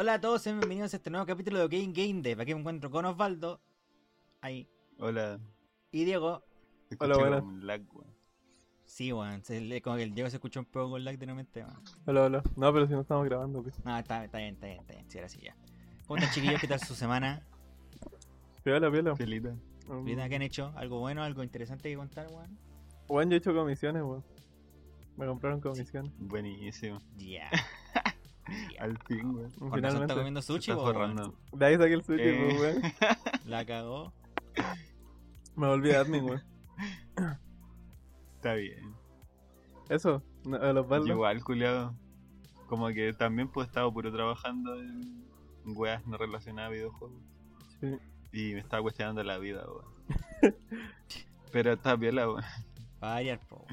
Hola a todos, sean bienvenidos a este nuevo capítulo de Game Game Dev. Aquí me encuentro con Osvaldo. Ahí. Hola. Y Diego. Hola, lag, weón. Sí, weón. se Como que el Diego se escuchó un poco con lag de nuevamente, weón. Hola, hola. No, pero si no estamos grabando, pues. No, está, está bien, está bien, está bien. Sí, ahora sí ya. ¿Cómo están, chiquillos? ¿Qué tal su semana? Piola, piola. Felita. Um, ¿Qué han hecho? ¿Algo bueno? ¿Algo interesante que contar, weón? Weón, yo he hecho comisiones, weón. Me compraron comisiones. Buenísimo. Ya. Al fin, razón Finalmente. está comiendo sushi, forrando. De ahí saqué el sushi, Eh. pues, weón. La cagó. Me volví admin, weón. Está bien. Eso, a los Yo baldos. Igual, culiado. Como que también pues estaba puro trabajando en weas no relacionadas a videojuegos. Sí. Y me estaba cuestionando la vida, weón. Pero está piola, weón. Va a variar, po.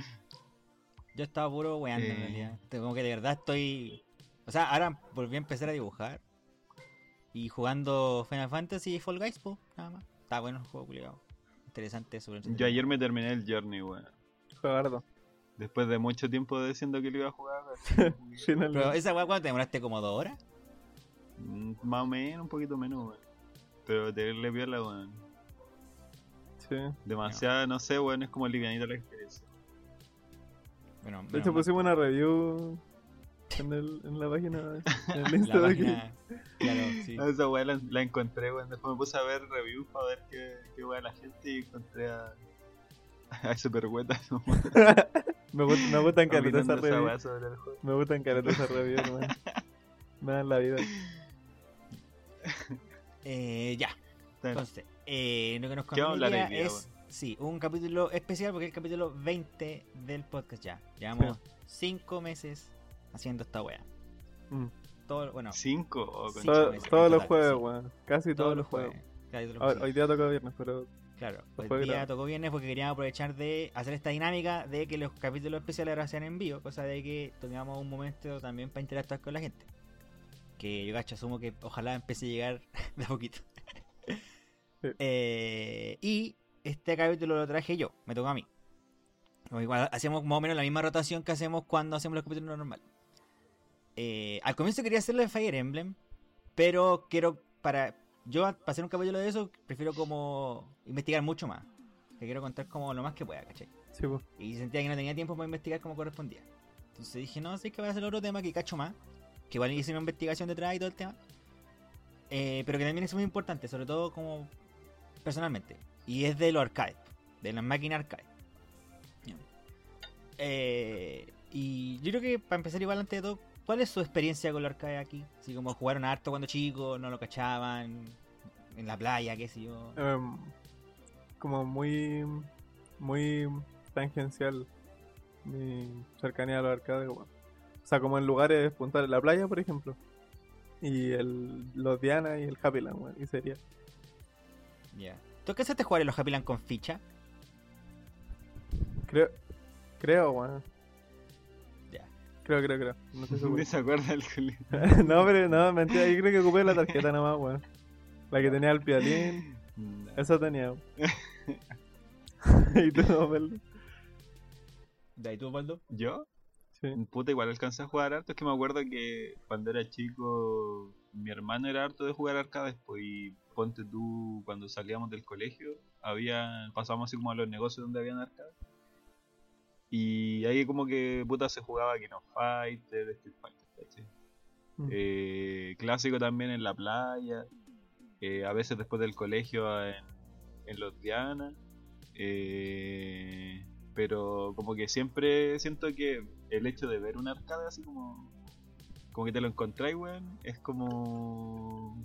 Yo estaba puro weando en Eh. realidad. Como que de verdad estoy. O sea, ahora volví a empezar a dibujar. Y jugando Final Fantasy y Fall Guys, po, nada más. Está bueno el juego, culiado. Interesante sobre Yo ayer me terminé el Journey, weón. Jugardo. Después de mucho tiempo diciendo que lo iba a jugar. Pero esa weá, ¿cuánto te demoraste? ¿Como dos horas? mm, Más o menos, un poquito menos, weón. Pero tenerle piola, weón. Sí. Demasiada, no sé, weón, es como livianita la experiencia. Bueno, De hecho, pusimos una review en, el, en la página, en el la de página. Claro, sí. Esa weá la, la encontré, weón. Después me puse a ver reviews para ver qué, qué weá la gente y encontré a. a ese perhueta. Me, me gustan caleta esa opinando esa review. weá sobre el juego. Me gustan caleta esa review, weón. Me dan la vida. Eh, ya. Entonces, eh, lo que nos ¿Qué vamos a hablar conviene es, sí, un capítulo especial porque es el capítulo 20 del podcast ya. Llevamos 5 meses haciendo esta wea. Mm. Todo, bueno, ¿Cinco? o con- Sí, Todo- meses, todos los jueves, sí. weón. Casi todos los juegos. Casi todos los Hoy, jueves. hoy día toca viernes, pero Claro, hoy día grabado. tocó viernes porque queríamos aprovechar de hacer esta dinámica de que los capítulos especiales ahora sean en vivo, cosa de que tengamos un momento también para interactuar con la gente. Que yo gacho, asumo que ojalá empiece a llegar de a poquito. Sí. Eh, y este capítulo lo traje yo, me tocó a mí. Igual hacemos más o menos la misma rotación que hacemos cuando hacemos los capítulos normales. Eh, al comienzo quería hacerlo de Fire Emblem, pero quiero para yo para hacer un capítulo de eso prefiero como investigar mucho más. Que quiero contar como lo más que pueda, ¿cachai? sí, pues. Y sentía que no tenía tiempo para investigar como correspondía. Entonces dije, no, sé que voy a hacer otro tema que cacho más. Que igual hice una investigación detrás y todo el tema. Eh, pero que también es muy importante, sobre todo como personalmente. Y es de los arcades, de las máquinas arcade. Eh, y yo creo que para empezar igual antes de todo, ¿cuál es su experiencia con los arcades aquí? Así como jugaron harto cuando chicos, no lo cachaban, en la playa, qué sé yo. Em, como muy muy tangencial mi cercanía a los arcades weón. o sea como en lugares puntuales la playa por ejemplo y el los Diana y el Happyland weón, y sería Ya. ¿Tú alcanzaste a jugar en los Happy Land con ficha? creo creo weón. Creo creo creo no seguro Ni se acuerda el no pero no mentira yo creo que ocupé la tarjeta nomás weón. la que tenía el piolín No. esa tenía y tú Beldo? ¿De ahí tú, Osvaldo? ¿Yo? sí Puta, igual alcancé a jugar harto. Es que me acuerdo que cuando era chico, mi hermano era harto de jugar arcades. Pues, y ponte tú, cuando salíamos del colegio, había pasábamos así como a los negocios donde habían arcades. Y ahí como que puta se jugaba King of Fighter, Street Fighter, ¿cachai? Mm. Eh, clásico también en la playa. eh, a veces después del colegio en, en los Diana. eh, pero como que siempre siento que el hecho de ver un arcade así como como que te lo encontráis, weón, es como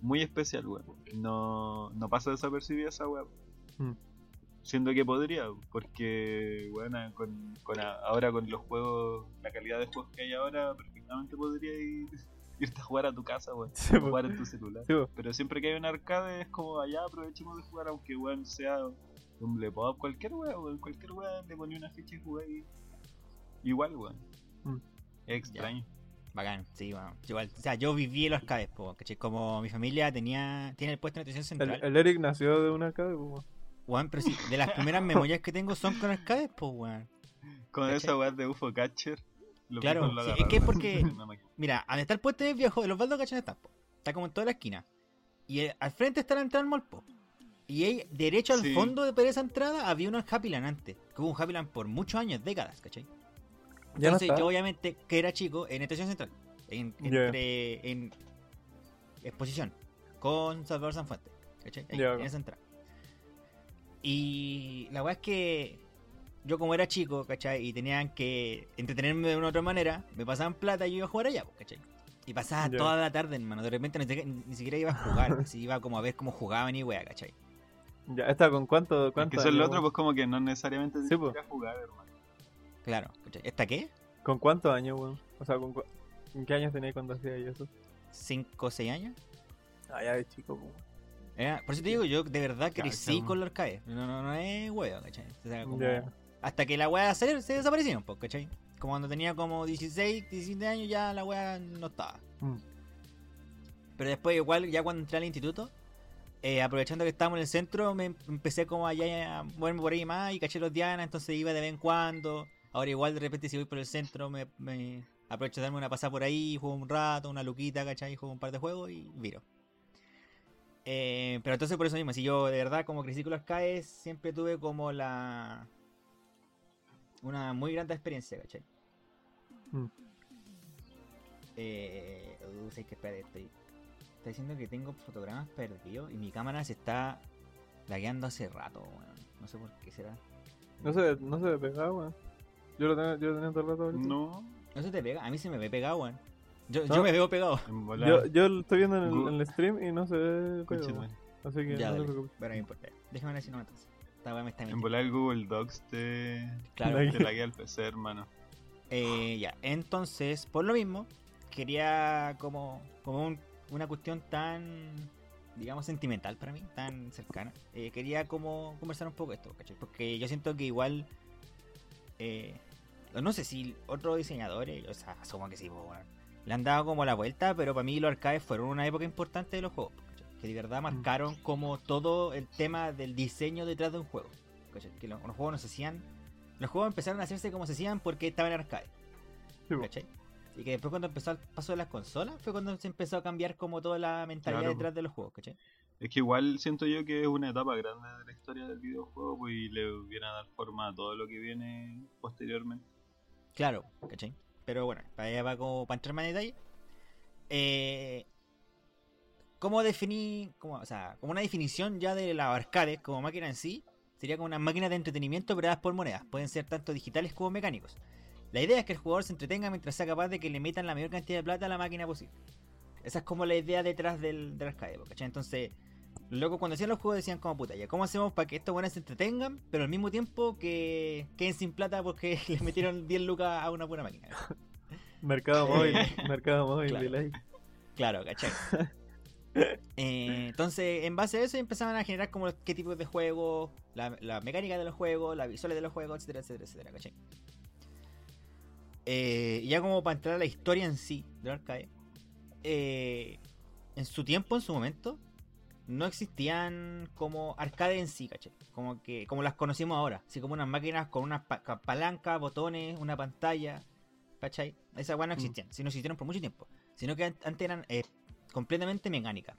muy especial, weón. No, no pasa desapercibida esa weón. Mm. Siendo que podría, porque bueno, con, con a- ahora con los juegos, la calidad de juegos que hay ahora, perfectamente podría ir, irte a jugar a tu casa, weón. Sí, po. jugar en tu celular. Sí, po. Pero siempre que hay un arcade es como allá aprovechemos de jugar aunque weón sea un Blepop, cualquier weón, weón, cualquier weón le ponía una ficha y jugué igual weón. Mm. Es extraño. Bacán, sí, bueno. Igual, o sea, yo viví en los arcades, po, ¿cachai? Como mi familia tenía, tiene el puesto de atención El, central. el Eric nació de un arcade, pues, weón. Pero sí, de las primeras memorias que tengo son con arcades, pues, weón. Con ¿Cachai? esa weón de UFO Catcher. Los Claro, lo sí, es que es porque-. Mira, donde está el puente de viejo, el Osvaldo Cachón está, po. está como en toda la esquina. Y eh, al frente está la entrada al mall, po. Y ahí, derecho al Sí. fondo de por esa entrada había un Happy Land antes. Que hubo un Happy Land por muchos años, décadas, ¿cachai? Ya no Entonces está. yo obviamente, que era chico, en Estación Central. En, entre, en exposición. Con Salvador Sanfuente. ¿Cachai? Ahí, Ya. en esa entrada. Y la weá es que yo como era chico, ¿cachai? Y tenían que entretenerme de una u otra manera, me pasaban plata y yo iba a jugar allá, pues, ¿cachai? Y pasaba toda la tarde, hermano. De repente ni, siquiera- ni siquiera iba a jugar, así iba como a ver cómo jugaban y weá, ¿cachai? Ya, ¿esta con cuánto? Es cuánto que eso es lo años, otro, pues como que no necesariamente Sí, pues. jugar, hermano. Claro, ¿cachai? ¿Esta qué? ¿Con cuántos años, weón? O sea, ¿con cu- ¿en qué años tenías cuando hacías eso? ¿Cinco o seis años? Ah, ya de chico, weón. Era- por eso te digo, yo de verdad crecí con los arcades. No, no, no es huevo, ¿cachai? O sea, como-. Hasta que la weá se, se desaparecieron, pues, ¿cachai? Como cuando tenía como 16, 17 años ya la weá no estaba. Mm. Pero después igual, ya cuando entré al instituto, eh, aprovechando que estábamos en el centro, me em- empecé como allá a moverme por ahí más y caché los Diana, entonces iba de vez en cuando. Ahora igual de repente si voy por el centro me, me aprovecho de darme una pasada por ahí, juego un rato, una luquita, ¿cachai? Juego un par de juegos y viro. Eh, pero entonces por eso mismo, si yo de verdad como crecí con los CAES, siempre tuve como la... Una muy grande experiencia, ¿cachai? Mm. Eh... Uh, sé que espérate, estoy... Está diciendo que tengo fotogramas perdidos y mi cámara se está lagueando hace rato, weón. No sé por qué será. No se, no se ve pegado, weón. Yo lo tenía, yo lo tenía todo el rato ahorita. No, No se te pega, a mí se me ve pegado, weón. Yo, No. yo me veo pegado. Yo, yo lo estoy viendo en el, Gu- en el stream y no se ve pegado. Así que Ya, no te preocupes. Pero no importa. Déjame ver si no me atrasa. Esta weá me está En volar el Google Docs te, Claro. Te laguea el PC, hermano. Eh, ya, entonces, por lo mismo, quería como, como un- una cuestión tan, digamos, sentimental para mí, tan cercana. eh, quería como conversar un poco esto, ¿cachai? Porque yo siento que igual, eh, no sé si otros diseñadores, o sea, asumo que sí, pues, bueno, le han dado como la vuelta, pero para mí los arcades fueron una época importante de los juegos, ¿cachai? Que de verdad marcaron como todo el tema del diseño detrás de un juego, ¿cachai? Que los, los juegos no se hacían, los juegos empezaron a hacerse como se hacían porque estaban en arcade. ¿cachai? Y que después cuando empezó el paso de las consolas fue cuando se empezó a cambiar como toda la mentalidad Claro. detrás de los juegos, ¿cachai? Es que igual siento yo que es una etapa grande de la historia del videojuego pues, y le viene a dar forma a todo lo que viene posteriormente. Claro, ¿cachai? Pero bueno, para allá va como para entrar más en detalle. Eh, ¿Cómo definir, como, o sea, como una definición ya de las arcades como máquina en sí? Sería como una máquina de entretenimiento pero dadas por monedas. Pueden ser tanto digitales como mecánicos. La idea es que el jugador se entretenga mientras sea capaz de que le metan la mayor cantidad de plata a la máquina posible. Esa es como la idea detrás del, del arcade, ¿cachai? Entonces, locos cuando hacían los juegos decían como puta, ya, ¿cómo hacemos para que estos buenos se entretengan, pero al mismo tiempo que queden sin plata porque les metieron 10 lucas a una buena máquina? Mercado móvil, mercado móvil, Claro. delay. Claro, ¿cachai? Eh, entonces, en base a eso empezaban a generar como qué tipos de juegos, la, la mecánica de los juegos, las visuales de los juegos, etcétera, etcétera, etcétera, ¿cachai? Eh, ya como para entrar a la historia en sí del arcade, eh, en su tiempo, en su momento, no existían como arcade en sí, ¿cachai? Como que como las conocimos ahora, así como unas máquinas con unas pa- ca- palancas, botones, una pantalla, ¿cachai? Esas weas no Mm. existían, si no existieron por mucho tiempo, sino que an- antes eran eh, completamente mecánicas,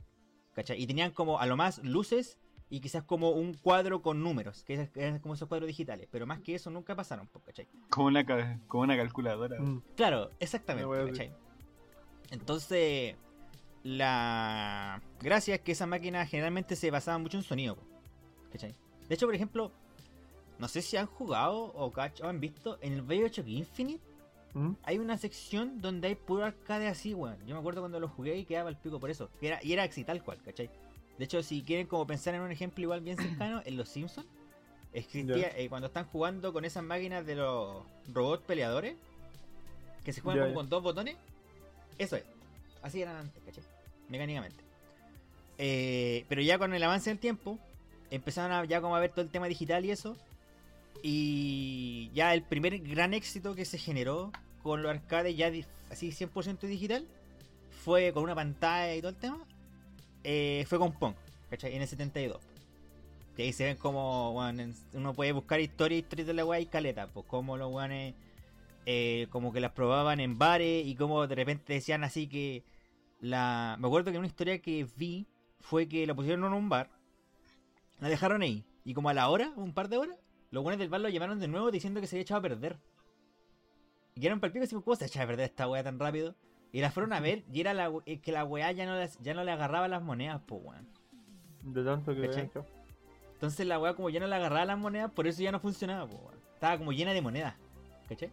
¿cachai? Y tenían como a lo más luces y quizás como un cuadro con números, que eran como esos cuadros digitales, pero más que eso nunca pasaron, ¿cachai? Como una, ca- como una calculadora. Mm. Claro, exactamente. ¿cachai? Entonces, la gracia es que esas máquinas generalmente se basaban mucho en sonido, ¿cachai? De hecho, por ejemplo, no sé si han jugado o, o han visto en el Bioshock Infinite Mm. hay una sección donde hay puro arcade así, weón. Yo me acuerdo cuando lo jugué y quedaba el pico por eso. Y era, y era así tal cual, ¿cachai? De hecho, si quieren como pensar en un ejemplo igual bien cercano, en Los Simpsons, existía, eh, cuando están jugando con esas máquinas de los robots peleadores, que se juegan como con dos botones, eso es. Así eran antes, ¿cachai? Mecánicamente. Eh, pero ya con el avance del tiempo, empezaron a ya como a ver todo el tema digital y eso. Y ya el primer gran éxito que se generó con los arcades ya así 100% digital fue con una pantalla y todo el tema. eh, fue con Pong, ¿cachai? En el 72. Que ahí se ven como, uno puede buscar historia, historia de la weá y caleta, pues como los weones eh, como que las probaban en bares y como de repente decían así que la... Me acuerdo que una historia que vi fue que la pusieron en un bar, la dejaron ahí y como a la hora, un par de horas, los buenos del bar lo llamaron de nuevo diciendo que se había echado a perder. Y quedaron pico y ¿cómo se echa a perder esta weá tan rápido? Y la fueron a ver y era la, eh, que la weá ya no, las- ya no le agarraba las monedas, pues weón. De tanto que habían hecho. Entonces la weá como ya no le agarraba las monedas, por eso ya no funcionaba, pues weón. Estaba como llena de monedas. ¿Cachai?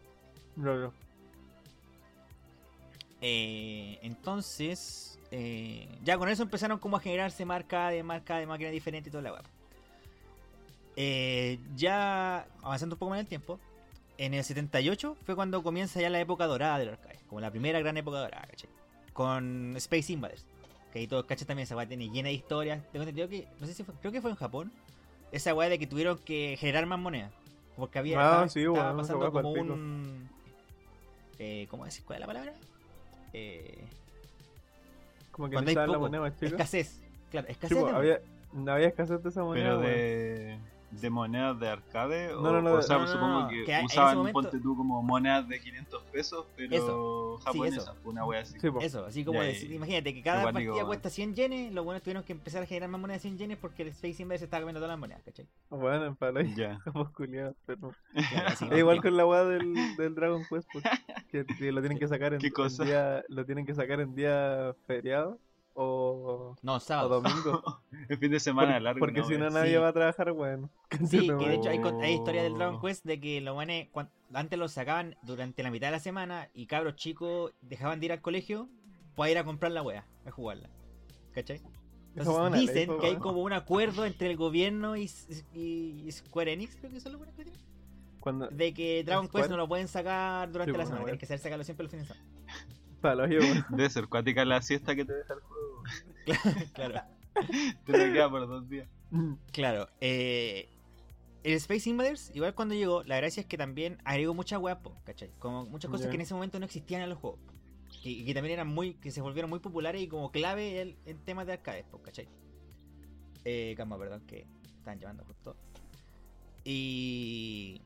No, no. Eh, entonces, eh, ya con eso empezaron como a generarse marca de marca de máquina diferente y toda la web. ya avanzando un poco más en el tiempo, en el 78 fue cuando comienza ya la época dorada del arcade, como la primera gran época dorada, ¿cachai? Con Space Invaders, que ahí todos cachas también esa weá tiene llena de historias. Tengo entendido que, no sé si fue, creo que fue en Japón, esa weá de que tuvieron que generar más monedas. Porque había Ah, estaba, sí, estaba weón, esa pasando como un. Eh, ¿Cómo decir? ¿Cuál es la palabra? Eh, Como que cuando hay necesitaban la poco, moneda escasez. Claro, escasez. de había, no había escasez de esa moneda. Pero de, de monedas de arcade o, No, no, no, o sea, no, no, supongo no, que, que usaban, momento- ponte tú como monedas de 500 pesos, pero Eso, sí, eso. una wea así. Sí. Eso, así como imagínate que cada Igual partida digo, cuesta 100 yenes, los buenos tuvieron que empezar a generar más monedas de 100 yenes porque el Space Invaders se estaba comiendo todas las monedas, ¿cachai? Bueno, en palo ahí. Ya. Somos culiados, pero... Claro, igual con la weá del, del Dragon Quest, pues, que, que lo tienen que sacar en, ¿Qué en cosa? día, lo tienen que sacar en día feriado o, No, o sábado. domingo. El fin de semana Por- largo. porque no, si no nadie Sí. va a trabajar, bueno. Sí, que de hecho hay, hay Oh. historia del Dragon Quest de que los buenos cuan- antes los sacaban durante la mitad de la semana y cabros chicos dejaban de ir al colegio para ir a comprar la wea, a jugarla. ¿Cachai? Entonces ley, dicen po, que hay como un acuerdo entre el gobierno y, y- y Square Enix, creo que son los buenos que tienen, Cuando, de que Dragon. Quest no lo pueden sacar durante Sí, la po, semana, tienen que saber sacarlo siempre los fines de semana. Yo, weón. Debe ser cuática la siesta que te deja el juego. claro. Te lo queda por dos días. Claro, eh, el Space Invaders, igual cuando llegó, la gracia es que también agregó muchas weas, po, ¿cachai? Como muchas cosas que en ese momento no existían en los juegos. Que, que también eran muy, que se volvieron muy populares y como clave en, en temas de arcades, ¿cachai? Eh, calma, perdón, que están llamando justo. Y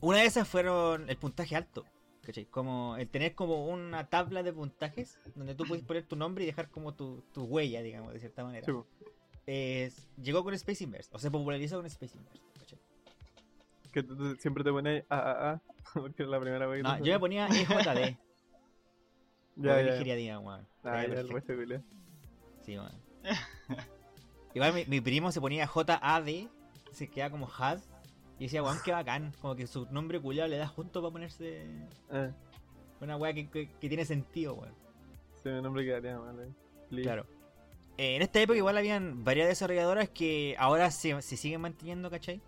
una de esas fueron el puntaje alto, ¿cachai? Como el tener como una tabla de puntajes donde tú puedes poner tu nombre y dejar como tu, tu huella, digamos, de cierta manera Sí, llegó con Space Invaders, o se popularizó con Space Invaders. ¿cachai? que tú- tú siempre te pones a, a, a, porque es la primera vez que No, te yo me ponía EJD. Ya, ya, weón. Ah, ya, el hueso. Sí, weón. Igual mi, mi primo se ponía JAD, se queda como HAD. Y decía, weón, qué bacán. Como que su nombre culiado le da justo para ponerse Ah, una weá que, que- que tiene sentido, weón. sí, mi nombre quedaría mal. Please. Claro. Eh, en esta época igual habían varias desarrolladoras que ahora se, se siguen manteniendo, ¿cachai?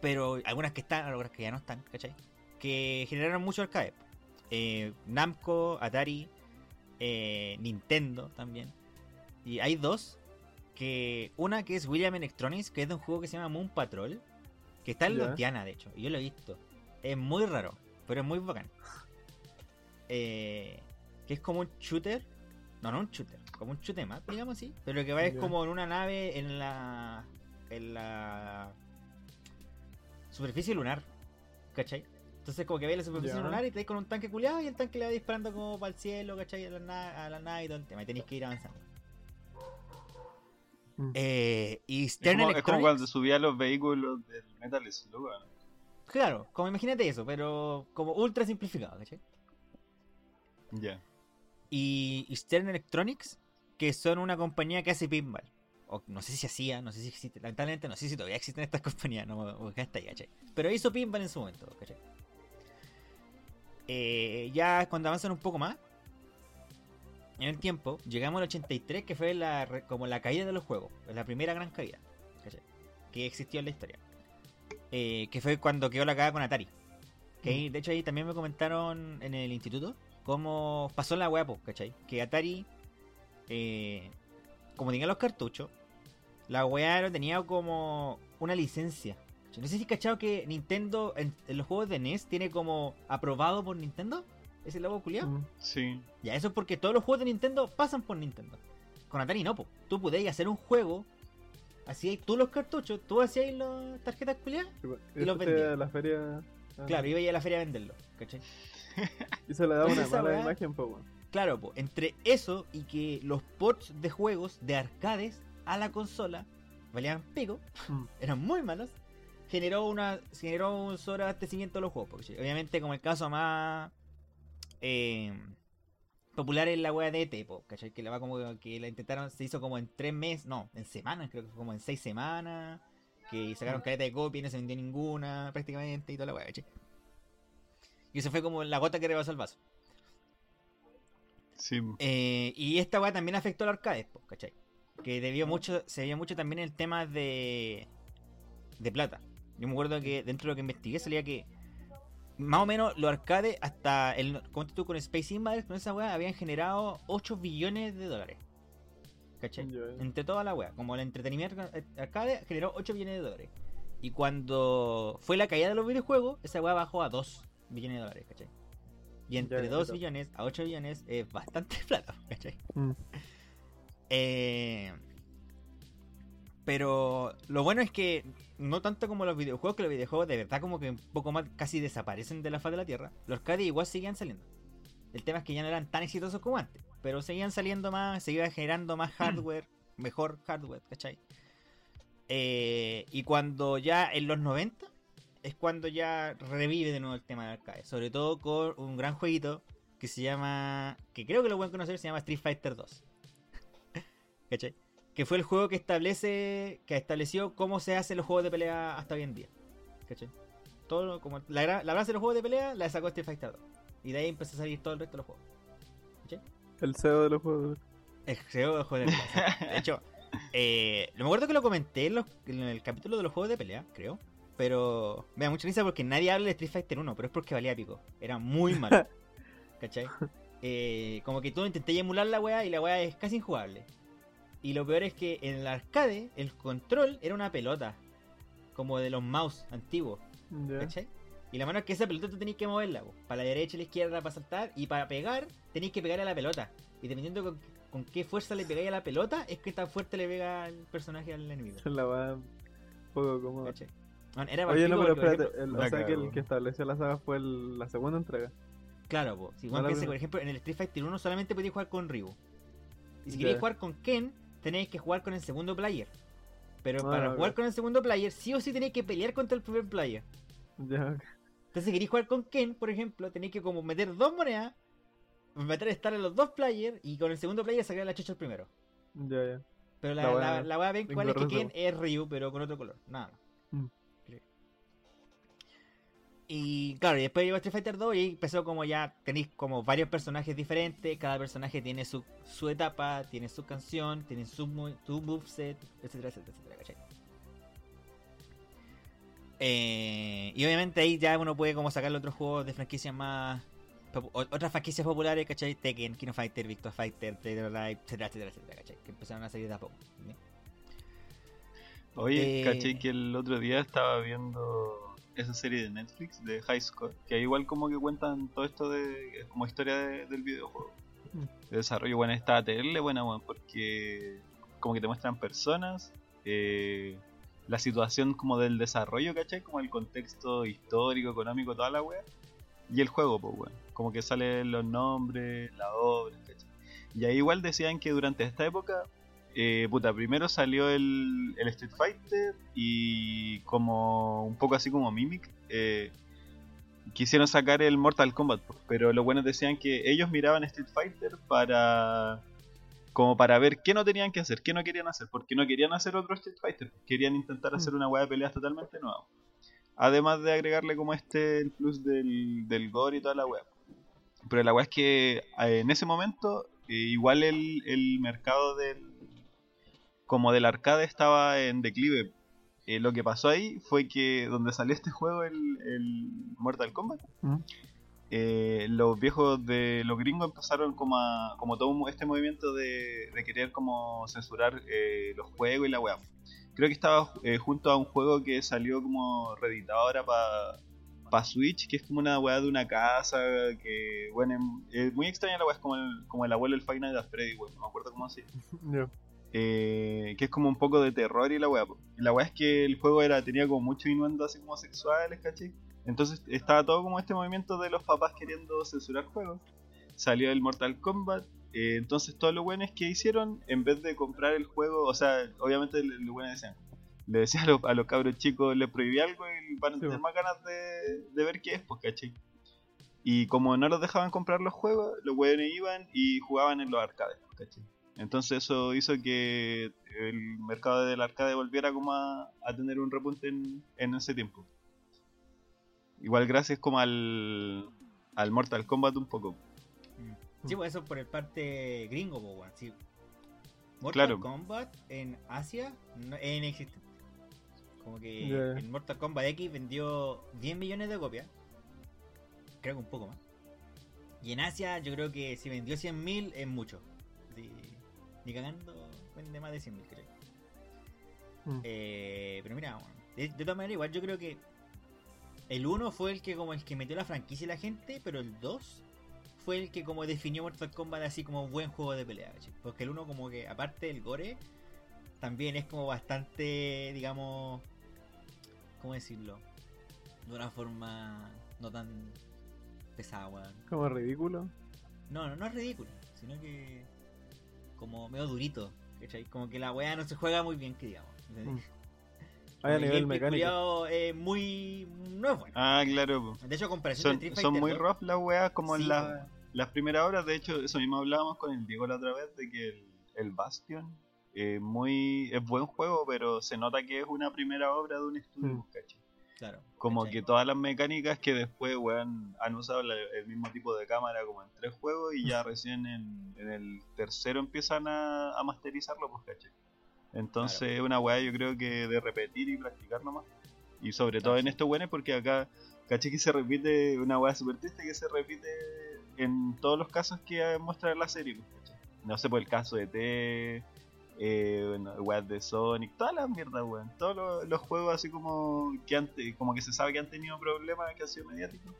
Pero algunas que están, algunas que ya no están, ¿cachai? Que generaron mucho arcade. Eh, Namco, Atari, eh, Nintendo también. Y hay dos. Que una que es William Electronics, que es de un juego que se llama Moon Patrol. Que está en Diana, de hecho. Y yo lo he visto. Es muy raro, pero es muy bacán. Eh, que es como un shooter. No, no un shooter. Como un shoot 'em up, digamos así. Pero lo que va es como en una nave en la. En la. Superficie lunar. ¿Cachai? Entonces como que ve la superficie lunar y te vais con un tanque culiado y el tanque le va disparando como para el cielo, ¿cachai? A la, na- a la nave y todo el tema. Y tenéis que ir avanzando. Mm. Eh, y Es Stern como, es como cuando subía los vehículos del Metal Slug. Claro, como imagínate eso, pero como ultra simplificado, ¿cachai? Ya. Y y Stern Electronics, que son una compañía que hace pinball. O no sé si hacía, no sé si existe, lamentablemente no sé si todavía existen estas compañías, no acá está ahí, ¿cachai? Pero hizo pinball en su momento, ¿cachai? Eh, ya cuando avanzan un poco más, en el tiempo, llegamos al 83, que fue la, como la caída de los juegos, la primera gran caída, ¿cachai? Que existió en la historia. Eh, que fue cuando quedó la cagada con Atari. Que ahí, de hecho ahí también me comentaron en el instituto cómo pasó la po, ¿cachai? Que Atari, eh, como tenía los cartuchos, la weá no tenía como una licencia. No sé si cachado que Nintendo en, en los juegos de NES tiene como aprobado por Nintendo. Ese logo culiado. Mm. Sí. Ya, eso es porque todos los juegos de Nintendo pasan por Nintendo. Con Atari no, po. Tú podías hacer un juego, hacías tú los cartuchos, tú hacías las tarjetas culiadas Sí, po. Y los Eso te- vendía. La feria Ah. Claro, iba a ir a la feria a venderlo, ¿cachai? Y se le da una mala imagen, weón. Claro, po, entre eso y que los ports de juegos de arcades a la consola valían pico, Mm. eran muy malos, generó una generó un sobreabastecimiento de los juegos. Porque obviamente como el caso más eh, popular es la wea de ET, po, ¿cachai? Que la va como que la intentaron, se hizo como en tres meses, no, en semanas, creo que fue como en seis semanas, que sacaron caleta de copia y no se vendió ninguna prácticamente y toda la wea, ¿cachai? Y eso fue como la gota que rebasó el vaso. Sí, Eh, y esta weá también afectó a los arcades, po, ¿cachai? Que debió mucho, se veía mucho también el tema de, de plata. Yo me acuerdo que dentro de lo que investigué salía que más o menos los arcades hasta el como tú con Space Invaders con esa weá habían generado 8 billones de dólares. ¿Cachai? Ya. Entre toda la weá. Como el entretenimiento arcade generó 8 billones de dólares. Y cuando fue la caída de los videojuegos, esa weá bajó a 2 billones de dólares, ¿cachai? Y entre ya, 2 pero- billones a 8 billones es bastante plata, ¿cachai? Mm. Eh, pero lo bueno es que no tanto como los videojuegos, que los videojuegos de verdad como que un poco más casi desaparecen de la faz de la Tierra. Los arcades igual seguían saliendo. El tema es que ya no eran tan exitosos como antes, pero seguían saliendo más, se iba generando más hardware, mejor hardware, ¿cachai? Eh, y cuando ya en los 90 es cuando ya revive de nuevo el tema del arcade, sobre todo con un gran jueguito que se llama, que creo que lo pueden conocer, se llama Street Fighter 2. ¿Cachai? Que fue el juego que establece, que estableció cómo se hacen los juegos de pelea hasta hoy en día. ¿Cachai? Todo lo- como la, la base de los juegos de pelea la sacó Street Fighter 2. Y de ahí empezó a salir todo el resto de los juegos. El CEO de los juegos. El juego de juegos de pelea. De hecho, eh, me acuerdo que lo comenté en, los- en el capítulo de los juegos de pelea, creo. Pero me da mucha risa porque nadie habla de Street Fighter 1, pero es porque valía pico. Era muy malo. ¿Cachai? Eh, como que tú intenté emular la weá y la weá es casi injugable. Y lo peor es que en el arcade el control era una pelota. Como de los mouse antiguos. Ya. ¿Cachai? Y la mano es que esa pelota tú tenés que moverla, po. para la derecha y la izquierda para saltar, y para pegar tenéis que pegarle a la pelota. Y dependiendo con, con qué fuerza le pegáis a la pelota, es que tan fuerte le pega el personaje al enemigo. La va un poco cómoda. ¿Cachai? Bueno, era Oye, no, pero espérate. ejemplo- el- o sea que el que estableció la saga fue el- la segunda entrega. Claro, po. Si No piensa por ejemplo, en el Street Fighter 1 solamente podías jugar con Ryu. Y si Ya. queréis jugar con Ken, tenéis que jugar con el segundo player. Pero Ah, para jugar con el segundo player, sí o sí tenéis que pelear contra el primer player. Ya. Entonces, si queréis jugar con Ken, por ejemplo, tenéis que como meter dos monedas, meter estar en los dos players y con el segundo player sacar la chucha al primero. Ya, ya. Pero la, La la, la wea ven cuál es que. Ken es Ryu, pero con otro color, nada más. Mm. Y claro, y después llegó Street Fighter 2 y empezó como ya tenéis como varios personajes diferentes, cada personaje tiene su, su etapa, tiene su canción, tiene su, su moveset, etcétera, etcétera, etcétera, ¿cachai? Eh, y obviamente ahí ya uno puede como sacarle otros juegos de franquicias más... Otras franquicias populares, ¿cachai? Tekken, King of Fighter, Victor Fighter, etcétera, etcétera, etcétera, ¿cachai? Que empezaron a salir de a poco. ¿sí? Oye, Eh, caché que el otro día estaba viendo esa serie de Netflix de High Score, que igual como que cuentan todo esto de como historia de- del videojuego. Mm. De desarrollo, bueno, está terrible buena, bueno, porque como que te muestran personas, eh, la situación como del desarrollo, ¿cachai? Como el contexto histórico, económico, toda la wea. Y el juego, pues, weón. Como que salen los nombres, la obra, ¿cachai? Y ahí igual decían que durante esta época eh, puta, primero salió el, el Street Fighter y como un poco así como Mimic, eh, quisieron sacar el Mortal Kombat, pero los buenos decían que ellos miraban Street Fighter para como para ver qué no tenían que hacer, qué no querían hacer, porque no querían hacer otro Street Fighter, querían intentar hacer una hueá de peleas totalmente nueva. Además de agregarle como este el plus del, del gore y toda la wea. Pero la wea es que eh, en ese momento eh, igual el, el mercado del como del arcade estaba en declive. Eh, lo que pasó ahí fue que donde salió este juego, el, el Mortal Kombat, Mm. eh, los viejos de los gringos empezaron como a, como todo este movimiento de, de querer como censurar eh, los juegos y la web. Creo que estaba junto a un juego que salió como reeditado ahora para Switch, que es como una weá de una casa, que bueno, es muy extraña la weá, es como el, como el abuelo del Final de Freddy, no me acuerdo cómo se llama. Eh, que es como un poco de terror y la weá. la weá es que el juego era tenía como muchos innuendos así como sexuales, ¿cachai? Entonces estaba todo como este movimiento de los papás queriendo censurar juegos. Salió el Mortal Kombat. eh, entonces todos los buenos que hicieron, en vez de comprar el juego, o sea, obviamente los buenos decían, le decía a los, a los cabros chicos, les prohibí algo y van a tener más ganas de, de ver qué es, pues, ¿cachai? Y como no los dejaban comprar los juegos, los buenos iban y jugaban en los arcades, pues, ¿cachai? Entonces eso hizo que el mercado del arcade volviera como a, a tener un repunte en, en ese tiempo. Igual gracias como al, al Mortal Kombat un poco. Sí, pues eso por el parte gringo. Sí. Mortal Claro. Kombat en Asia no, es inexistente. Como que Ya. el Mortal Kombat X vendió 10 millones de copias. Creo que un poco más. Y en Asia yo creo que si vendió 100.000 es mucho. Así, ni cagando vende más de 100.000 creo. Mm. Eh, pero mira, bueno, de, de todas maneras igual yo creo que el 1 fue el que como el que metió la franquicia y la gente, pero el 2 fue el que como definió Mortal Kombat así como buen juego de pelea, ¿cachai? Porque el 1 como que aparte del gore también es como bastante, digamos, ¿cómo decirlo? De una forma no tan pesada, weón. Como ridículo. No, no, no es ridículo, sino que como medio durito, ¿cachai? Como que la weá no se juega muy bien, que digamos. ¿entendés? Mm. Hay a nivel mecánico. es muy. no es bueno. Ah, claro. De hecho, comparación Son, de Street son muy 2, rough las weas como Sí, en la- las primeras horas. De hecho, eso mismo hablábamos con el Diego la otra vez de que el, el Bastion eh, muy, es buen juego, pero se nota que es una primera obra de un estudio, Mm. ¿cachai? Claro. Como ¿cachai? que todas las mecánicas que después, weón, han usado la- el mismo tipo de cámara como en tres juegos y ya recién en, en el tercero empiezan a, a masterizarlo, pues, ¿cachai? Entonces es una weá yo creo que de repetir y practicar nomás. Y sobre todo en estos weones porque acá, ¿cachai? Que se repite una weá super triste que se repite en todos los casos que muestra la serie, pues, ¿cachai? No sé, por el caso de T, eh, bueno, weas de Sonic, todas las mierdas, weón. Todos los, los juegos así como que han, te- como que se sabe que han tenido problemas, que han sido mediáticos.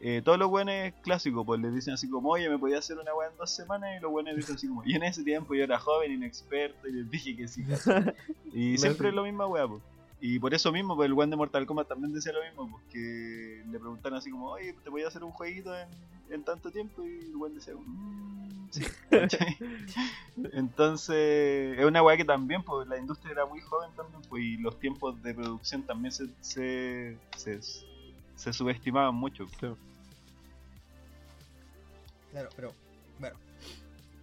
Eh, todos los buenos clásicos, pues les dicen así como, oye, me podía hacer una wea en dos semanas, y los buenos dicen así como, y en ese tiempo yo era joven, inexperto, y les dije que sí. Y siempre es lo misma wea, pues. Y por eso mismo, pues el weón de Mortal Kombat también decía lo mismo, pues que le preguntaron así como, oye, te voy a hacer un jueguito en, en tanto tiempo, y el weón decía, "Mm, sí. Entonces, es una weá que también, pues la industria era muy joven también, pues y los tiempos de producción también se, se, se, se subestimaban mucho. Sí. Claro, pero. Bueno.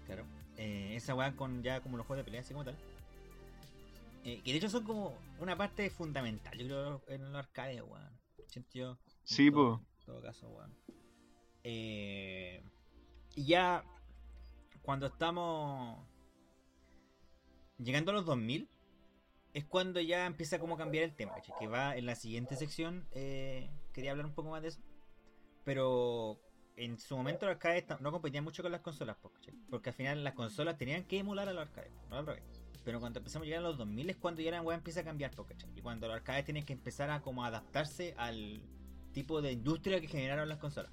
Claro. Eh, esa weá con ya como los juegos de pelea, así como tal. Eh, que de hecho son como una parte fundamental, yo creo, en los arcades, weón. En Sí, po. En todo caso, weón. Eh, y ya. Cuando estamos. Llegando a los 2000. Es cuando ya empieza como a cambiar el tema, que va en la siguiente sección. eh, quería hablar un poco más de eso. Pero en su momento los arcades no competían mucho con las consolas, porque al final las consolas tenían que emular a los arcades, no al revés. Pero cuando empezamos a llegar a los 2000 es cuando ya la weá empieza a cambiar, ¿cachai? Y cuando los arcades tienen que empezar a como adaptarse al tipo de industria que generaron las consolas.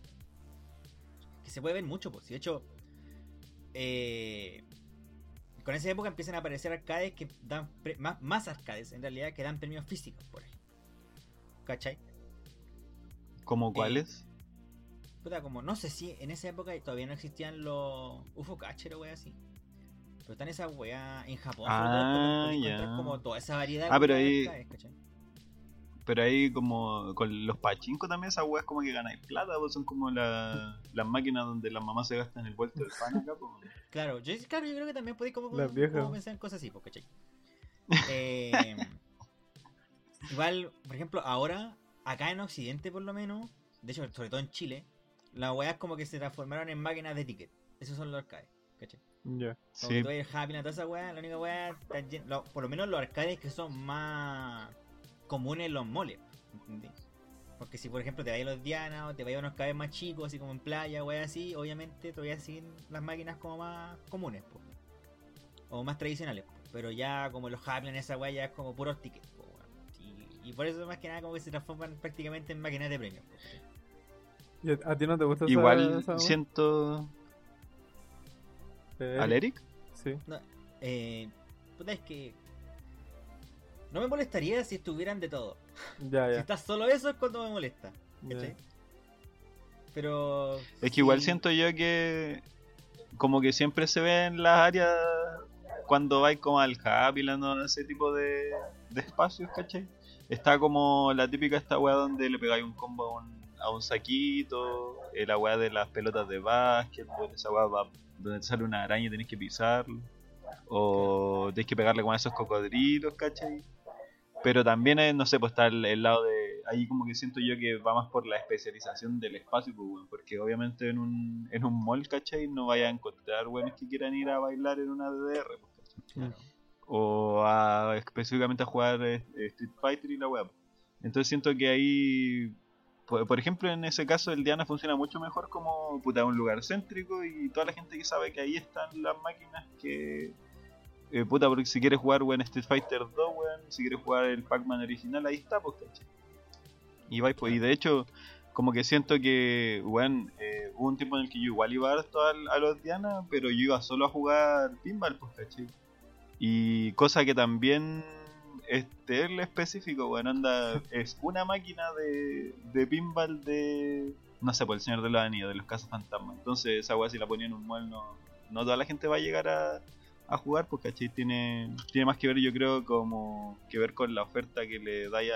Que se puede ver mucho, pues. De hecho, eh, con esa época empiezan a aparecer arcades que dan pre- más, más arcades en realidad que dan premios físicos, por ahí. ¿Cachai? ¿Como Eh, cuáles? Puta, como no sé si en esa época todavía no existían los UFO catcher o weas así. Pero están esas weas en Japón, Ah, ya. como toda esa variedad Ah, pero ahí- ¿cachai? Pero ahí como con los pachinko también esas weas como que ganáis plata, pues son como la- las máquinas donde las mamás se gastan el vuelto del pan acá, pues. Claro, yo, claro, yo creo que también podéis como, como pensar en cosas así, pues, ¿cachai? Eh, igual, por ejemplo, ahora, acá en Occidente por lo menos, de hecho, sobre todo en Chile, las weas como que se transformaron en máquinas de ticket. Esos son los arcades, ¿cachai? Ya. Como Sí, tú eres Happy, toda esa weá, la única weá, por lo menos los arcades que son más comunes en los moles, ¿entendí? Porque si por ejemplo te vayas a los Diana o te vayas a unos arcades más chicos, así como en playa, weá así, obviamente todavía siguen las máquinas como más comunes, po. o más tradicionales, po. pero ya como los Happy, esa weá ya es como puros tickets, po, weón. y, y por eso más que nada como que se transforman prácticamente en máquinas de premios. po, ¿cachai? ¿Y a, a ti no te gusta igual esa siento... Eh, ¿Al Eric? Sí. Eh, puta, es que. No me molestaría si estuvieran de todo. Ya, Si ya. está solo eso es cuando me molesta. ya. ¿cachai? Pero. Es que igual sí, siento yo que como que siempre se ve en las áreas cuando vais como al Happyland o ese tipo de, de espacios, ¿cachai? Está como la típica esta weá donde le pegáis un combo a un, a un saquito, eh, la weá de las pelotas de básquet, esa weá va- donde te sale una araña y tenés que pisarlo, o tenés que pegarle con esos cocodrilos, ¿cachai? Pero también, eh, no sé, pues está el, el lado de. Ahí como que siento yo que va más por la especialización del espacio, pues, porque obviamente en un, en un mall, ¿cachai? No vaya a encontrar weones que quieran ir a bailar en una DDR, pues. O a, específicamente a jugar eh, Street Fighter y la web. Entonces siento que ahí. Por, ejemplo, en ese caso, el Diana funciona mucho mejor como puta, un lugar céntrico y toda la gente que sabe que ahí están las máquinas que. eh, puta, porque si quieres jugar weón, Street Fighter 2, weón, si quieres jugar el Pac-Man original, ahí está, pues, ¿cachai? Y vais, pues, y de hecho, como que siento que, weón, eh, hubo un tiempo en el que yo igual iba harto al- a los Diana, pero yo iba solo a jugar pinball, pues, ¿cachai? Y cosa que también este el específico, bueno, anda, es una máquina de, de pinball de, no sé, por el Señor de los Anillos, de los Casos Fantasmas. Entonces esa weá si la ponían en un mall no, no toda la gente va a llegar a, jugar, porque ¿cachai? Tiene, tiene más que ver yo creo como que ver con la oferta que le dais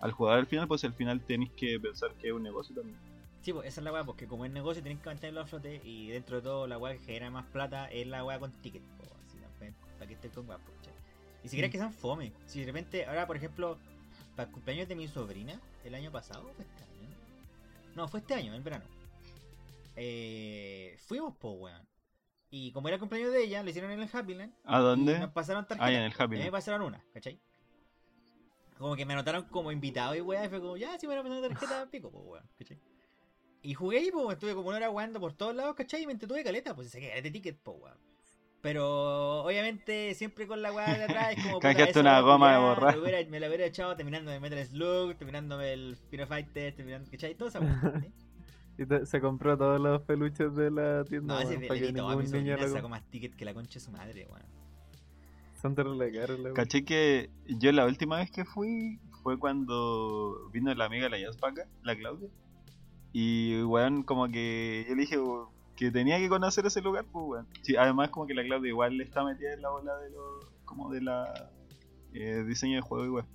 al, jugador al final, pues al final tenéis que pensar que es un negocio también. Sí, pues esa es la weá, porque como es negocio tenés que mantenerlo a flote y dentro de todo la weá que genera más plata es la weá con ticket, po, así también, para que estés con weá, po, ¿cachai? Y si quieres Mm. que sean fome, si de repente, ahora por ejemplo, para el cumpleaños de mi sobrina, el año pasado, ¿o fue este año? No, fue este año, en verano. Eh, fuimos, po, weón. Y como era el cumpleaños de ella, lo hicieron en el Happyland. ¿A dónde? nos pasaron tarjetas. Ah, en el Happy A mí me pasaron una, ¿cachai? Como que me anotaron como invitado y weá, y fue como, ya, si me van a pasar tarjeta, pico, pues weón, ¿cachai? Y jugué y pues estuve como una hora jugando por todos lados, ¿cachai? Y me entretuve caleta, pues se saqué de ticket, pues weón. Pero obviamente siempre con la weá de atrás es como. Canjeaste una goma de borrar. Me, hubiera- me la hubiera echado terminándome Metal Slug, terminándome el Pino Fighter, terminando, ¿cachai? Todo esa weá. ¿cachai? Y te- se compró todos los peluches de la tienda, No, ese para que editó a mi niño lo sacó más ticket que la concha de su madre, weón. Son terrible caros. Caché que yo la última vez que fui fue cuando vino la amiga de la acá, la Claudia. Y weón, como que yo le dije weón, que tenía que conocer ese lugar, pues weón. Sí, además como que la Claudia igual está metida en la bola de lo, como de la eh, diseño de juego weón.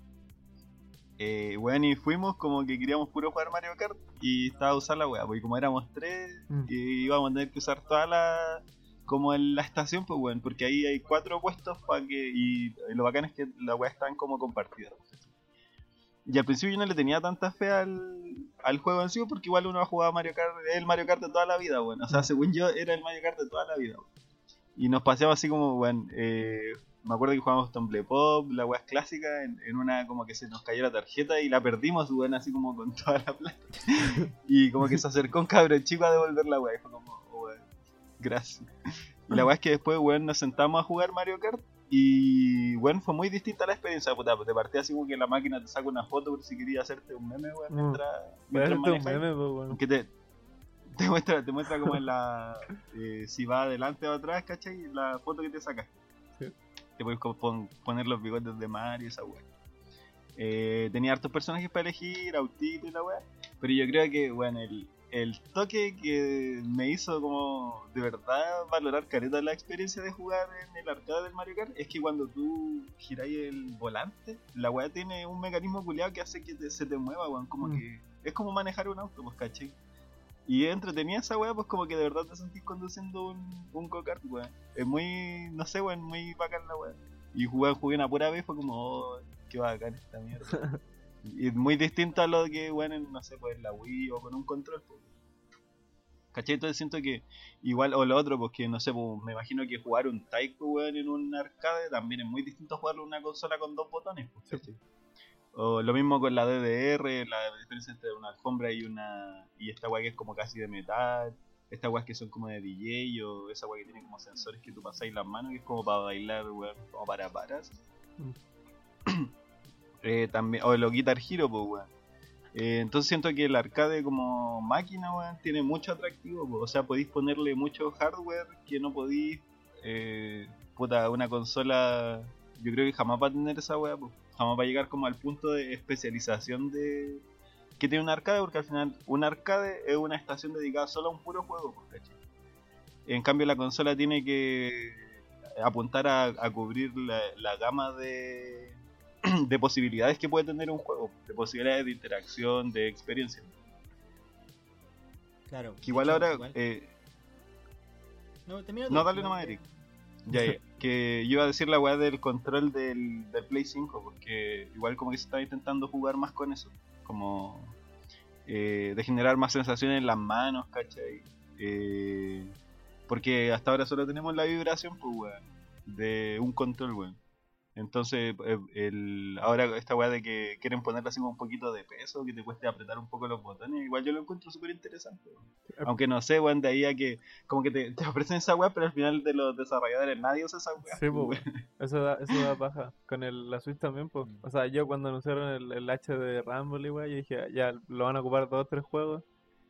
Eh, weón, y fuimos como que queríamos puro jugar Mario Kart y estaba a usar la weá, porque como éramos tres, Mm. y íbamos a tener que usar toda la como en la estación, pues weón, porque ahí hay cuatro puestos para que. Y lo bacán es que las weas están como compartidas. Y al principio yo no le tenía tanta fe al, al juego en sí, porque igual uno ha jugado Mario Kart, el Mario Kart de toda la vida, weón. O sea, según yo, era el Mario Kart de toda la vida. Y nos paseamos así como, weón, eh, me acuerdo que jugamos Tumble Pop, la weá clásica, en, una como que se nos cayó la tarjeta y la perdimos, weón, así como con toda la plata. y como que se acercó un cabrón chico a devolver la weá, y fue como, oh, gracias. Y la weá es que después, weón, nos sentamos a jugar Mario Kart y, weón, fue muy distinta la experiencia, puta, pues, de partida así como que la máquina te saca una foto por si querías hacerte un meme, weón, Mm. mientras, mientras un meme, po, weón. Que te, te muestra, te muestra como en la. eh, si va adelante o atrás, ¿cachai? La foto que te sacas. Sí. Te puedes pon- poner los bigotes de Mario y esa weá. Eh, tenía hartos personajes para elegir, autito y la weá. Pero yo creo que, bueno, el, el toque que me hizo como de verdad valorar careta la experiencia de jugar en el arcade del Mario Kart es que cuando tú giráis el volante, la weá tiene un mecanismo culiado que hace que te- se te mueva, weón. Como Mm. que es como manejar un auto, pues, ¿cachai? Y es entretenida esa weá, pues como que de verdad te sentís conduciendo un, un go-kart, weón. Es muy, no sé, weón, muy bacán la weá. Y jugué, jugué una pura vez, fue como, oh, qué bacán esta mierda. y es muy distinto a lo que, en, no sé, pues en la Wii o con un control, pues. ¿Cachai? Entonces siento que igual, o lo otro, pues que no sé, pues me imagino que jugar un Taiko, weón, en un arcade también es muy distinto a jugarlo en una consola con dos botones, pues, ¿cachai? O lo mismo con la DDR, la diferencia entre una alfombra y una y esta weá que es como casi de metal, estas weas que son como de DJ o esa weá que tiene como sensores que tú pasáis las manos, que es como para bailar, weón, como para paras. eh, también, o los Guitar Hero, pues weón. Eh, entonces siento que el arcade como máquina, weón, tiene mucho atractivo, o sea, podéis ponerle mucho hardware que no podéis, eh, puta, una consola, yo creo que jamás va a tener esa weá. Jamás va a llegar como al punto de especialización de que tiene un arcade, porque al final un arcade es una estación dedicada solo a un puro juego, pues, ¿cachai? En cambio la consola tiene que apuntar a, cubrir la gama de, de posibilidades que puede tener un juego, de posibilidades de interacción, de experiencia. Claro. Que igual hecho, ahora... igual- eh, no, dale nomás, Eric. Ya, ya. Que yo iba a decir la weá del control del, del Play 5, porque igual como que se está intentando jugar más con eso. Como eh, de generar más sensaciones en las manos, ¿cachai? Eh, porque hasta ahora solo tenemos la vibración, pues, weón, de un control, weón. Entonces, eh, el, ahora esta weá de que quieren ponerle así como un poquito de peso, que te cueste apretar un poco los botones, igual yo lo encuentro súper interesante. weón. Aunque no sé, weón, de ahí a que como que te, te ofrecen esa weá, pero al final de los desarrolladores nadie usa esa weá. Sí, pues, Eso da, eso da paja. Con el, la Switch también, pues. O sea, yo cuando anunciaron el, el H de Rumble, igual, yo dije, ya lo van a ocupar dos o tres juegos.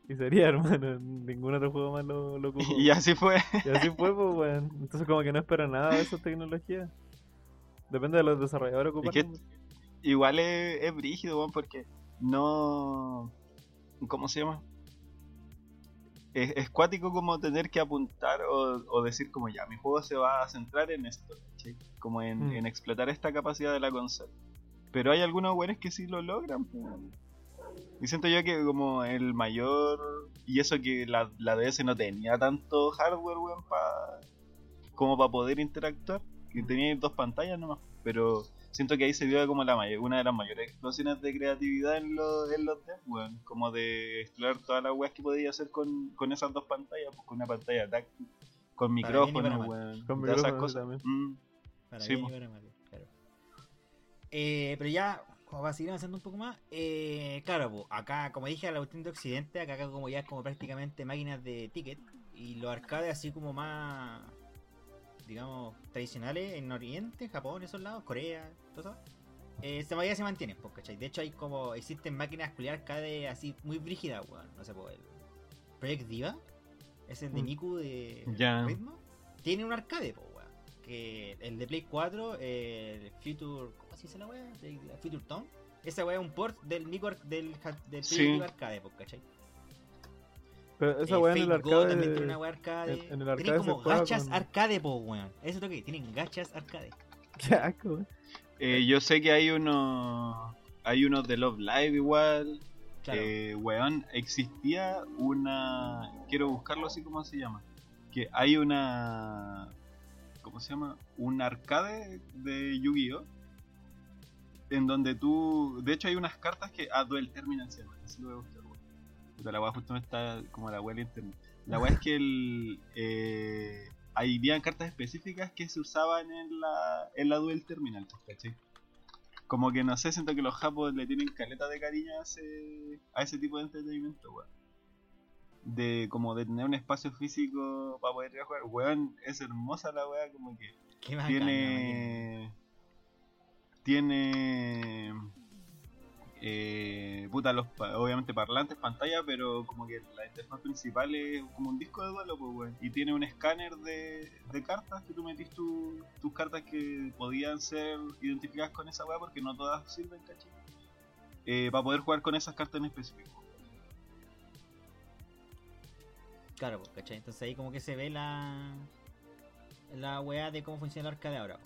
Y sería, hermano, ningún otro juego más lo, lo ocupó. Y así fue. Y así fue, pues, weón. Entonces, como que no espero nada de esa tecnología. Depende de los desarrolladores que igual es, es brígido, weón, porque no... ¿Cómo se llama? Es, es cuático como tener que apuntar o, o decir como ya, mi juego se va a centrar en esto, ¿cachai? Como en, Mm. en explotar esta capacidad de la consola. Pero hay algunos weones que sí lo logran. Y siento yo que como el mayor... Y eso que la, la DS no tenía tanto hardware, weón, pa, como para poder interactuar. Que tenía dos pantallas nomás. Pero siento que ahí se vio como la mayor, una de las mayores explosiones de creatividad en, los en los devs, weón. Como de explorar todas las weas que podía hacer con, con esas dos pantallas. Pues con una pantalla táctil, con micrófono, weón. Con todas esas cosas. Mm. Para Sí, bien po. para mal, claro. Eh, pero ya, como para seguir avanzando un poco más, eh, claro, po, acá, como dije, a la cuestión de Occidente, acá, acá como ya es como prácticamente máquinas de ticket, y los arcades así como más, digamos, tradicionales en Oriente, Japón, esos lados, Corea, todo eso, eh, todavía se mantienen, pues, ¿cachai? De hecho, hay como, existen máquinas culiar arcade así muy brígidas, weón, no sé, pues, el Project Diva, es el de Mm. Miku de Ya. ritmo, tiene un arcade, pues, weón. Que el de Play 4, eh, el Future. ¿Cómo se dice la weá? Future Tone. Esa weá es un port del Miku del, del Play Sí. arcade, pues, ¿cachai? Pero esa Eh, weá en el Fate Go también tiene arcade. una weá arcade. en- en el Tienen arcade como se juega gachas con- arcade, po, weón. Eso es lo que tienen gachas arcade. Qué asco, weón. Eh, yo sé que hay unos. Hay unos de Love Live igual. Claro. Eh, weón, existía una. Quiero buscarlo así como se llama. Que hay una. ¿Cómo se llama? Un arcade de Yu-Gi-Oh! En donde tú. De hecho, hay unas cartas que. Ah, Duel Terminal se llama. Así lo voy a buscar, la weá justo me está como la weá del internet. La weá es que el. Eh, habían cartas específicas que se usaban en la, en la Duel Terminal, pues, ¿cachai? Como que no sé, siento que los japos le tienen caleta de cariño a ese, a ese tipo de entretenimiento, weón. De como de tener un espacio físico para poder ir a jugar. Weón, es hermosa la weá, como que Qué bacán, la tiene. Tiene. Eh, puta, los, obviamente parlantes, pantalla, pero como que la interfaz principal es como un disco de duelo, pues, weón. Y tiene un escáner de, de cartas que tú metís tu- tus cartas que podían ser identificadas con esa weá, porque no todas sirven, ¿cachai? Eh, para poder jugar con esas cartas en específico. Claro, pues. Entonces ahí como que se ve la. La weá de cómo funciona el arcade ahora.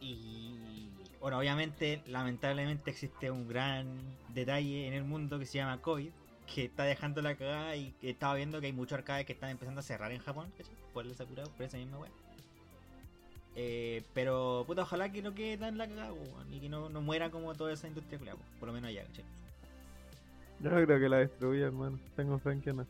Y. Bueno, obviamente, lamentablemente existe un gran detalle en el mundo que se llama COVID, que está dejando la cagada y que estaba viendo que hay muchos arcades que están empezando a cerrar en Japón, ¿cachai? Por el saturado, por esa misma weá. Eh, pero, puta, ojalá que no quede tan la cagada, weón, y que no, no muera como toda esa industria, culiao, po, por lo menos allá, ¿cachai? Yo no creo que la destruya, hermano. Tengo fe en que no.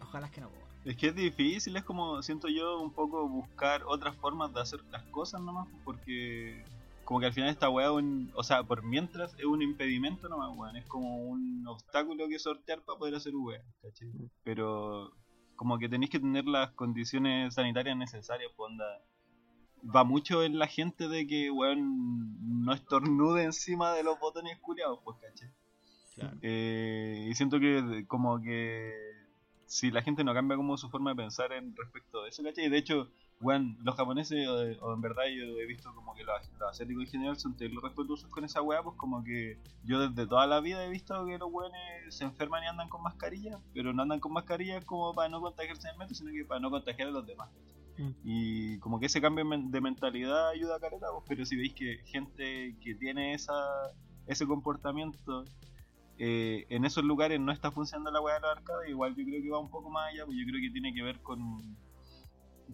Ojalá que no, weón. Es que es difícil, es como, siento yo, un poco buscar otras formas de hacer las cosas nomás, porque como que al final esta weá, un- o sea, por mientras es un impedimento nomás, weón, es como un obstáculo que sortear para poder hacer weá, ¿cachai? Pero como que tenéis que tener las condiciones sanitarias necesarias, pues onda. Va mucho en la gente de que, weón, no estornude encima de los botones culiados, pues, ¿cachai? Claro. Eh, y siento que como que si la gente no cambia como su forma de pensar en respecto de eso, ¿cachai? De hecho, bueno, los japoneses, o, o en verdad yo he visto como que los, los asiáticos en general son terribles respetuosos con esa weá, pues como que yo desde toda la vida he visto que los weones se enferman y andan con mascarilla, pero no andan con mascarilla como para no contagiarse en el metro, sino que para no contagiar a los demás. Mm. Y como que ese cambio de mentalidad ayuda a caleta, pues, pero si veis que gente que tiene esa, ese comportamiento eh, en esos lugares no está funcionando la weá de los arcades, igual yo creo que va un poco más allá, pues yo creo que tiene que ver con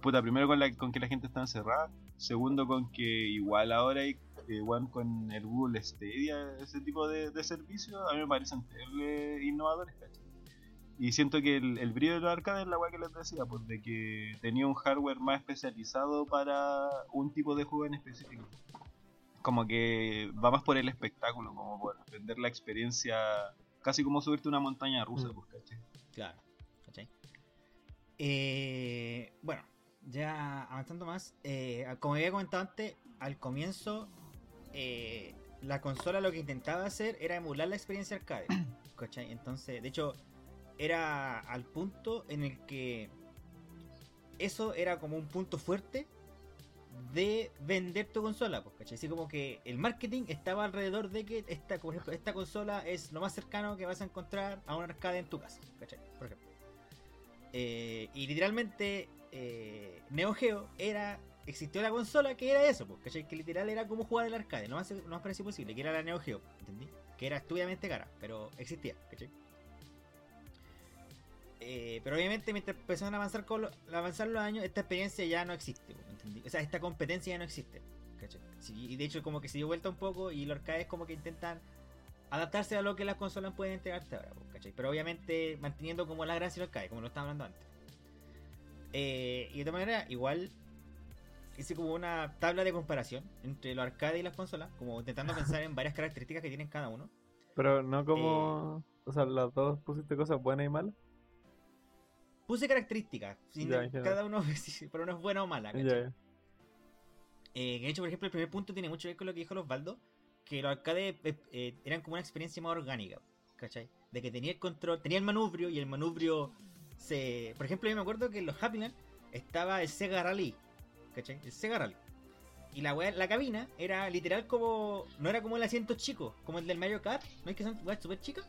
puta, primero con, la, con que la gente está encerrada, segundo con que igual ahora hay eh, con el Google Stadia, ese tipo de, de servicios, a mí me parecen terrible innovadores, ¿cachai? Y siento que el, el brillo de los arcades es la weá que les decía, pues de que tenía un hardware más especializado para un tipo de juego en específico. Como que va más por el espectáculo, como por vender la experiencia, casi como subirte a una montaña rusa, Mm. pues, ¿cachai? Claro, ¿cachai? Eh, bueno, ya avanzando más, eh, como había comentado antes, al comienzo eh, la consola lo que intentaba hacer era emular la experiencia arcade, ¿cachai? Entonces, de hecho, era al punto en el que eso era como un punto fuerte de vender tu consola, pues, ¿cachai? Así como que el marketing estaba alrededor de que esta, por ejemplo, esta consola es lo más cercano que vas a encontrar a un arcade en tu casa, ¿cachai? Por ejemplo. Eh, y literalmente eh, Neo Geo era existió la consola que era eso, ¿cachai? Que literal era como jugar el arcade, lo más, lo más parecido posible, que era la Neo Geo, ¿entendí? Que era estúpidamente cara, pero existía, ¿cachai? Eh, pero obviamente mientras empezaron a avanzar, con lo- avanzar los años, esta experiencia ya no existe, ¿entendí? O sea, esta competencia ya no existe, ¿cachai? Y de hecho como que se dio vuelta un poco y los arcades como que intentan adaptarse a lo que las consolas pueden entregarte ahora, ¿cachai? Pero obviamente manteniendo como la gracia de los arcades, como lo estaba hablando antes. Eh, y de todas maneras, igual hice como una tabla de comparación entre los arcades y las consolas, como intentando pensar en varias características que tienen cada uno. Pero no como. O sea, las dos pusiste cosas buenas y malas. Puse características, general. cada uno, pero no es buena o mala, ya. Eh, de hecho, por ejemplo, el primer punto tiene mucho que ver con lo que dijo Osvaldo, que los arcades eh, eh, eran como una experiencia más orgánica, ¿cachai? De que tenía el control, tenía el manubrio y el manubrio se... Por ejemplo, yo me acuerdo que en los Happyland estaba el Sega Rally, ¿cachai? El Sega Rally. Y la la cabina era literal como... No era como el asiento chico, como el del Mario Kart, ¿no es que son weas súper chicas?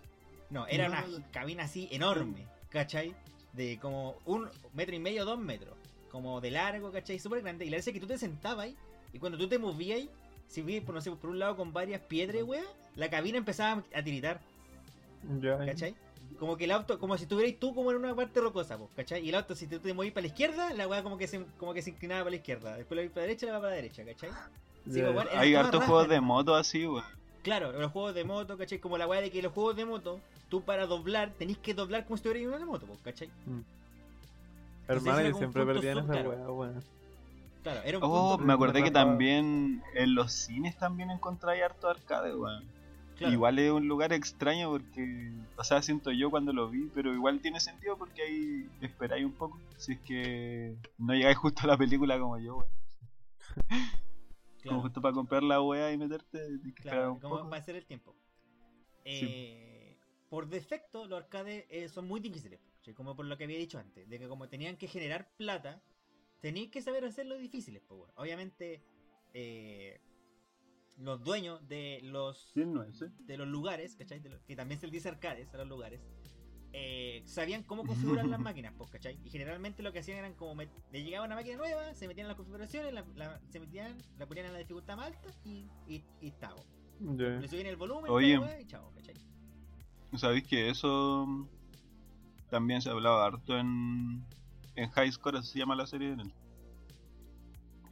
No, era No, una no, no. cabina así enorme, ¿cachai? De como un metro y medio, dos metros. Como de largo, ¿cachai? Súper grande. Y la verdad es que tú te sentabas ahí y cuando tú te movías ahí, si vi, por, no sé, por un lado con varias piedras, weá, la cabina empezaba a tiritar. ¿cachai? Como que el auto, como si estuvieras tú como en una parte rocosa, po, ¿cachai? Y el auto, si tú te movías para la izquierda, la weá como que se, como que se inclinaba para la izquierda. Después la para la derecha, la va para la derecha, ¿cachai? Sí, pues, Hay hartos juegos de moto así, weón. Claro, los juegos de moto, ¿cachai? Como la weá de que los juegos de moto, tú para doblar, tenés que doblar como si estuvieras en una moto, po, ¿cachai? Hermano, era yo como siempre un punto perdía en esa weá, weón. Claro, era un Oh, punto. me acordé que también en los cines también encontráis harto arcade, weón. Claro. Igual es un lugar extraño porque, o sea, siento yo cuando lo vi, pero igual tiene sentido porque ahí esperáis un poco. Si es que no llegáis justo a la película como yo, claro. Como justo para comprar la weá y meterte, que Claro, un como poco. va a ser el tiempo. Eh, Por defecto, los arcades eh, son muy difíciles. Como por lo que había dicho antes, de que como tenían que generar plata, tenían que saber hacerlo difíciles. Pues, bueno. Obviamente, eh, los dueños de los ¿Quién no es ese? de los lugares, ¿cachai? De lo- que también se le dice arcades a los lugares, eh, sabían cómo configurar las máquinas, pues, ¿cachai? Y generalmente lo que hacían eran como, le llegaba una máquina nueva, se metían en las configuraciones, la, la- se metían, la ponían en la dificultad más alta y, y, y estaba. Le subían el volumen, Oye. y chao, ¿cachai? ¿Sabéis que eso también se hablaba harto en, en High Score, así se llama la serie? en el-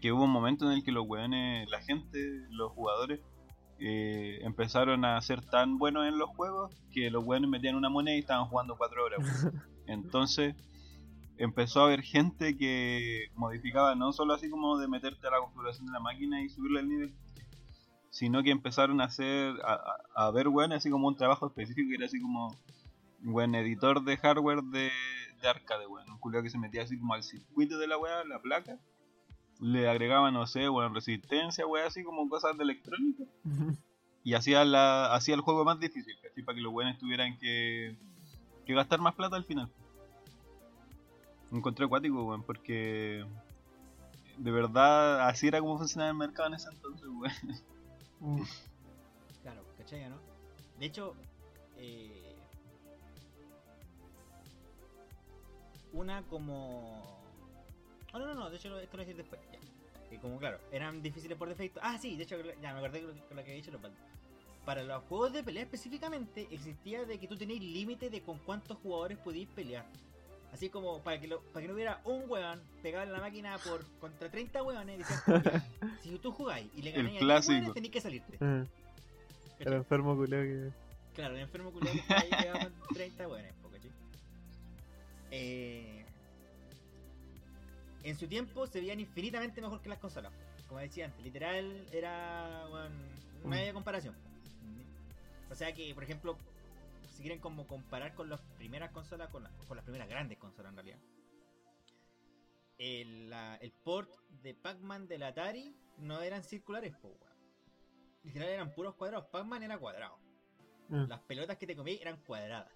Que hubo un momento en el que los weones, la gente, los jugadores, eh, empezaron a ser tan buenos en los juegos que los weones metían una moneda y estaban jugando cuatro horas. Entonces empezó a haber gente que modificaba no solo así como de meterte a la configuración de la máquina y subirle el nivel, sino que empezaron a hacer, a, a, ver, weón, así como un trabajo específico que era así como, weón, editor de hardware de, de arcade, weón, un culiao que se metía así como al circuito de la weá, la placa, le agregaba, no sé, weón, resistencia, weón, así como cosas de electrónica, y hacía, la, hacía el juego más difícil, ¿cachai? Para que los weones tuvieran que, que gastar más plata al final. Encontré acuático, weón, porque de verdad así era como funcionaba el mercado en ese entonces, weón. Claro, ¿cachai, no? De hecho, eh, una como... Oh, no, no, no, de hecho esto lo decir después, ya. Como claro, eran difíciles por defecto. Ah, sí, de hecho, ya me acordé con lo, con lo que había dicho los bandos. Para los juegos de pelea específicamente, existía de que tú tenías límite de con cuántos jugadores podías pelear. Así como para que, lo- para que no hubiera un weón pegado en la máquina por contra 30 weones, "Ya, si tú jugáis y le ganáis a 10 clásico. weones, tenéis que salirte. el enfermo culiao que. Claro, el enfermo culiado que está ahí pegado con 30 weones. Eh, en su tiempo se veían infinitamente mejor que las consolas. Como decía antes, literal era weón, una Mm. de comparación. O sea que, por ejemplo, si quieren como comparar con las primeras consolas, con, la- con las primeras grandes consolas en realidad. El, la- el port de Pac-Man del Atari no eran circulares, po, weón. Literal eran puros cuadrados. Pac-Man era cuadrado eh, las pelotas que te comí eran cuadradas.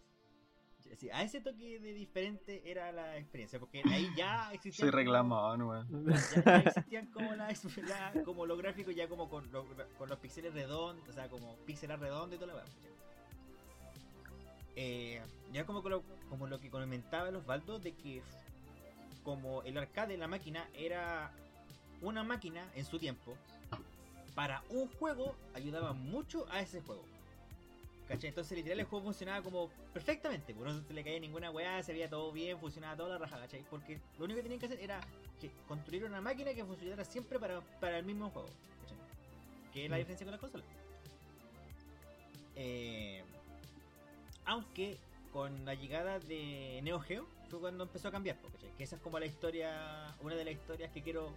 Decir, a ese toque de diferente era la experiencia, porque ahí ya existían. Soy como- reclamón, weón. Ya, ya existían como, la, la- como los gráficos, ya como con, los- con los píxeles redondos, o sea, como píxeles redondos y toda la weá. Eh, ya como, lo, como lo que comentaba los baldos de que como el arcade, la máquina era una máquina en su tiempo para un juego ayudaba mucho a ese juego. ¿Cachai? Entonces literal el juego funcionaba como perfectamente, pues, no se le caía ninguna weá, se veía todo bien, funcionaba toda la raja, ¿cachai? Porque lo único que tenían que hacer era que construir una máquina que funcionara siempre para, para el mismo juego, ¿cachai? Que es la Mm. diferencia con la consola. Eh, aunque con la llegada de Neo Geo fue cuando empezó a cambiar, po, ¿cachai? Que esa es como la historia, una de las historias que quiero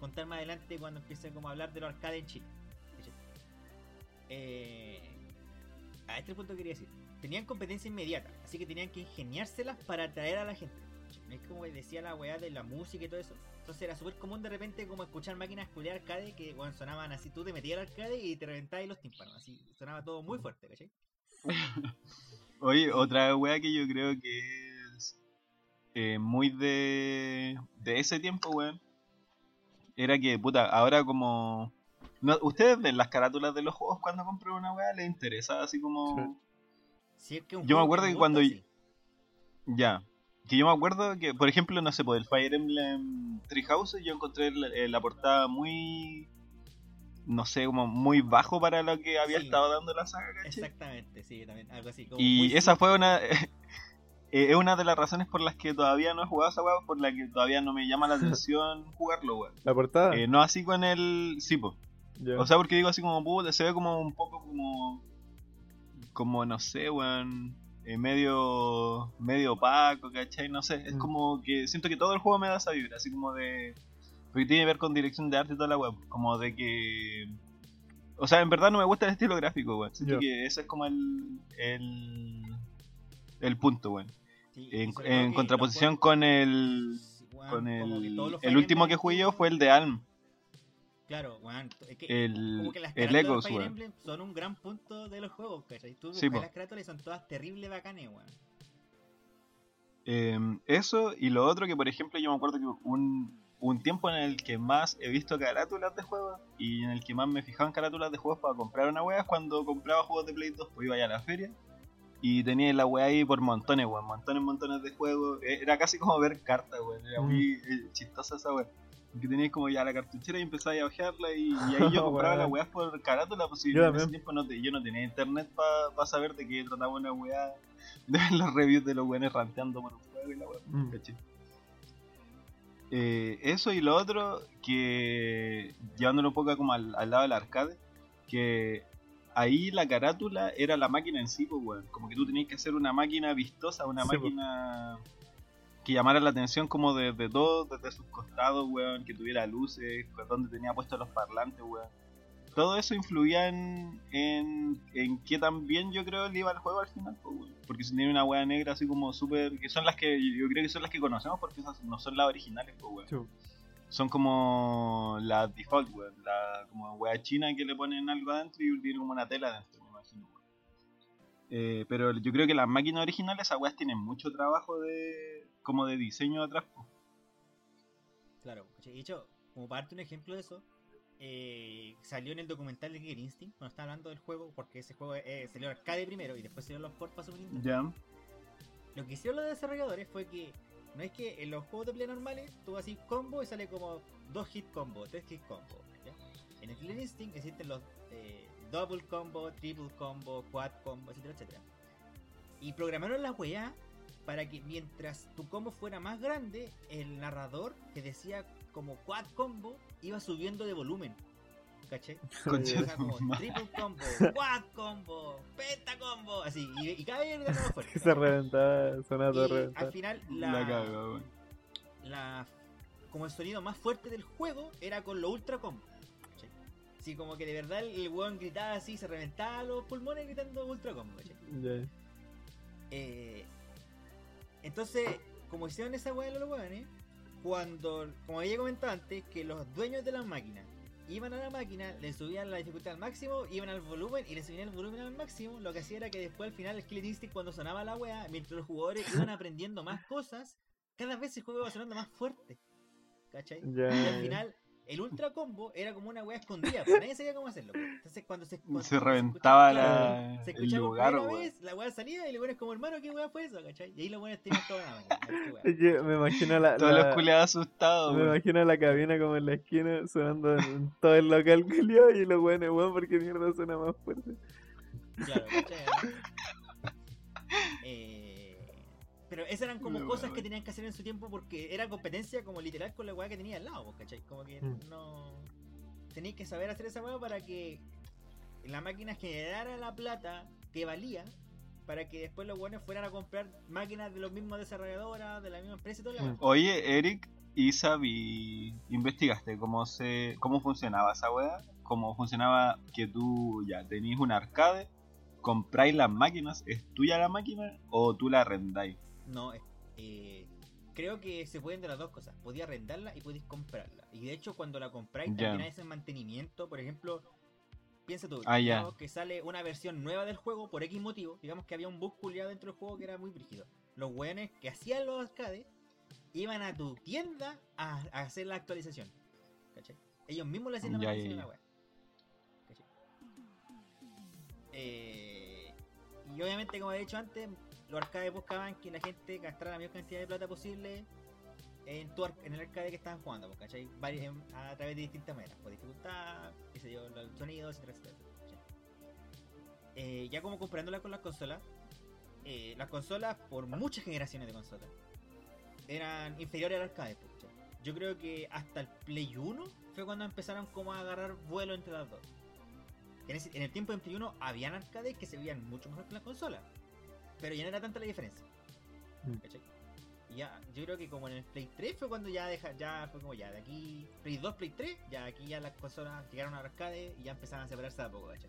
contar más adelante cuando empiece como a hablar de los arcades en Chile. Eh, a este punto quería decir, tenían competencia inmediata, así que tenían que ingeniárselas para atraer a la gente. Es como decía la weá de la música y todo eso. Entonces era súper común de repente como escuchar máquinas culiar arcade que bueno, sonaban así, tú te metías al arcade y te reventabas los tímpanos, así sonaba todo muy fuerte, ¿cachai? Oye, otra wea que yo creo que es eh, muy de, de ese tiempo, weón. Era que, puta, ahora como... No, ¿Ustedes ven las carátulas de los juegos cuando compran una wea? ¿Les interesa así como...? Si es que un Yo me acuerdo que cuando- sí. Ya. Que yo me acuerdo que, por ejemplo, no sé, por el Fire Emblem Treehouse yo encontré la, eh, la portada muy... No sé, como muy bajo para lo que había Sí. estado dando la saga, ¿cachai? Exactamente, sí, también, algo así. Como Y muy esa simple. fue una. eh, es una de las razones por las que todavía no he jugado esa weá, por la que todavía no me llama la atención jugarlo, weón. La portada. Eh, no así con el. Sí, po. O sea, porque digo así como puta, se ve como un poco como. Como no sé, weón. eh, medio. medio opaco, ¿cachai? No sé. Es Mm. como que siento que todo el juego me da esa vibra, así como de. Porque tiene que ver con dirección de arte y toda la weá. Como de que. O sea, en verdad no me gusta el estilo gráfico, weón. Siento que ese es como el. el. el punto, weón. Sí, En, contraposición con el. con el. El último que jugué yo fue el de Alm. Claro, weón, es que El, como que las carátulas de. Emblem son un gran punto de los juegos, ¿cachai? Tú Sí, las carátulas y son todas terrible bacanes, weón. Eh, eso y lo otro que, por ejemplo, yo me acuerdo que un, un tiempo en el que más he visto carátulas de juegos y en el que más me fijaba en carátulas de juegos para comprar una wea es cuando compraba juegos de Play 2, pues iba ya a la feria y tenía la wea ahí por montones, weón, montones, montones de juegos. Eh, Era casi como ver cartas, weón, era Mm. muy eh, chistosa esa wea. Que tenías como ya la cartuchera y empezabas a ojearla y, y ahí yo compraba las weas por carátula, pues Yo en ese tiempo no te- yo no tenía internet para saber de qué trataba una wea, de ver los reviews de los weones ranteando por un juego y la wea. Mm. ¿cachai? Eh, eso y lo otro, que llevándolo un poco como al, al lado del arcade, que ahí la carátula era la máquina en sí, pues, weón. Como que tú tenías que hacer una máquina vistosa, una Sí, pues. Que llamara la atención como desde todo, desde sus costados, weón, que tuviera luces, donde tenía puestos los parlantes, weón. Todo eso influía en, en, en qué tan bien yo creo le iba el juego al final, pues, weón. Porque si tiene una weá negra así como súper... Que son las que yo creo que son las que conocemos porque esas no son las originales, pues, weón. Chu. Son como las default, weón. La como weá china que le ponen algo adentro y tiene como una tela adentro, me imagino, weón. Eh, pero yo creo que las máquinas originales, esas weas tienen mucho trabajo de como de diseño atrás. po. Claro, de hecho, como para darte un ejemplo de eso, eh, salió en el documental de Killer Instinct, cuando estaba hablando del juego, porque ese juego eh, salió arcade primero y después salieron los ports para Super Nintendo. Ya. Lo que hicieron los desarrolladores fue que no es que en los juegos de play normales tú así combo y sale como dos hit combo, tres hit combo. ¿ya? En el Killer Instinct existen los eh, double combo, triple combo, quad combo, etcétera, etcétera. Y programaron la weá para que mientras tu combo fuera más grande, el narrador que decía como quad combo iba subiendo de volumen. ¿Caché? Como triple combo, quad combo, penta combo, así, y, y cada vez era más fuerte. Se reventaba, sonaba al final La, la, la como el sonido más fuerte del juego era con lo ultra combo. Sí, como que de verdad el, el weón gritaba así, se reventaba los pulmones gritando ultra combo. Ya. Eh, entonces, como hicieron esa weá de los weones, cuando, como había comentado antes, que los dueños de las máquinas iban a la máquina, le subían la dificultad al máximo, iban al volumen y le subían el volumen al máximo, lo que hacía era que después al final el Killer Instinct cuando sonaba la weá, mientras los jugadores iban aprendiendo más cosas, cada vez el juego iba sonando más fuerte. ¿Cachai? Ya, Y al final, el ultra combo era como una weá escondida, porque nadie sabía cómo hacerlo. pues. Entonces cuando se, cuando Se reventaba la, se el escuchaba lugar, weón. vez, la weá salía y le pones como hermano, ¿qué weá fue eso? ¿cachai? Y ahí los weones tenían toda la me imagino la, Todos la- los culiados asustados, me imagino la cabina como en la esquina sonando en todo el local culiao y los buenos, weón, porque mierda suena más fuerte. Claro, ¿cachai? Pero esas eran como No, cosas que weón. tenían que hacer en su tiempo porque era competencia como literal con la weá que tenía al lado, pues, ¿cachai? Como que Mm. no. Tenías que saber hacer esa weá para que la máquina generara la plata que valía para que después los buenos fueran a comprar máquinas de los mismos desarrolladoras, de la misma empresa y todo. Mm. Oye, Eric y Sabi, ¿investigaste cómo se cómo funcionaba esa weá? ¿Cómo funcionaba que tú ya tenías un arcade, compráis las máquinas, es tuya la máquina o tú la arrendáis? No, eh, creo que se pueden de las dos cosas. Podía arrendarla y podéis comprarla. Y de hecho, cuando la compráis, Ya. también hay ese mantenimiento. Por ejemplo, piensa tú, Ah, que sale una versión nueva del juego por X motivo. Digamos que había un bug culiado dentro del juego que era muy brígido. Los weones que hacían los arcades iban a tu tienda a, a hacer la actualización. ¿Cachai? Ellos mismos le hacían la ya, a la. Eh, y obviamente, como he dicho antes, los arcades buscaban que la gente gastara la mayor cantidad de plata posible en, el arcade que estaban jugando, pues, ¿cachai? Vari- en- a través de distintas maneras, por dificultad, qué sé yo, los sonidos, etcétera, etcétera. Eh, ya como comparándola con las consolas, eh, las consolas, por muchas generaciones de consolas, eran inferiores al arcade, pues, ¿cachai? Yo creo que hasta el Play 1 fue cuando empezaron como a agarrar vuelo entre las dos. En el tiempo de Play 1 habían arcades que se veían mucho mejor que las consolas. Pero ya no era tanta la diferencia. Mm. ¿Cachai? Y ya, yo creo que como en el Play 3 fue cuando ya deja, ya fue como ya, de aquí, Play 2, Play 3, ya aquí ya las consolas llegaron a arcade y ya empezaban a separarse de a poco, ¿cachai?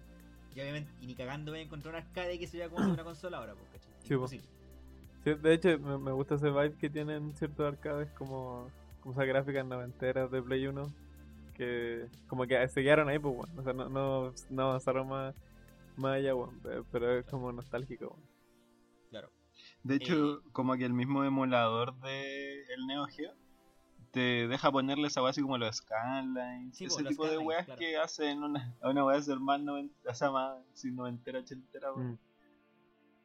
Y obviamente, y ni cagando voy a encontrar un arcade que se vea como una consola ahora, pues, ¿cachai? Sí, pues. Sí, de hecho, me, me gusta ese vibe que tienen ciertos arcades como, como esas gráficas noventeras de Play 1. Que como que se quedaron ahí, pues, bueno. O sea, no, no, no avanzaron más, más allá, bueno, pero es como nostálgico, bueno. Claro. De hecho, como que el mismo emulador de el Neo Geo te deja ponerle esa weá así como los scanlines, Sí, ese po, los tipo de scanlines, weas claro. que hacen una, a una weá ser más noventa, o sea, más sí, noventera, ochentera. Mm.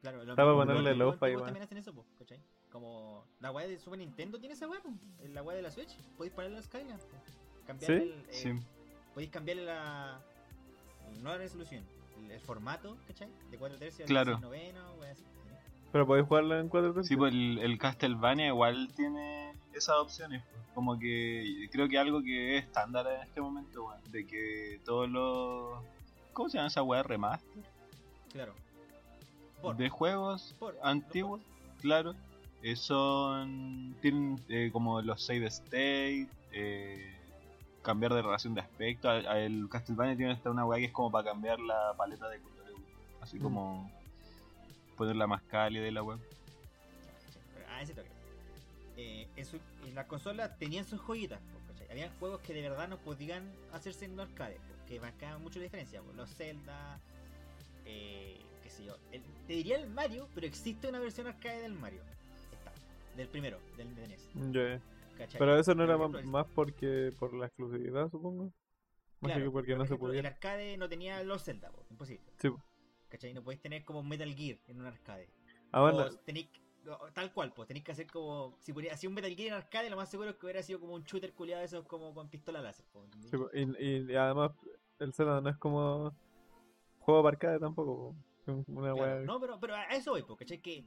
Claro, Estaba mismos ponerle weón. también hacen eso, pues, ¿cachai? Como la weá de Super Nintendo tiene esa weá, pues, la weá de la Switch, podéis ponerle los Skylands, pues. Cambiarle ¿Sí? el, eh, Sí. podéis cambiarle la no la resolución, el, el formato, ¿cachai? De 4 tercios Claro. a 16 noveno, weá así. Pero podéis jugarlo en 4 tercios. Sí, pues el, el Castlevania igual tiene esas opciones. pues. Como que creo que algo que es estándar en este momento, weón, de que todos los. ¿Cómo se llama esa weá? Remaster Claro. Por, de juegos por, antiguos, claro. eh, son. Tienen eh, como los save state, eh, cambiar de relación de aspecto. A- a- El Castlevania tiene hasta una weá que es como para cambiar la paleta de colores, así Mm. como ponerla más cálida y la weá. Ah, ese toque. Eh, en, su- en las consolas tenían sus joyitas, ¿cachai? Habían juegos que de verdad no podían hacerse en los arcades, pues, que marcaban mucho la diferencia. los Zelda, eh, qué sé yo. El- te diría el Mario, pero existe una versión arcade del Mario. Está, del primero, del de NES. Pero eso no era ejemplo, más, porque por la exclusividad, supongo. Más claro, que porque no por se ejemplo, podía. El arcade no tenía los Zelda, po, imposible. Sí. ¿Cachai? No podéis tener como Metal Gear en un arcade. Ah, bueno, O tenéis- tal cual, pues tenéis que hacer como. Si ponía así un Metal Gear en arcade, lo más seguro es que hubiera sido como un shooter culiado de esos como con pistola láser. sí, po, y, además el Zelda no es como juego para arcade tampoco. po. Es una Claro, wea- No, pero, pero a eso voy, po, ¿cachai? Que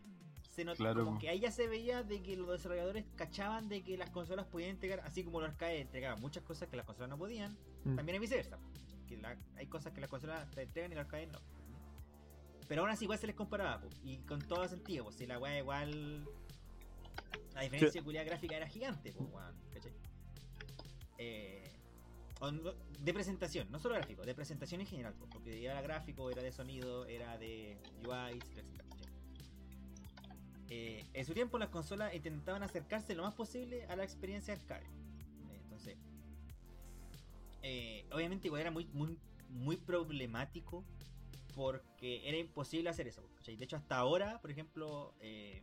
se notó Claro, como que ahí ya se veía de que los desarrolladores cachaban de que las consolas podían entregar, así como los arcades entregaban muchas cosas que las consolas no podían, Mm. también es viceversa. Que la- hay cosas que las consolas te entregan y los arcades no. Pero aún así igual se les comparaba, po, y con todo sentido, pues si la weá igual. La diferencia de cualidad gráfica era gigante, pues, weón, ¿cachai? Eh, de presentación, no solo gráfico, de presentación en general, pues, porque era gráfico, era de sonido, era de UI, etc. Eh, en su tiempo las consolas intentaban acercarse lo más posible a la experiencia arcade. Eh, Entonces, eh, obviamente igual era muy, muy, muy problemático porque era imposible hacer eso. ¿cachai? De hecho, hasta ahora, por ejemplo, eh,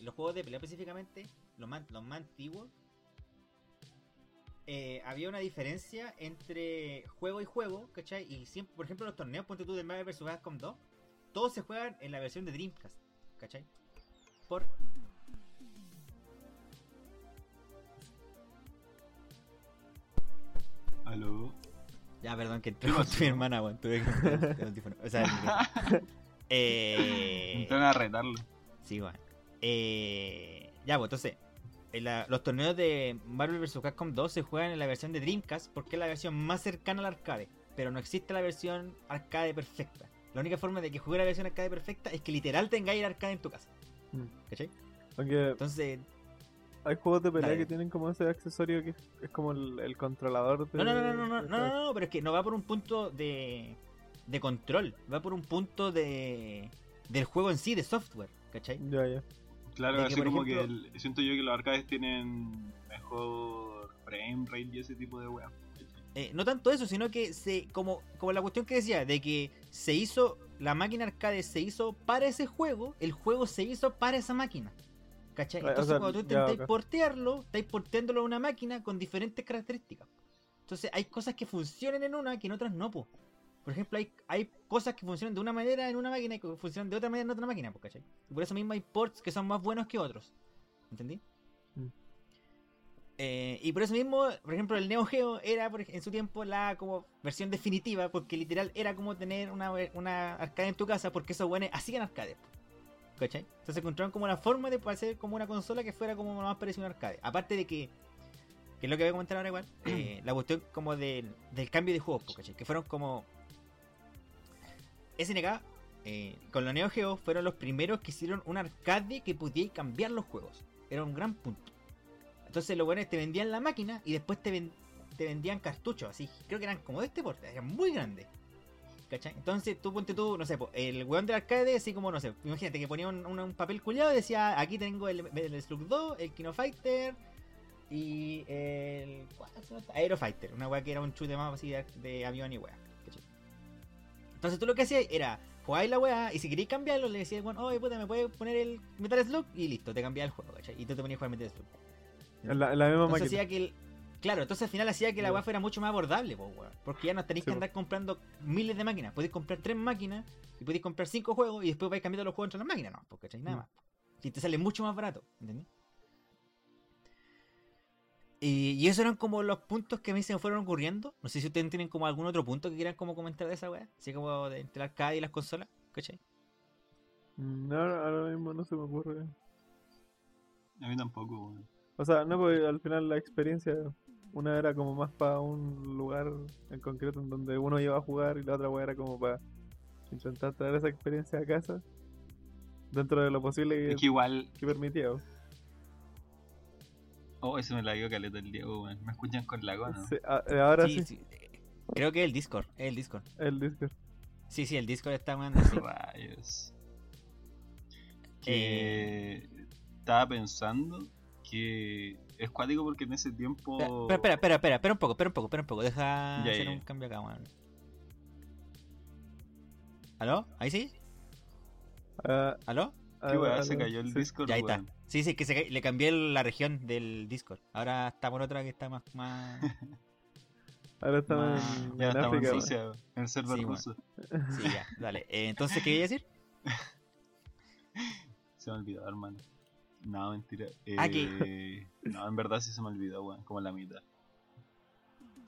los juegos de pelea específicamente, los más, los más antiguos, eh, había una diferencia entre juego y juego, ¿cachai? Y siempre, por ejemplo, los torneos, ponte tú de Marvel vs. Capcom 2, todos se juegan en la versión de Dreamcast, ¿cachai? Por... Aló. Ya, perdón, que entró con tu hermana, weón. Tuve que poner el audífono. O sea, el micrófono. eh... A retarlo. Sí, bueno. Eh, ya, pues entonces, en la- los torneos de Marvel vs. Capcom 2 se juegan en la versión de Dreamcast porque es la versión más cercana al arcade. Pero no existe la versión arcade perfecta. La única forma de que juegue la versión arcade perfecta es que literal tengáis el arcade en tu casa. Mm. ¿Cachai? Aunque Entonces, hay juegos de pelea Dale. que tienen como ese accesorio que es, es como el, el controlador de. no, no, no, no, no, no, no, no, no, pero es que no va por un punto de, de control, va por un punto de del juego en sí, de software, ¿cachai? Ya, ya. Claro, De así como ejemplo- que el- siento yo que los arcades tienen mejor frame rate y ese tipo de weá. Eh, no tanto eso, sino que se como, como la cuestión que decía, de que se hizo, la máquina arcade se hizo para ese juego, el juego se hizo para esa máquina. ¿Cachai? O Entonces sea, cuando tú intentáis portearlo, estáis porteándolo a una máquina con diferentes características. Entonces hay cosas que funcionan en una que en otras no, po. Por ejemplo, hay, hay cosas que funcionan de una manera en una máquina y que funcionan de otra manera en otra máquina, po, ¿cachai? Y por eso mismo hay ports que son más buenos que otros. ¿Entendí? Mm. Eh, y por eso mismo, por ejemplo, el Neo Geo era por en su tiempo la como versión definitiva, porque literal era como tener una, una arcade en tu casa, porque esos buenos hacían arcade. po. ¿Cachai? Entonces encontraron como la forma de hacer como una consola que fuera como más parecido a un arcade. Aparte de que, que es lo que voy a comentar ahora igual, eh, la cuestión como del, del cambio de juegos, po, ¿cachai? Que fueron como... SNK, eh, con la Neo Geo, fueron los primeros que hicieron un arcade que podía cambiar los juegos. Era un gran punto. Entonces los buenos te vendían la máquina y después te, ven- te vendían cartuchos, así. Creo que eran como de este porte, eran muy grandes. ¿Cachai? Entonces tú ponte tú, no sé, po, el weón del arcade, así como, no sé, imagínate que ponía un, un- un papel culiado y decía, aquí tengo el, el Slug 2, el Kino Fighter y el... ¿cuál se llama? Aero Fighter, una weá que era un chute más así de, de avión y weá. ¿cachai? Entonces tú lo que hacías era, jugáis la weá y si querías cambiarlo le decías, bueno, oye puta, me puedes poner el Metal Slug y listo, te cambiaba el juego, ¿cachai? Y tú te ponías a jugar Metal Slug. La, misma Entonces máquina. hacía que el... Claro, entonces al final hacía que la weá fuera mucho más abordable, po, weón. Porque ya no tenéis Sí, que andar comprando miles de máquinas. Podéis comprar tres máquinas y podéis comprar cinco juegos y después vais cambiando los juegos entre las máquinas, no, porque Nada Mm. más. Y te sale mucho más barato, ¿entendí? Y, y esos eran como los puntos que a mí se me fueron ocurriendo. No sé si ustedes tienen como algún otro punto que quieran como comentar de esa weá. Así como de entre el arcade y las consolas, ¿cachai? Mm, No, ahora mismo no se me ocurre. A mí tampoco, weón. O sea, no, porque al final la experiencia, una era como más para un lugar en concreto en donde uno iba a jugar y la otra era como para intentar traer esa experiencia a casa dentro de lo posible que, Es que igual. que permitía. Oh, eso me la dio caleta el Diego, weón. Me escuchan con la gona. Sí, a- eh, ahora sí, sí. eh, Creo que el Discord, es el Discord. el Discord. Sí, sí, el Discord está mandando. Que estaba pensando que es cuático porque en ese tiempo. Espera, espera, espera, espera, espera un poco, espera un poco, espera un poco. Deja Ya, hacer ya, un cambio acá, weón. ¿Aló? ¿Ahí sí? Ah, ¿Aló? ¿Qué weá? a- Se cayó el sí. Discord, Ya ahí está. Sí, sí, que se, le cambié la región del Discord. Ahora está por otra que está más. más... Ahora estamos Ma- en, Ya en estamos en África. en el server. Sí, ya, dale. Eh, entonces, ¿qué iba a decir? Se me olvidó, hermano. No, mentira. Ah, Eh, no, en verdad sí se me olvidó, weón, como la mitad.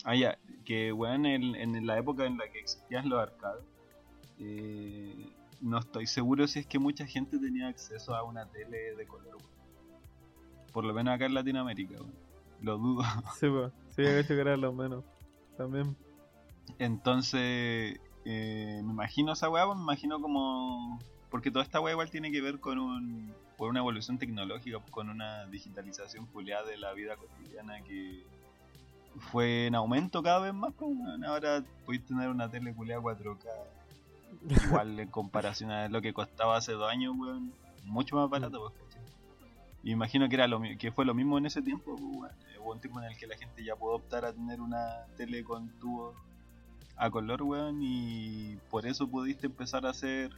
Ah, ya, que weón, en, en la época en la que existían los arcades, eh, no estoy seguro si es que mucha gente tenía acceso a una tele de color, weón. Por lo menos acá en Latinoamérica, weón. Lo dudo. Sí, pues. Sí, que era lo menos. También. Entonces, eh, me imagino esa weá, pues, me imagino como. Porque toda esta weá igual tiene que ver con un con una evolución tecnológica, pues, con una digitalización culiada de la vida cotidiana que fue en aumento cada vez más. Pues, weón. Ahora podéis tener una tele culiada 4K, igual en comparación a lo que costaba hace dos años, weón, mucho más barato, pues, imagino que era lo que fue lo mismo en ese tiempo, pues, Hubo un tiempo en el que la gente ya pudo optar a tener una tele con tubo a color, weón, y por eso pudiste empezar a hacer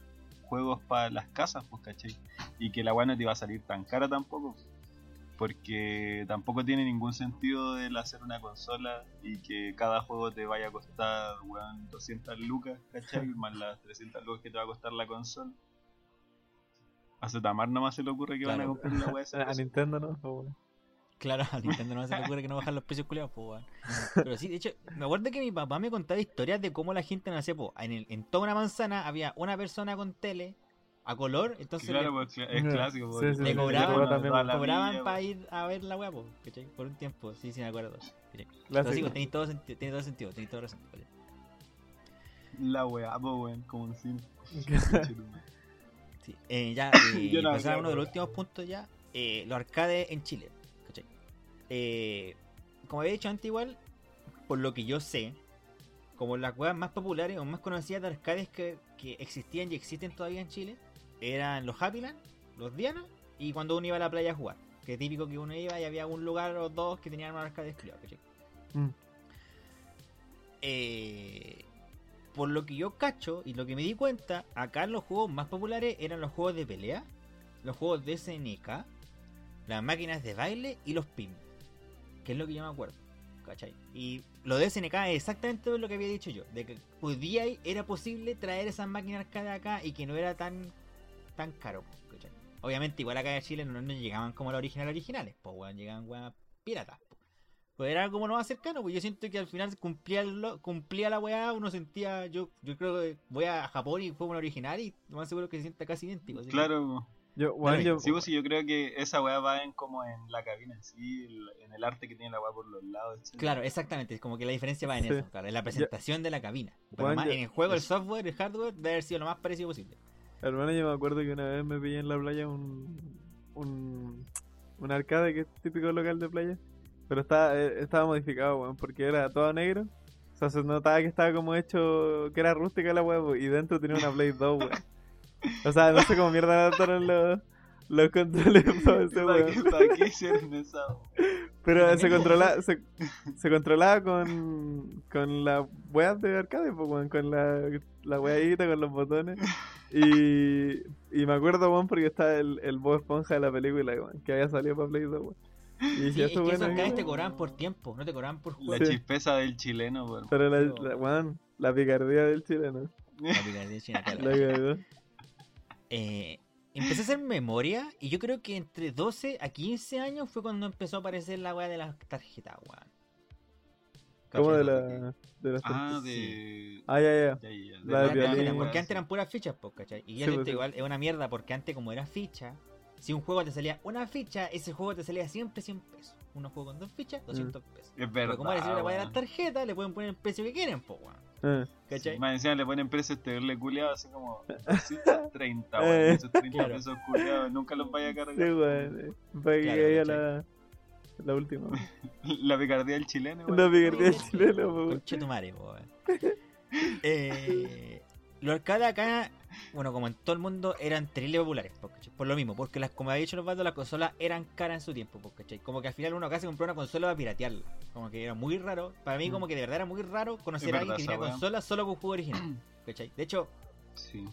juegos para las casas, pues, ¿cachai? Y que la weá no te iba a salir tan cara tampoco. Porque tampoco tiene ningún sentido el hacer una consola y que cada juego te vaya a costar, weón, 200 lucas, ¿cachai? Más las 300 lucas que te va a costar la consola. A Zetamar nomás se le ocurre que van a comprar la weá A. Nintendo no. Oh, bueno. Claro, a Nintendo no se le ocurre que no bajan los precios culiados, pues, weón. Pero sí, de hecho, me acuerdo que mi papá me contaba historias de cómo la gente, no sé, po, en, el- en toda una manzana había una persona con tele a color, entonces Claro, le, pues, es clásico. Sí, pues, sí, le sí, cobraban, también cobraban para pues. ir a ver la weá, po, ¿cachai? Por un tiempo, sí, sí, me acuerdo. Pero sí, Clásico. pues, tenéis todo, senti- tiene todo sentido, tenéis todo razón. ¿cachai? La weá, pues, weón, como un sim. Sí, eh, ya, eh, pasar a uno de los últimos puntos ya, eh, los arcades en Chile. Eh, como había dicho antes igual, por lo que yo sé, como las weas más populares o más conocidas de arcades que, que existían y existen todavía en Chile, eran los Happyland, los Diana, y cuando uno iba a la playa a jugar. Que es típico que uno iba y había un lugar o dos que tenían un arcade exclusivo, ¿cachai? Mm. Eh, por lo que yo cacho y lo que me di cuenta, acá los juegos más populares eran los juegos de pelea, los juegos de SNK, las máquinas de baile y los pin. Que es lo que yo me acuerdo. ¿Cachai? Y lo de SNK es exactamente lo que había dicho yo. De que podía, era posible traer esas máquinas arcade acá y que no era tan tan caro. ¿cachai? Obviamente igual acá en Chile no, no llegaban como las originales originales. Pues weón, llegaban weas piratas. po. Pues era como lo más cercano, pues yo siento que al final cumplía, lo- cumplía la weá, uno sentía, yo yo creo que voy a Japón y fue un original y lo más seguro que se sienta casi idéntico. así que- Claro, Yo, bueno, yo, sí, pues sí, yo creo que esa weá va en como en la cabina en sí, en el arte que tiene la weá por los lados, etc. Claro, exactamente, es como que la diferencia va en Sí. eso, claro, en la presentación de la cabina. Pero Bueno, más- yo- en el juego, el software, el hardware, debe haber sido lo más parecido posible. hermano, yo me acuerdo que una vez me pillé en la playa un, un, un arcade que es típico local de playa. Pero estaba, eh, estaba modificado, weón, porque era todo negro. O sea, se notaba que estaba como hecho, que era rústica la weá, y dentro tenía una Play 2, weón. O sea, no sé cómo mierda adaptaron los, los controles para ese ¿Para weón. qué, para qué hicieron esa Pero se controlaba, se, se controlaba con, con la wea de arcade, pues, con la, la weadita, con los botones. Y, y me acuerdo, weón, porque está el, el Bob Esponja de la película, weón, que había salido para Play 2, weón. Y Sí, es que esos bueno, arcades ¿qué? te cobraban por tiempo, no te cobraban por La juego. Sí. chispeza del chileno, weón. Pero la, la, weón, la picardía del chileno. La picardía china, claro. Eh, empecé a hacer memoria y yo creo que entre 12 a 15 años fue cuando empezó a aparecer la weá de las tarjetas, weón. ¿Cómo de la, de las Ah, tarjetas? de. Ah, ya, ya. Ya, ya, ya. La de porque antes eran puras fichas, pues, ¿cachai? Y Sí, siento pues, sí. igual, es una mierda porque antes como era ficha, si un juego te salía una ficha, ese juego te salía siempre 100 pesos. Uno juego con dos fichas, 200 pesos. Es verdad. Pero como ahora si la weá de las weón. tarjetas, le pueden poner el precio que quieren, pues, weón. ¿Cachai? Sí, más encima le ponen precio este verle culiado así como 230, weón. Eh. Esos 30 Claro. pesos culiados nunca los vaya a cargar. sí, weón. eh, Para que Claro, la, la última. weón. La picardía del chileno, weón. La picardía chilena, po, weón. Conche tu madre, po, weón. Eh, los arcades acá, bueno, como en todo el mundo, eran terrible populares, po, ¿cachai? por lo mismo, porque las, como ha dicho los bandos, las consolas eran caras en su tiempo, po, ¿cachai? como que al final uno acá se compró una consola para piratearla, como que era muy raro, para mí Mm. como que de verdad era muy raro conocer a alguien que tenía consola solo con juego original, ¿cachai? De hecho, Sí.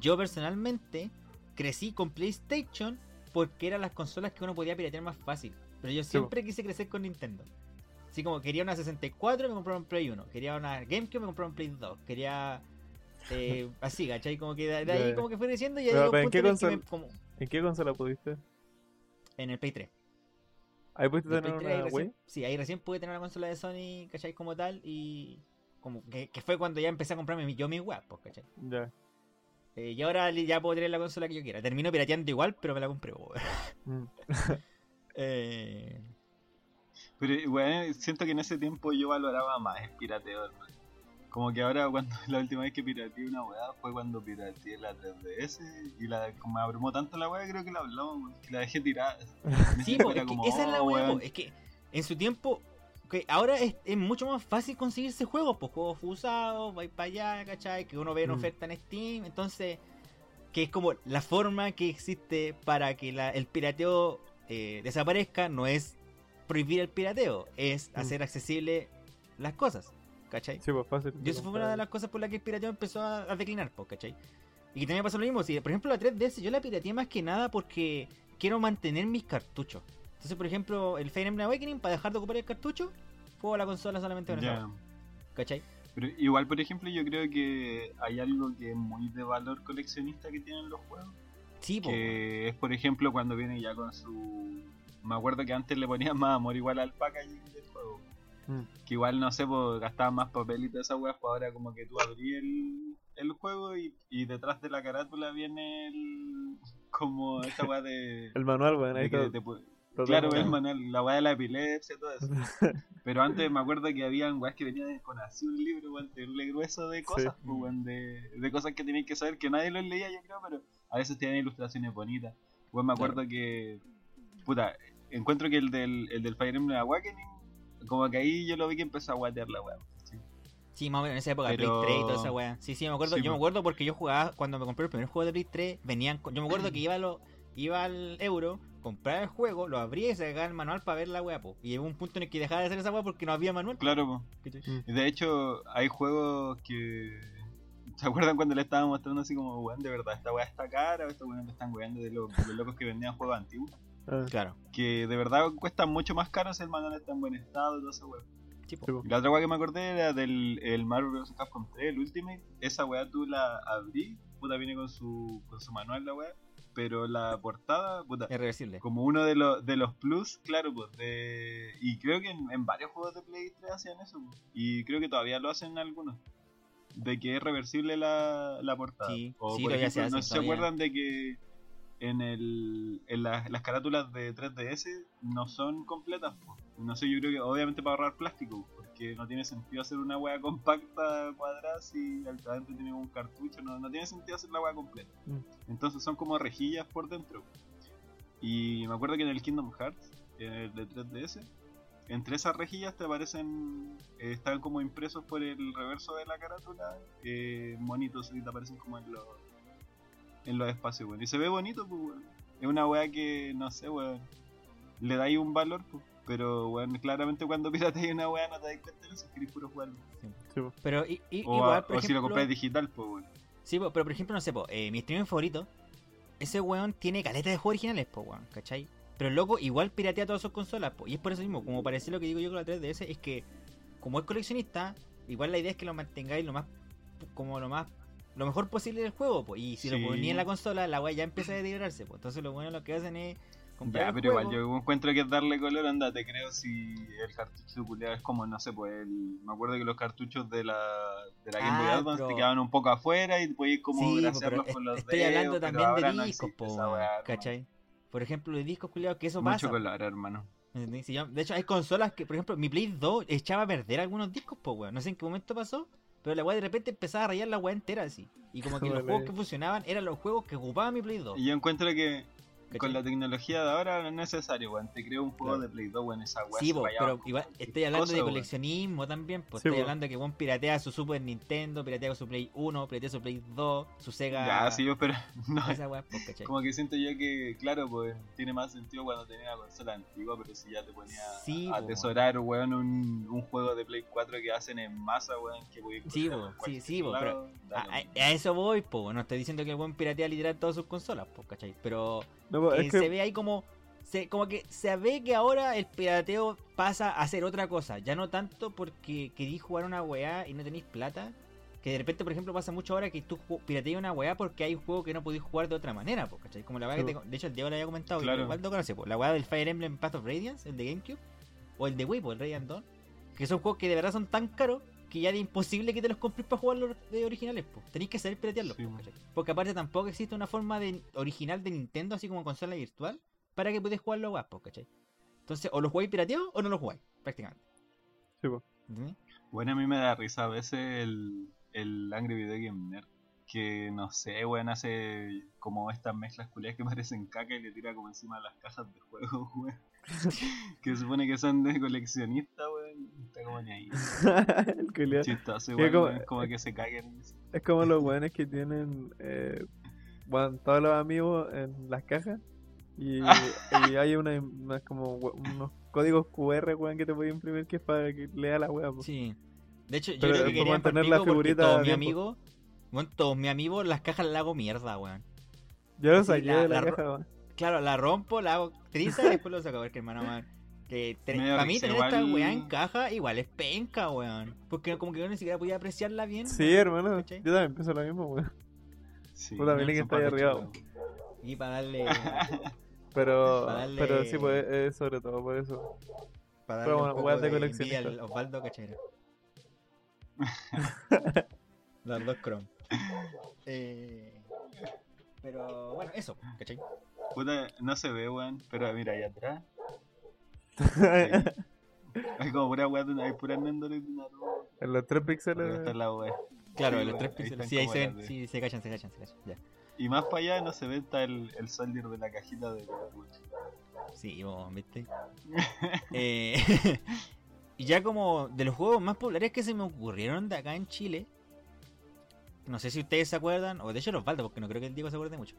yo personalmente crecí con PlayStation porque eran las consolas que uno podía piratear más fácil. Pero yo Sí, siempre quise crecer con Nintendo. Así como quería una 64, me compraba un Play 1. Quería una GameCube, me compraba un Play 2. Quería. Eh, así, ¿cachai? Como que de, de ahí Ya. como que fui creciendo y Pero, un pero, ¿en punto qué consola? me- como- ¿En qué consola pudiste? en el Play 3. Ahí pudiste tener Play 3 ahí una recién- Wii. sí, ahí recién pude tener la consola de Sony, ¿cachai? Como tal. Y. Como que, que fue cuando ya empecé a comprarme mi- yo mis pues, ¿cachai? Ya. Eh, y ahora ya puedo tener la consola que yo quiera. Termino pirateando igual, pero me la compré. Mm. Eh, Pero igual siento que en ese tiempo yo valoraba más el pirateo, hermano. Como que ahora cuando la última vez que pirateé una weá fue cuando pirateé la 3DS y la como me abrumó tanto la weá creo que la hablamos, que la dejé tirada. Sí, po, que esa es la oh, weá, es que en su tiempo, que ahora es, es mucho más fácil conseguirse juegos, pues juegos usados, vais para allá, ¿cachai? Que uno ve en Mm. oferta en Steam, entonces, que es como la forma que existe para que la- el pirateo eh, desaparezca, no es prohibir el pirateo, es Mm. hacer accesible las cosas, ¿cachai? Sí, pues fácil. Y eso fue una de las cosas por las que el pirateo empezó a, a declinar, pues, ¿cachai? Y que también pasó lo mismo. Si, por ejemplo, la 3DS yo la pirateé más que nada porque quiero mantener mis cartuchos. Entonces, por ejemplo, el Fire Emblem Awakening, para dejar de ocupar el cartucho, juego la consola solamente con weá, ¿cachai? Pero igual, por ejemplo, yo creo que hay algo que es muy de valor coleccionista que tienen los juegos. Sí, po. Que es, por ejemplo, cuando viene ya con su... Me acuerdo que antes le ponían más amor igual al packaging del juego. Mm. Que igual, no sé, pues gastaban más papel y toda esa weá, pues ahora como que tú abrí el, el juego y, y detrás de la carátula viene el... como esa weá de... El manual, weón, ahí todo. te todo Claro, el el manual. la weá de la epilepsia, todo eso. Pero antes me acuerdo que habían weas que venían con así un libro, weón, terrible grueso de cosas, pues, weón, de, de cosas que tenían que saber que nadie los leía, yo creo, pero a veces tenían ilustraciones bonitas. Weón, me acuerdo que, puta, encuentro que el del, el del Fire Emblem Awakening, como que ahí yo lo vi que empezó a guatear la wea. ¿sí? Sí, más o menos en esa época, Pero- Play 3 y toda esa weá. Sí, sí, me acuerdo. Sí, yo me acuerdo porque yo jugaba, cuando me compré el primer juego de Play 3, venían. con- Yo me acuerdo que iba, a lo, iba al euro, compraba el juego, lo abría y sacaba el manual para ver la weá, po. Y llegó un punto en el que dejaba de hacer esa weá porque no había manual. Claro, po. Y de hecho, hay juegos que. ¿Se acuerdan cuando le estaban mostrando así como, weón, de verdad, esta weá está cara o estos weones le están weando de, los- de los locos que vendían juegos antiguos? Ah, Claro. Que de verdad cuestan mucho más caros si el manual está en buen estado y toda esa weá. Sí, po. sí, po. Y la otra weá que me acordé era del el Marvel vs. Capcom 3, el Ultimate. Esa weá tú la abrí, puta, viene con su, con su manual la weá. Pero la portada, puta, Es reversible. como uno de los, de los plus, claro, pues, de... Y creo que en, en varios juegos de Play 3 hacían eso, pues. Y creo que todavía lo hacen algunos. De que es reversible la, la portada. Sí, o sí, por ejemplo, se hace, no se acuerdan de que en, el, en la- las carátulas de 3DS no son completas. No sé, yo creo que obviamente para ahorrar plástico, porque no tiene sentido hacer una wea compacta cuadrada si al adentro tiene un cartucho, no, no tiene sentido hacer la wea completa. Mm. Entonces son como rejillas por dentro. Y me acuerdo que en el Kingdom Hearts, en el de 3DS, entre esas rejillas te aparecen, eh, están como impresos por el reverso de la carátula, eh, monitos y te aparecen como en los, en los espacios, weón. Y se ve bonito, pues, weón. Es una weá que, no sé, weón, le dais un valor, pues. Pero, weón, claramente cuando pirateas una weá no te das cuenta de eso, querés puro jugarlo. Sí, po. Pero O, igual, a- por o si lo ejemplo- compras digital, pues, weón. Sí, pero por ejemplo, no sé, po, eh, mi streamer favorito, ese weón tiene caleta de juegos originales, po, weón, ¿cachai? Pero el loco igual piratea todas sus consolas, po, y es por eso mismo, como parece lo que digo yo con la 3DS, es que como es coleccionista, igual la idea es que lo mantengáis lo más, como lo más, lo mejor posible del juego, po, y si Sí. lo ponía en la consola, la weá ya empieza a deteriorarse, po, entonces lo bueno lo que hacen es comprar Ya, pero igual yo encuentro que darle color, anda, te creo si el cartucho culiado es como, no sé, pues el... me acuerdo que los cartuchos de la, de la Game Boy Ah, Advance pero- te quedaban un poco afuera y podías como Sí, con los estoy dedos, hablando también de no discos, existe po, weá. ¿cachai? Por ejemplo, de discos culiados, que eso Mucho pasa. color, hermano. De hecho, hay consolas que, por ejemplo, mi Play 2 echaba a perder algunos discos, pues, weón. No sé en qué momento pasó, pero la weá de repente empezaba a rayar la weá entera así. Y como que los juegos que funcionaban eran los juegos que ocupaba mi Play 2. Y yo encuentro que ¿cachai? con la tecnología de ahora no es necesario, weón. Te creo un juego Claro. de Play 2, weón, esa weá. Sí, rayaba pero igual estoy hablando cosa, de weón. coleccionismo también, pues Sí, estoy po. hablando de que Juan piratea su Super Nintendo, piratea su Play 1, piratea su Play 2, su Sega. Ya, sí, pero no, Esa weá, pues, ¿cachai? como que siento yo que, claro, pues tiene más sentido cuando tenía la consola antigua, pero si ya te ponía Sí, a po. atesorar, weón, un, un juego de Play 4 que hacen en masa, weón, que voy a Sí, en sí, sí, po, lado, A, a- eso voy, pues, no estoy diciendo que el buen piratea literal todas sus consolas, pues, ¿cachai? Pero No, pues, es que se ve ahí como se, como que se ve que ahora el pirateo pasa a ser otra cosa, ya no tanto porque querís jugar una weá y no tenéis plata, que de repente por ejemplo pasa mucho ahora que tú pirateas una weá porque hay un juego que no podéis jugar de otra manera, ¿cachai? Como la weá Sí, que po. te- de hecho el Diego le había comentado, Claro. igual lo conoce, la weá del Fire Emblem Path of Radiance, el de GameCube, o el de Wii, pues, el Radiant Dawn, que son juegos que de verdad son tan caros que ya es imposible que te los compres para jugar los de originales, pues. Tenéis que saber piratearlos, Sí. Porque aparte tampoco existe una forma de original de Nintendo, así como consola virtual, para que puedas jugar los guapos, ¿cachai? Entonces, o los jugáis pirateados o no los jugáis, prácticamente. Sí. Bueno, a mí me da risa a veces el, el Angry Video Game Nerd. Que no sé, weón, hace como estas mezclas culiadas que parecen caca y le tira como encima de las cajas de juegos, weón. que supone que son de coleccionista, weón. y Está como ni ahí. Chistoso, igual, como- weón, como que se caguen. Es como los weones que tienen eh, bueno, todos los amigos en las cajas y, y hay una, como unos códigos QR weón que te puedes imprimir que es para que lea la po. Sí. De hecho, yo Pero creo que es quería mantener la figurita todos a mis amigos, bueno, todos mis amigos las cajas las hago mierda, weón. Yo lo saqué la- de la, caja, weón. Claro, la rompo, la hago triza y después lo saco a ver qué hermano man. Que para mí tener esta igual- weá en caja igual es penca, weón. Porque como que yo ni siquiera podía apreciarla bien. Sí, weón, hermano. ¿cachai? Yo también pienso lo mismo, weón. Sí, Puta, Mili, que está ahí arriba, Y para darle. Pero, darle- pero sí, pues es sobre todo por eso. Para Pero darle bueno, un poco weas de de coleccionista. envidia al Osvaldo Cachero. Los dos Chrome. Eh, pero bueno, eso, ¿cachai? Puta, no se ve, weón, pero mira ahí atrás. en Hay como pura weá, de- hay puras néndoles de Naruto. los tres píxeles. está la weá. Claro, Sí, los tres píxeles. Sí, ahí se ven, de- sí, se cachan, se cachan, se cachan. Ya. Y más para allá no se ve está el, el soldier de la cajita de Sí, vos, ¿viste? Eh, y ya como de los juegos más populares que se me ocurrieron de acá en Chile, no sé si ustedes se acuerdan, o de hecho los Osvaldo, porque no creo que el Diego se acuerde mucho.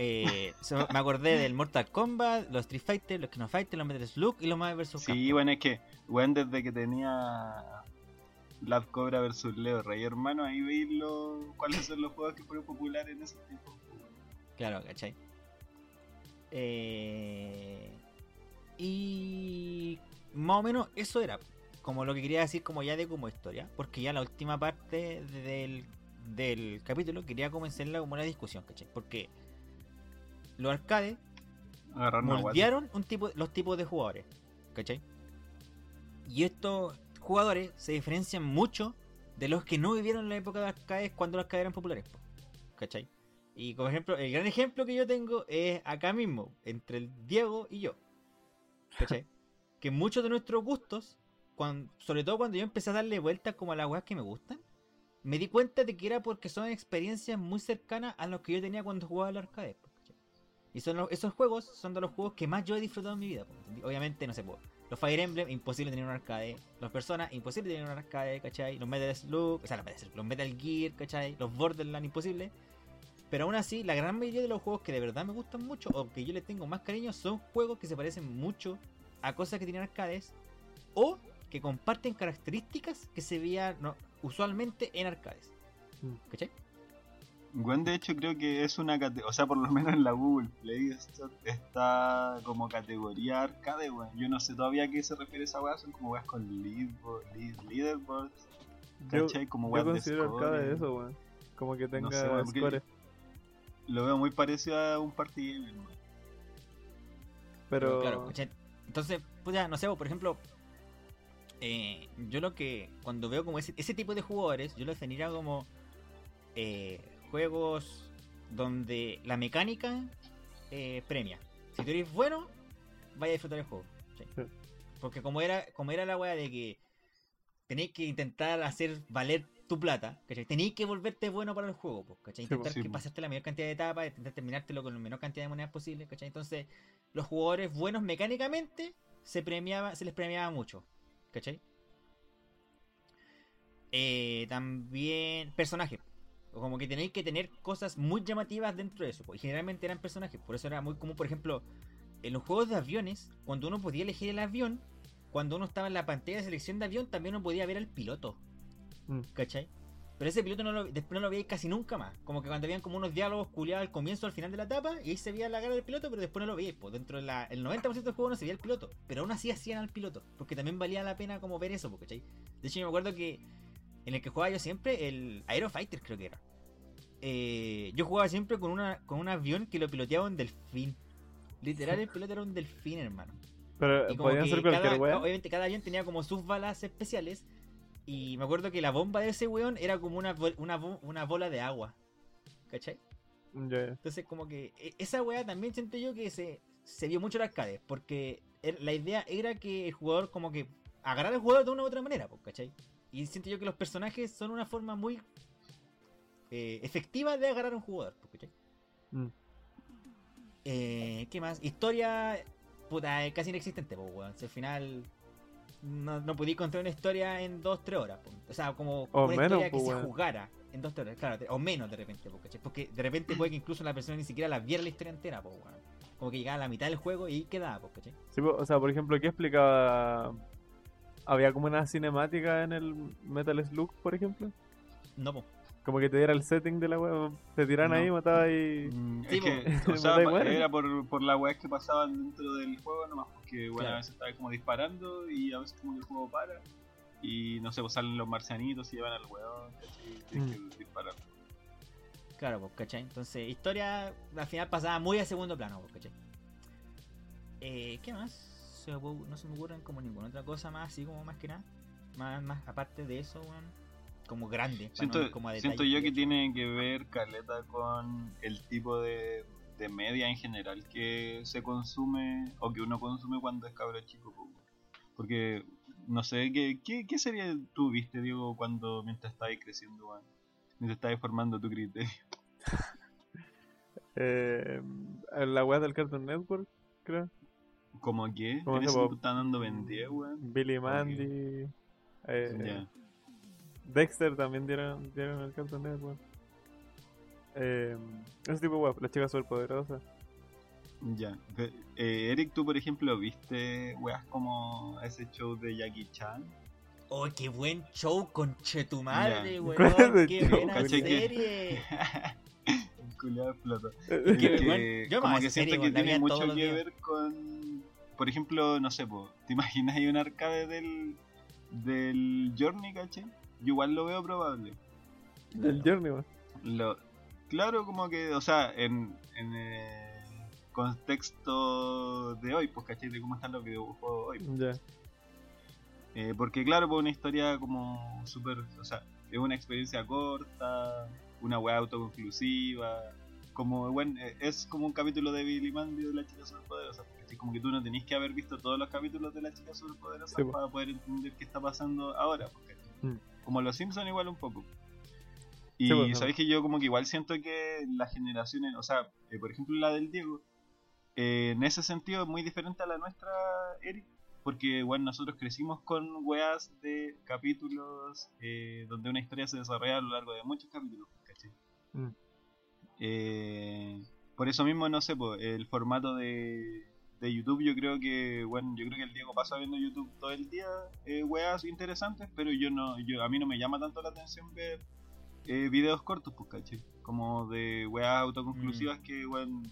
Eh, me acordé del Mortal Kombat, los Street Fighter, los Kino Fighter, los Metal Slug y los Marvel vs. Sí, bueno, es que, weón, desde que tenía Lab Cobra versus Leo Rey, hermano, ahí veis lo- cuáles son los juegos que fueron populares en ese tiempo. Claro, ¿cachai? Eh, y más o menos eso era como lo que quería decir como ya de como historia, porque ya la última parte del, del capítulo quería comenzarla como una discusión, ¿cachai? Porque los arcades Agarrar moldearon un tipo, los tipos de jugadores, ¿cachai? Y estos jugadores se diferencian mucho de los que no vivieron la época de arcades cuando los arcades eran populares, po, ¿cachai? Y como ejemplo, el gran ejemplo que yo tengo es acá mismo, entre el Diego y yo, ¿cachai? que muchos de nuestros gustos, cuan- sobre todo cuando yo empecé a darle vueltas como a las weas que me gustan, me di cuenta de que era porque son experiencias muy cercanas a los que yo tenía cuando jugaba a los arcades. po, ¿cachai? Y son los- esos juegos son de los juegos que más yo he disfrutado en mi vida. Obviamente, no sé, po, los Fire Emblem, imposible tener un arcade. Los Persona, imposible tener un arcade, ¿cachai? Los Metal Slug, o sea, los Metal, Slug, los Metal Gear, ¿cachai? Los Borderlands, imposible. Pero aún así, la gran mayoría de los juegos que de verdad me gustan mucho o que yo les tengo más cariño son juegos que se parecen mucho a cosas que tienen arcades o que comparten características que se veían no, usualmente en arcades. Mm. ¿Cachai? Weón, de hecho, creo que es una categoría, o sea, por lo menos en la Google Play Store está como categoría arcade, weón. Yo no sé todavía a qué se refiere esa weá, son como weas con leaderboard, lead- leaderboards, Yo, ¿cachai? Como yo weas de considero arcade scoring. eso, weón. Como que tenga sé, weón, porque- scores. Lo veo muy parecido a un party game, weón. Pero, Claro, ¿cachai? Entonces, pues ya, no sé, por ejemplo, eh, yo lo que, cuando veo como ese, ese tipo de jugadores, yo lo definiría como eh, juegos donde la mecánica eh, premia. Si tú eres bueno, vaya a disfrutar el juego. Porque como era, como era la weá de que tenéis que intentar hacer valer tu plata, ¿cachai? Tenéis que volverte bueno para el juego, pues, ¿cachai? Sí, Intentar sí, que po. pasarte la mayor cantidad de etapas, intentar terminártelo con la menor cantidad de monedas posible, ¿cachai? Entonces, los jugadores buenos mecánicamente se premiaba, se les premiaba mucho, ¿cachai? Eh, también personajes. Como que tenéis que tener cosas muy llamativas dentro de eso. pues, Y generalmente eran personajes. Por eso era muy común, por ejemplo, en los juegos de aviones, cuando uno podía elegir el avión, cuando uno estaba en la pantalla de selección de avión, también uno podía ver al piloto. Mm. ¿Cachai? Pero ese piloto no lo, después no lo veía casi nunca más. Como que cuando habían como unos diálogos culiados al comienzo, al final de la etapa, y ahí se veía la cara del piloto, pero después no lo veía. Pues dentro del 90% del juego no se veía el piloto. Pero aún así hacían al piloto. Porque también valía la pena como ver eso, pues, ¿cachai? De hecho, yo me acuerdo que en el que jugaba yo siempre, el Aerofighter creo que era. Eh, yo jugaba siempre con, una, con un avión que lo piloteaba un delfín. Literal, el piloto era un delfín, hermano. Pero Y como podían que ser cualquier cada, wea. Obviamente cada avión tenía como sus balas especiales. Y me acuerdo que la bomba de ese weón era como una, una, una bola de agua. ¿Cachai? Entonces como que e- esa weá también siento yo que se, se vio mucho en arcade. Porque er- la idea era que el jugador como que agarrara al jugador de una u otra manera, ¿cachai? Y siento yo que los personajes son una forma muy eh, efectiva de agarrar a un jugador. Mm. Eh, ¿Qué más? Historia, puta, es casi inexistente, pues, weón. Si al final no, no podí contar una historia en 2-3 horas. po. O sea, como O una menos, historia que se jugara en 2-3 horas, claro, o menos de repente. Porque de repente puede que incluso la persona ni siquiera la viera la historia entera, pues, weón. Como que llegaba a la mitad del juego y quedaba, pues. Sí, o sea, por ejemplo, ¿qué explicaba? Había como una cinemática en el Metal Slug, por ejemplo. No, pues. Como que te diera el setting de la wea, te tiran No. ahí, mataba y. Mm, Sí, es que, po. o sea, era por, por las weas que pasaban dentro del juego nomás, porque bueno, Claro. a veces estaba como disparando y a veces como que el juego para y no sé, pues salen los marcianitos y llevan al weón, ¿cachai? Y tienes Mm. que disparar. Claro, pues, ¿cachai? Entonces, historia al final pasaba muy a segundo plano, pues, ¿cachai? Eh, ¿Qué más? Se me ocurre- no se me ocurren como ninguna otra cosa más, así como más que nada. Más, más aparte de eso, weón. Como grande. no Siento, ir como a siento yo que tiene que ver caleta con el tipo de, de media en general que se consume o que uno consume cuando es cabro chico. po. Porque no sé, ¿qué, qué, qué sería tú viste, Diego, cuando mientras estabas creciendo, weón? Mientras estabas formando tu criterio. Eh, la wea del Cartoon Network, creo. ¿Cómo que? ¿Cómo se están dando Ben 10, weón. Billy Mandy. eh, Ya. Dexter también dieron, dieron el Cartoon Network. Eh, ese tipo de wea, las chicas superpoderosas. Ya. Pe- eh, Eric, tú por ejemplo, ¿viste weas como ese show de Jackie Chan? ¡Oh, qué buen show, conchetumadre, Ya. weón! ¿Cuál es ¡Qué show, buena caché que- serie! El culiao explotó. Qué que, weón, yo como que serie, siento que weón, tiene mucho que ver con, por ejemplo, no sé, po, ¿te imaginas ahí un arcade del, del Journey, caché? Yo igual lo veo probable. Del Journey. Lo, claro, como que, o sea, en, en el contexto de hoy, pues, caché, de cómo están los videojuegos hoy. Ya. Eh, porque claro, pues una historia como súper, o sea, es una experiencia corta, una web autoconclusiva, como bueno, eh, es como un capítulo de Billy Mandy de la chica superpoderosa, ¿cachai? Como que tú no tenés que haber visto todos los capítulos de la chica superpoderosa Sí, para poder entender qué está pasando ahora, ¿cachai? Mm. como los Simpsons igual un poco. Y Sí, no. sabéis que yo como que igual siento que las generaciones, o sea, eh, por ejemplo la del Diego, eh, en ese sentido es muy diferente a la nuestra, Eric, porque bueno, nosotros crecimos con weas de capítulos eh, donde una historia se desarrolla a lo largo de muchos capítulos, ¿cachai? Mm. Eh, por eso mismo, no sé, po, el formato de, de YouTube, yo creo que, bueno, yo creo que el Diego pasa viendo YouTube todo el día, eh, weas interesantes, pero yo no, yo a mí no me llama tanto la atención ver eh, videos cortos, pues, ¿cachai? Como de weas autoconclusivas que, bueno,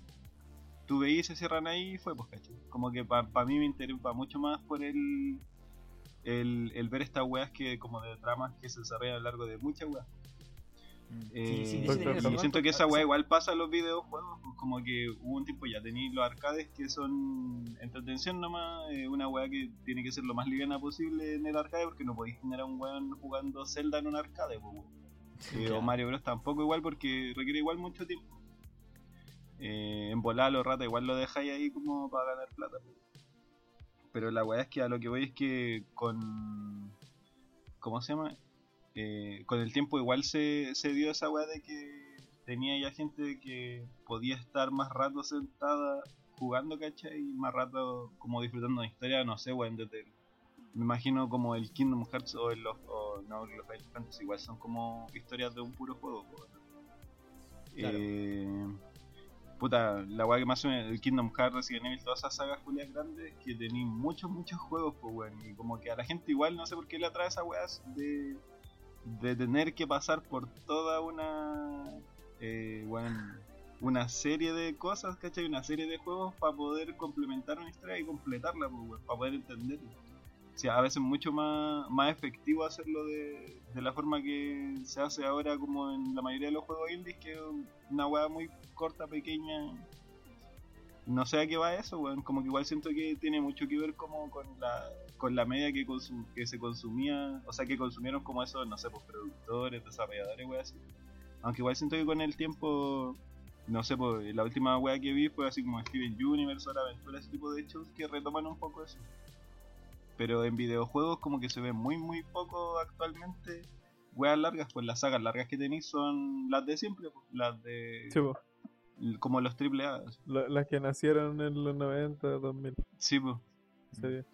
tú veís y se cierran ahí y fue, pues, ¿cachai? Como que para mí me interesa mucho más por el, el, el ver estas weas que, como de tramas que se desarrollan a lo largo de muchas weas. Eh, sí, sí, Doctor sí, tenés y razón. siento que esa weá igual pasa en los videojuegos, pues como que hubo un tiempo ya tenéis los arcades que son entretención nomás, eh, una weá que tiene que ser lo más liviana posible en el arcade porque no podéis tener a un weón jugando Zelda en un arcade, pues, weón. Eh, claro. o Mario Bros tampoco igual porque requiere igual mucho tiempo. Eh, en volar los ratas igual lo dejáis ahí como para ganar plata. pues. Pero la weá es que a lo que voy es que con... ¿Cómo se llama? Eh, con el tiempo igual se, se dio esa weá de que tenía ya gente que podía estar más rato sentada jugando, ¿cachai? Y más rato como disfrutando de historia, no sé, weón, desde me imagino como el Kingdom Hearts o el los, o, no, los Final Fantasy, igual son como historias de un puro juego. Claro. Eh, puta, la weá que más suena, el Kingdom Hearts, Resident Evil, todas esas sagas Julias grandes, que tenéis muchos, muchos juegos, pues weón, y como que a la gente igual, no sé por qué le atrae esa weá de, de tener que pasar por toda una, eh, weón, una serie de cosas, ¿cachai? Una serie de juegos para poder complementar una historia y completarla, pues, para poder entenderla. O sea, a veces mucho más, más efectivo hacerlo de, de la forma que se hace ahora como en la mayoría de los juegos indies, que es una weá muy corta, pequeña. No sé a qué va eso, weón. Como que igual siento que tiene mucho que ver como con la, con la media que, consum- que se consumía, o sea, que consumieron como esos, no sé, pues productores, desarrolladores, weón, así. Aunque igual siento que con el tiempo, no sé, pues la última weá que vi fue así como Steven Universe, Hora Aventura, ese tipo de hechos que retoman un poco eso. Pero en videojuegos como que se ve muy muy poco actualmente weas largas, pues las sagas largas que tenéis son las de siempre, pues, las de Sí, po. como los triple A. La- las que nacieron en los 90, 2000. Sí, pues. sería.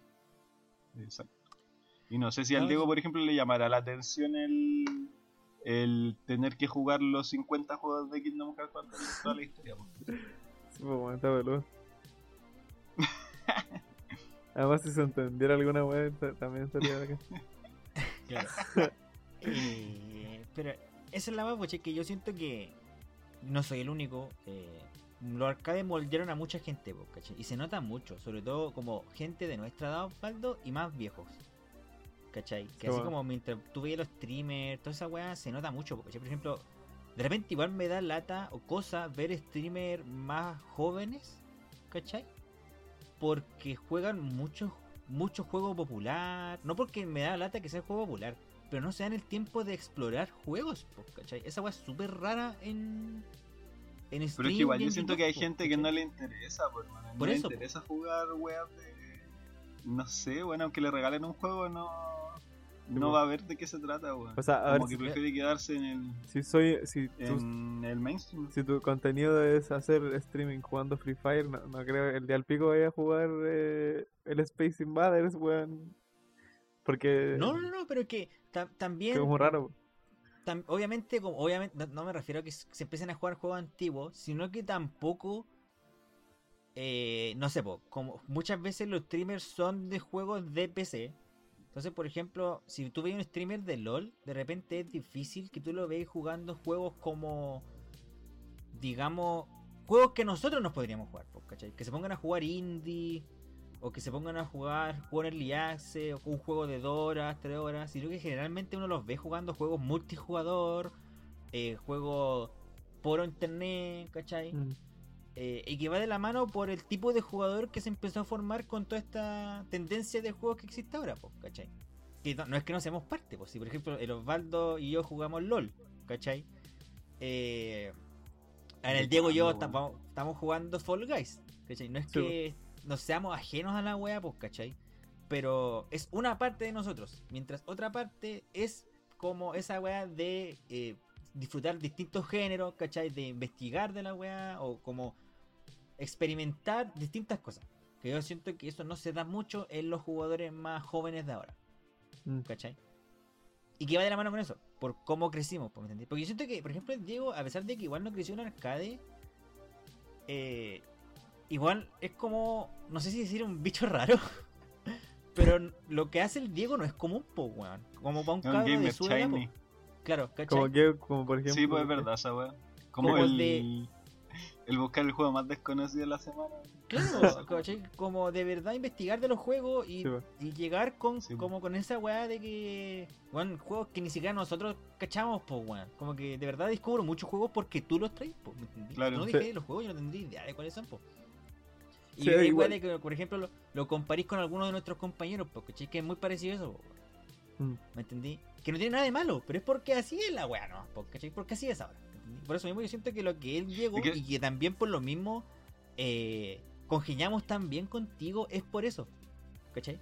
Exacto. Y no sé si al Diego, por ejemplo, le llamará la atención el, el tener que jugar los 50 juegos de Kingdom Hearts para tener toda la historia. Sí, pues bueno, está peludo. Además, si se entendiera alguna ta- también sería acá. Claro. Eh, pero esa es la más, poche, que yo siento que no soy el único. Eh, los arcades moldearon a mucha gente, ¿cachai? Y se nota mucho, sobre todo como gente de nuestra edad, Osvaldo, y más viejos. ¿Cachai? Que Sí, así como mientras tú veías los streamers, toda esa weá, se nota mucho, ¿cachai? Por ejemplo, de repente igual me da lata o cosa ver streamers más jóvenes, ¿cachai? Porque juegan mucho, mucho juego popular. No porque me da lata que sea juego popular, pero no se dan el tiempo de explorar juegos, ¿cachai? Esa weá es súper rara en. En Pero es que igual yo en siento YouTube, que hay gente que no le interesa, pues. No Por le eso, po. interesa jugar weas de. No sé, bueno, aunque le regalen un juego, no. No va a ver de qué se trata, weón. O sea, a ver Como que si- prefiere quedarse en el, Si soy. Si tú en el mainstream. Si tu contenido es hacer streaming jugando Free Fire, no, no creo que el día al pico vaya a jugar eh, el Space Invaders, weón. Porque No, no, no, pero es que ta- también. que es muy raro. Obviamente, no, me refiero a que se empiecen a jugar juegos antiguos, sino que tampoco. eh, no sé, como muchas veces los streamers son de juegos de PC. Entonces, por ejemplo, si tú ves un streamer de LOL, de repente es difícil que tú lo veas jugando juegos como. Digamos. Juegos que nosotros nos podríamos jugar, ¿cachai? Que se pongan a jugar indie. O que se pongan a jugar juego en Early Access, o un juego de 2 horas, 3 horas, sino que generalmente uno los ve jugando juegos multijugador, eh, juegos por internet, ¿cachai? Mm. Eh, y que va de la mano por el tipo de jugador que se empezó a formar con toda esta tendencia de juegos que existe ahora, pues, ¿cachai? Que no, no es que no seamos parte, pues, si por ejemplo el Osvaldo y yo jugamos LOL, ¿cachai? Eh, en el Diego y yo ¿Cuándo, estamos, estamos jugando Fall Guys, ¿cachai? No es Sí, que nos seamos ajenos a la wea, pues, ¿cachai? Pero es una parte de nosotros, mientras otra parte es como esa wea de eh, disfrutar distintos géneros, ¿cachai? De investigar de la wea o como experimentar distintas cosas. Que yo siento que eso no se da mucho en los jugadores más jóvenes de ahora, Mm. ¿cachai? Y que va de la mano con eso, por cómo crecimos, ¿me entendés? Porque yo siento que, por ejemplo, Diego, a pesar de que igual no creció en arcade, eh, igual es como, no sé si decir un bicho raro, pero lo que hace el Diego no es común, po, weón. Como para un Es un cabro de su edad, po. Claro, ¿cachai? Como que, como por ejemplo. Sí, pues es verdad esa wea. Como, Como el el, de- el buscar el juego más desconocido de la semana. Claro, ¿cachai? Como de verdad investigar de los juegos y, Sí, po. y llegar con, Sí, po. como con esa weá de que, weón, juegos que ni siquiera nosotros cachamos, pues, weón. Como que de verdad descubro muchos juegos porque tú los traes, po, ¿me entendí? Claro. Si no Sí. dije los juegos, yo no tendría idea de cuáles son, po. Y Sí, es igual. de que, por ejemplo, lo, lo comparís con algunos de nuestros compañeros, porque que es muy parecido a eso. Mm. ¿Me entendí? Que no tiene nada de malo, pero es porque así es la weá, ¿no? Po, ¿cachai? Porque así es ahora. Por eso mismo yo siento que lo que él llegó y que también por lo mismo eh, congeniamos tan bien contigo es por eso. ¿Cachai?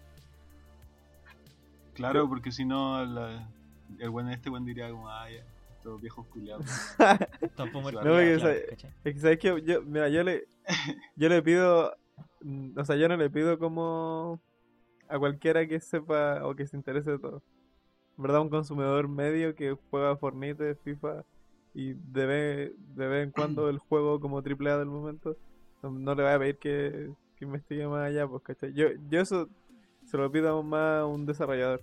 Claro, porque si no, la- el bueno este buen diría como, ah, ya, estos viejos culiados. Tampoco No, claro, porque ¿cachai? Es que sabes que yo, mira, yo le, yo le pido, o sea, yo no le pido como a cualquiera que sepa o que se interese de todo. Verdad, un consumidor medio que juega Fortnite, FIFA y de vez, de vez en cuando el juego como AAA del momento, no, no le voy a pedir que, que investigue más allá, pues, ¿cachai? Yo, yo eso se lo pido más a un desarrollador.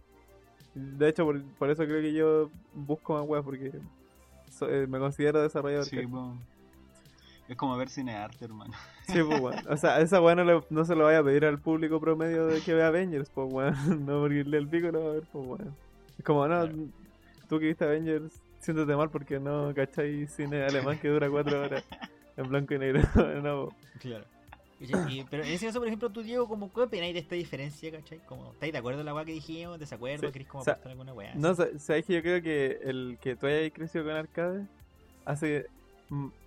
De hecho, por, por eso creo que yo busco más weas, porque so- eh, me considero desarrollador. Sí. Es como ver cine arte, hermano. Sí, pues, weón. O sea, esa weá no, le- no se lo vaya a pedir al público promedio de que vea Avengers, pues, weón. No, porque el pico lo va a ver, pues, weón. Es como, no, Claro. tú que viste Avengers, siéntete mal porque no cachai cine alemán que dura cuatro horas en blanco y negro. no. Claro. Y- pero en ese caso, por ejemplo, tú, Diego, como, ¿qué opináis de esta diferencia, cachai? Como, ¿Estáis de acuerdo en la weá que dijimos? ¿Desacuerdo? Sí, ¿Queréis como o sea, aportar alguna weá? No, sa- sabes que yo creo que el que tú hayas crecido con arcade hace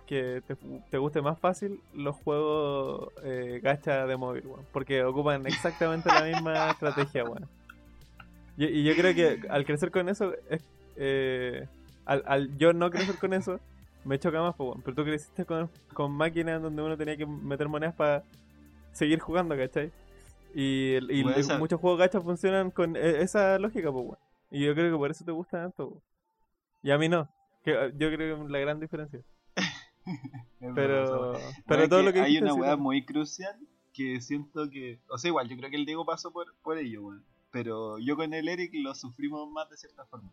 que te, te guste más fácil los juegos eh, gacha de móvil. Porque ocupan exactamente la misma estrategia, weón. Y, y yo creo que al crecer con eso, es- eh, al, al yo no crecer con eso, me choca más, pues. Pero tú creciste con, con máquinas donde uno tenía que meter monedas para seguir jugando, ¿cachai? Y, esa- muchos juegos gacha funcionan con e- esa lógica, pues, weón. Y yo creo que por eso te gusta tanto. Y a mí no. Que, yo creo que es la gran diferencia. Pero, pero todo lo que Hay una weá muy crucial que siento que. O sea, igual, yo creo que el Diego pasó por, por ello, weón. Pero yo con el Eric lo sufrimos más de cierta forma.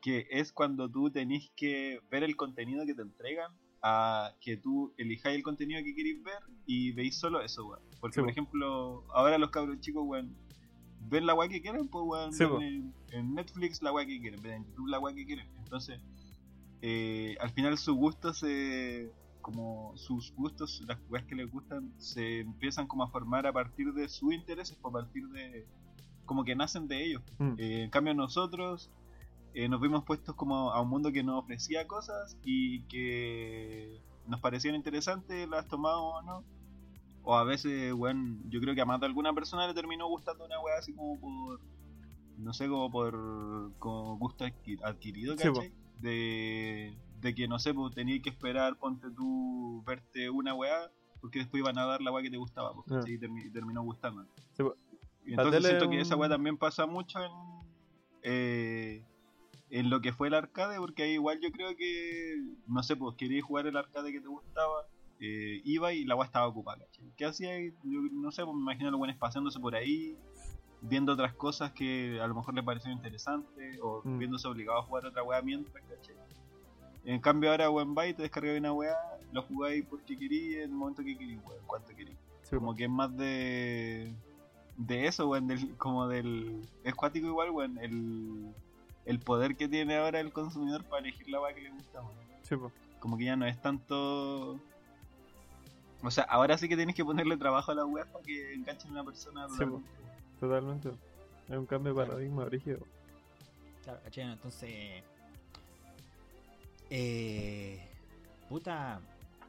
Que es cuando tú tenés que ver el contenido que te entregan a que tú elijáis el contenido que queréis ver y veis solo eso, weón. Porque, Sí, por po. ejemplo, ahora los cabros chicos, weón, ven la weá que quieren, pues, weón, Sí, en, en Netflix la weá que quieren, ven en YouTube la weá que quieren. Entonces, eh, al final su gusto se como sus gustos, las weas que les gustan, se empiezan como a formar a partir de sus intereses, a partir de como que nacen de ellos. Mm. Eh, en cambio nosotros eh, nos vimos puestos como a un mundo que nos ofrecía cosas y que nos parecían interesantes, las tomamos o no. O a veces, bueno, yo creo que a más de alguna persona le terminó gustando una wea así como por, no sé, como por como gusto adqui- adquirido, Sí. ¿cachai? De, de que, no sé, pues tenías que esperar, ponte tú, verte una weá, porque después iban a dar la weá que te gustaba, pues, Ah. ¿cachai? y termi- terminó gustando. Sí, po. Y entonces siento que es esa weá también pasa mucho en, eh, en lo que fue el arcade, porque ahí igual yo creo que, no sé, pues querías jugar el arcade que te gustaba, eh, iba y la weá estaba ocupada, ¿cachai? ¿Qué hacía? Yo no sé, pues me imagino los buenos paseándose por ahí, viendo otras cosas que a lo mejor les parecieron interesantes, o Mm. viéndose obligados a jugar otra weá mientras, ¿cachai? En cambio ahora weón vais, te descargáis una weá, lo jugáis porque querí, en el momento que querí, weón, cuanto querí. Sí, Como que es más de de eso, weón, del, como del es cuático igual, weón, el, el poder que tiene ahora el consumidor para elegir la weá que le gusta, weón. sí. Como que ya no es tanto o sea, ahora sí que tienes que ponerle trabajo a la weá para que enganchen a una persona Sí, totalmente. Es un cambio de Claro. paradigma brígido. Claro, ¿cachai? Entonces. Eh. Puta.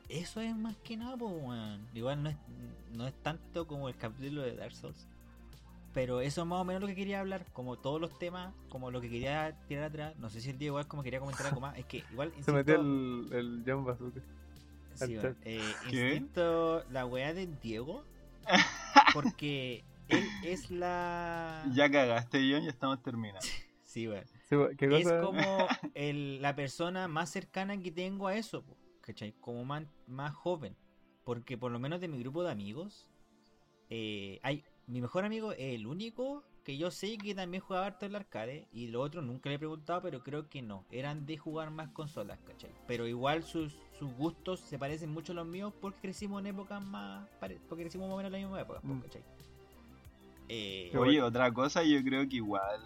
Eso es más que nada, pues, weón. Igual no es, no es tanto como el capítulo de Dark Souls. Pero eso es más o menos lo que quería hablar. Como todos los temas, como lo que quería tirar atrás. No sé si el Diego igual como quería comentar algo más. Es que igual. Se insisto- metió el, el John Bazooka. Sí. Eh, ¿Qué? insisto la weá del Diego. Porque él es la. Ya cagaste, John, ya estamos terminando. Sí, ¿Qué es como el- la persona más cercana que tengo a eso, po, ¿cachai? Como más, más joven. Porque por lo menos de mi grupo de amigos, eh, hay mi mejor amigo es el único que yo sé que también jugaba harto en el arcade. Y los otros nunca le he preguntado, pero creo que no. Eran de jugar más consolas, ¿cachai? Pero igual sus, sus gustos se parecen mucho a los míos porque crecimos en épocas más... Porque crecimos más o menos en la misma época, po, Mm. Eh, Oye, otra cosa, yo creo que igual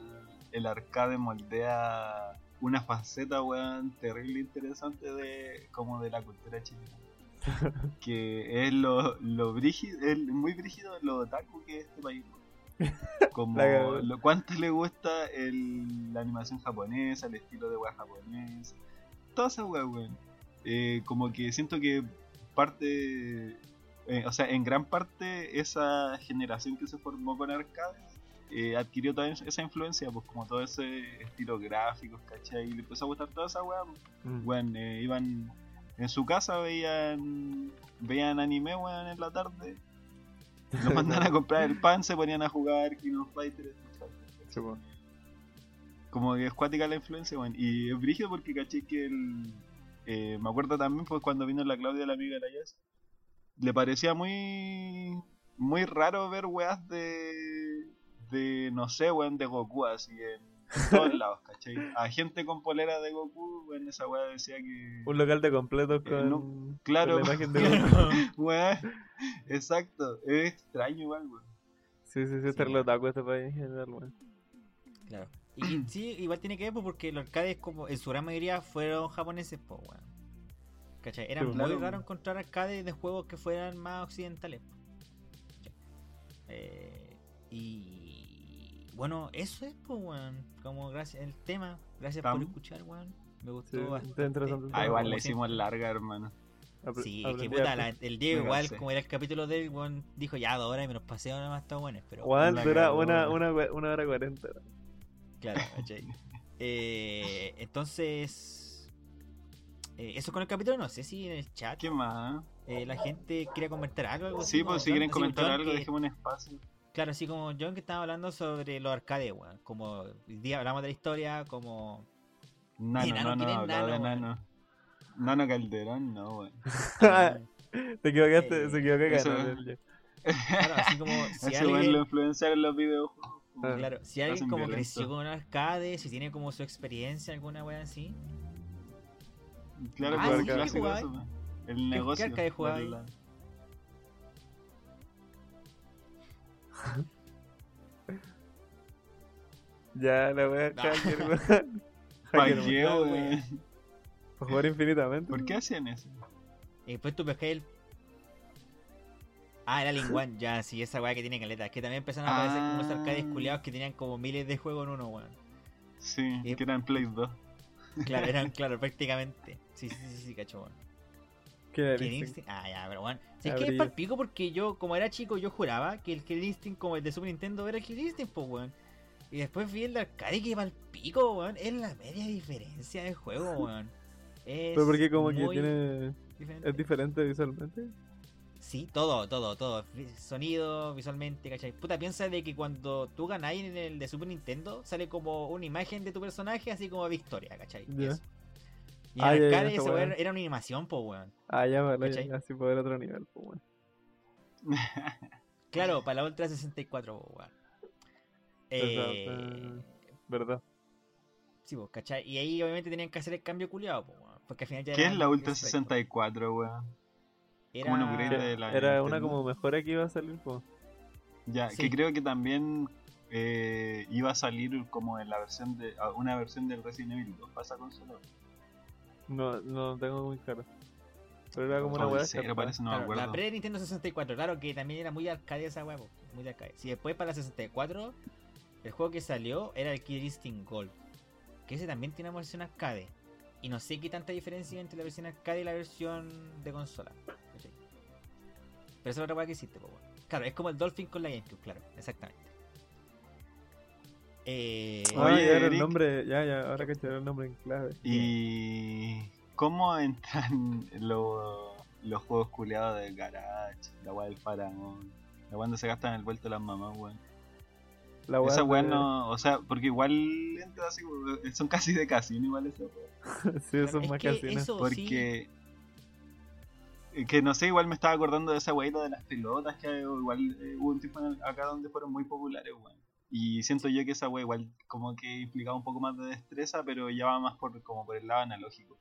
el arcade moldea una faceta, weón, terrible interesante de como de la cultura chilena. que es lo, lo brígido, es muy brígido lo otaku que es este país. weón. Como La lo, cuánto le gusta el, la animación japonesa, el estilo de weá japonés, toda esa weón. Eh, como que siento que parte, eh, o sea, en gran parte esa generación que se formó con arcades eh, adquirió toda esa influencia, pues como todo ese estilo gráfico, ¿cachai? Y le empezó a gustar toda esa weá. pues. Mm. Weón, eh, iban en su casa, veían veían anime, weón, en la tarde. Lo mandaban a comprar el pan, se ponían a jugar King of Fighters. Sí. Como que es cuática la influencia, weón. Y es brígido porque caché que el. eh, me acuerdo también pues cuando vino la Claudia, la amiga de la Jazz, le parecía muy. muy raro ver weas de. de. no sé, weón, de Goku así en, en todos lados, ¿cachai? A gente con polera de Goku, weón, esa wea decía que. Un local de completos Eh, con, no, claro, con la imagen de Claro. Weón, exacto, es extraño igual, weón. Sí, sí, sí, este es el otaku este país en general, weón. Claro. Y sí, igual tiene que ver pues, porque los arcades, como en su gran mayoría, fueron japoneses, pues, weón. ¿Cachai? Era muy claro. raro encontrar arcades de juegos que fueran más occidentales. Eh, y bueno, eso es, pues, weón. Como gracias el tema. Gracias por escuchar, weón. Me gustó Sí, bastante. Ah, igual le hicimos larga, hermano. Apre- Sí, es que puta, la- el Diego igual, como era el capítulo de él, weón, dijo ya dos horas y me los pasé ahora más está buenos, pero Weón, La dura una, una, una hora cuarenta. claro, ¿cachai? Eh, entonces, eh, eso con el capítulo, no sé si en el chat ¿Qué más? eh, la gente quería comentar algo. Sí, pues si John- quieren comentar algo, que- dejemos un espacio. Claro, así como John que estaba hablando sobre los arcades, weón. Como el día hablamos de la historia, como. Nano, Nano, no, no, ¿quién es hablaba de Nano, Nano. Nano Calderón, no, weón. Te equivocaste, Eh, se equivocó eso- claro, así como si Ese weón alguien, lo influenciaron los videojuegos. Claro, si alguien como violento. creció con un arcade, si tiene como su experiencia, alguna weá así. Claro, Ah, sí, el clásico eso. El negocio. arcade jugabas ahí? la- Ya, la wea No. hacker, weón. ¿Para Hacker, qué, jugar infinitamente. ¿Por qué hacían eso? Y después tú pescas el. Ah, era Linguan, ya, sí, esa weá que tiene caleta. Es que también empezaron a aparecer como esos arcades Ah. culiados que tenían como miles de juegos en uno, weón. Sí, Y- que eran Play 2. Claro, eran, claro, prácticamente. Sí, sí, sí, sí, cacho, weón. Killer Killer Instinct. Instinct. Ah, ya, pero bueno. Si es que es brillo. para pico porque yo, como era chico, yo juraba que el Killer Instinct, como el de Super Nintendo, era el Killer Instinct, pues, weón. Y después vi el de arcade que para el pico, weón. Es la media diferencia de juego, weón. Es Pero porque como que tiene... diferente. Es diferente visualmente. Sí, todo, todo, todo. Sonido, visualmente, ¿cachai? Puta, piensa de que cuando tú ganáis en el de Super Nintendo, sale como una imagen de tu personaje, así como victoria, ¿cachai? Eso. Y en Ah, ya, ya, weá era una animación, pues, weón. Ah, ya, vale, ya, así poder otro nivel, pues bueno. Claro, para la Ultra 64, po, weón. Eh, Verdad, ¿Verdad? sí, pues, ¿cachai? Y ahí obviamente tenían que hacer el cambio culiado, po, weón. Porque al final ya ¿Qué es la Ultra strike, 64, weón? po. Era... como un upgrade Que de la Era una como mejora que iba a salir, pues. Ya, Sí. que creo que también eh, iba a salir como en la versión de ah, una versión del Resident Evil 2 para esa consola. No, no tengo muy claro. Pero era como una parece, no la pre Nintendo 64, claro que también era muy arcade esa po, muy de arcade. Si después para la 64, el juego que salió era el Killer Instinct Gold, que ese también tiene una versión arcade. Y no sé qué tanta diferencia hay entre la versión arcade y la versión de consola. Pero esa es la otra weá que hiciste, po. Claro, es como el Dolphin con la GameCube, claro, exactamente. Eh, Oye, ya era el Eric. nombre, ya, ya, ahora que el nombre en clave. ¿Y cómo entran los, los juegos culeados del garage, la weá del faraón, la weá donde se gastan el vuelto las mamás, weón? La Esa weá de- no, o sea, porque igual entra así, weón, son casi de casino igual sí, eso es es más que casino. eso sí, Porque. Que no sé, igual me estaba acordando de esa weá de las pelotas que igual eh, hubo un tiempo acá donde fueron muy populares, weón. Y siento yo que esa weá igual como que implicaba un poco más de destreza, pero ya va más por como por el lado analógico.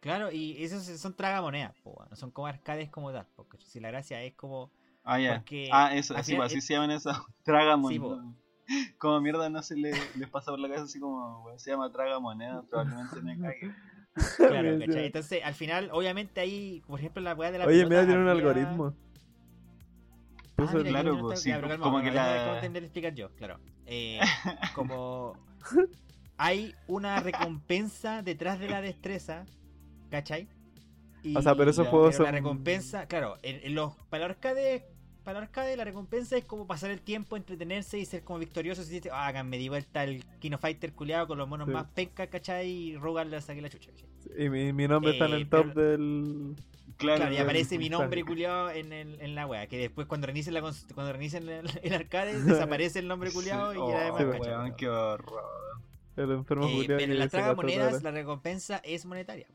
Claro, y esos son tragamonedas, po, no son como arcades como tal, porque si la gracia es como Ah, ya. Porque ah, eso, así, final así es- se llaman esas. Sí, po. Como mierda no se le, les pasa por la cabeza así como, weón, se llama traga moneda, probablemente me cague. Claro, ¿cachai? Entonces, al final, obviamente ahí, por ejemplo, la weá de la Oye, pelota mira, tiene un había- algoritmo. Ah, Puso mira, claro, yo no pues, sí, como calma, que la- déjame entender y explicar yo, claro. Eh, como hay una recompensa detrás de la destreza, ¿cachai? Y- O sea, pero esos juegos son. la recompensa, claro, en, en los para los arcades para el arcade la recompensa es como pasar el tiempo, entretenerse y ser como victorioso. Si dices, ah, me di vuelta el Kino Fighter culiado con los monos Sí. más pencas, ¿cachai? Y Rogan le saqué la chucha. ¿cachai? Y mi, mi nombre está en Eh, el top pero- del. Claro, Claro, y aparece mi nombre culiado en, el, en la wea. Que después cuando reinicien, la, cuando el, el arcade, desaparece el nombre culiado Sí. y ya Oh, además, Sí, ¿cachai? weón, qué horror. El enfermo Eh, pero en las se gastó tragamonedas toda la recompensa es monetaria.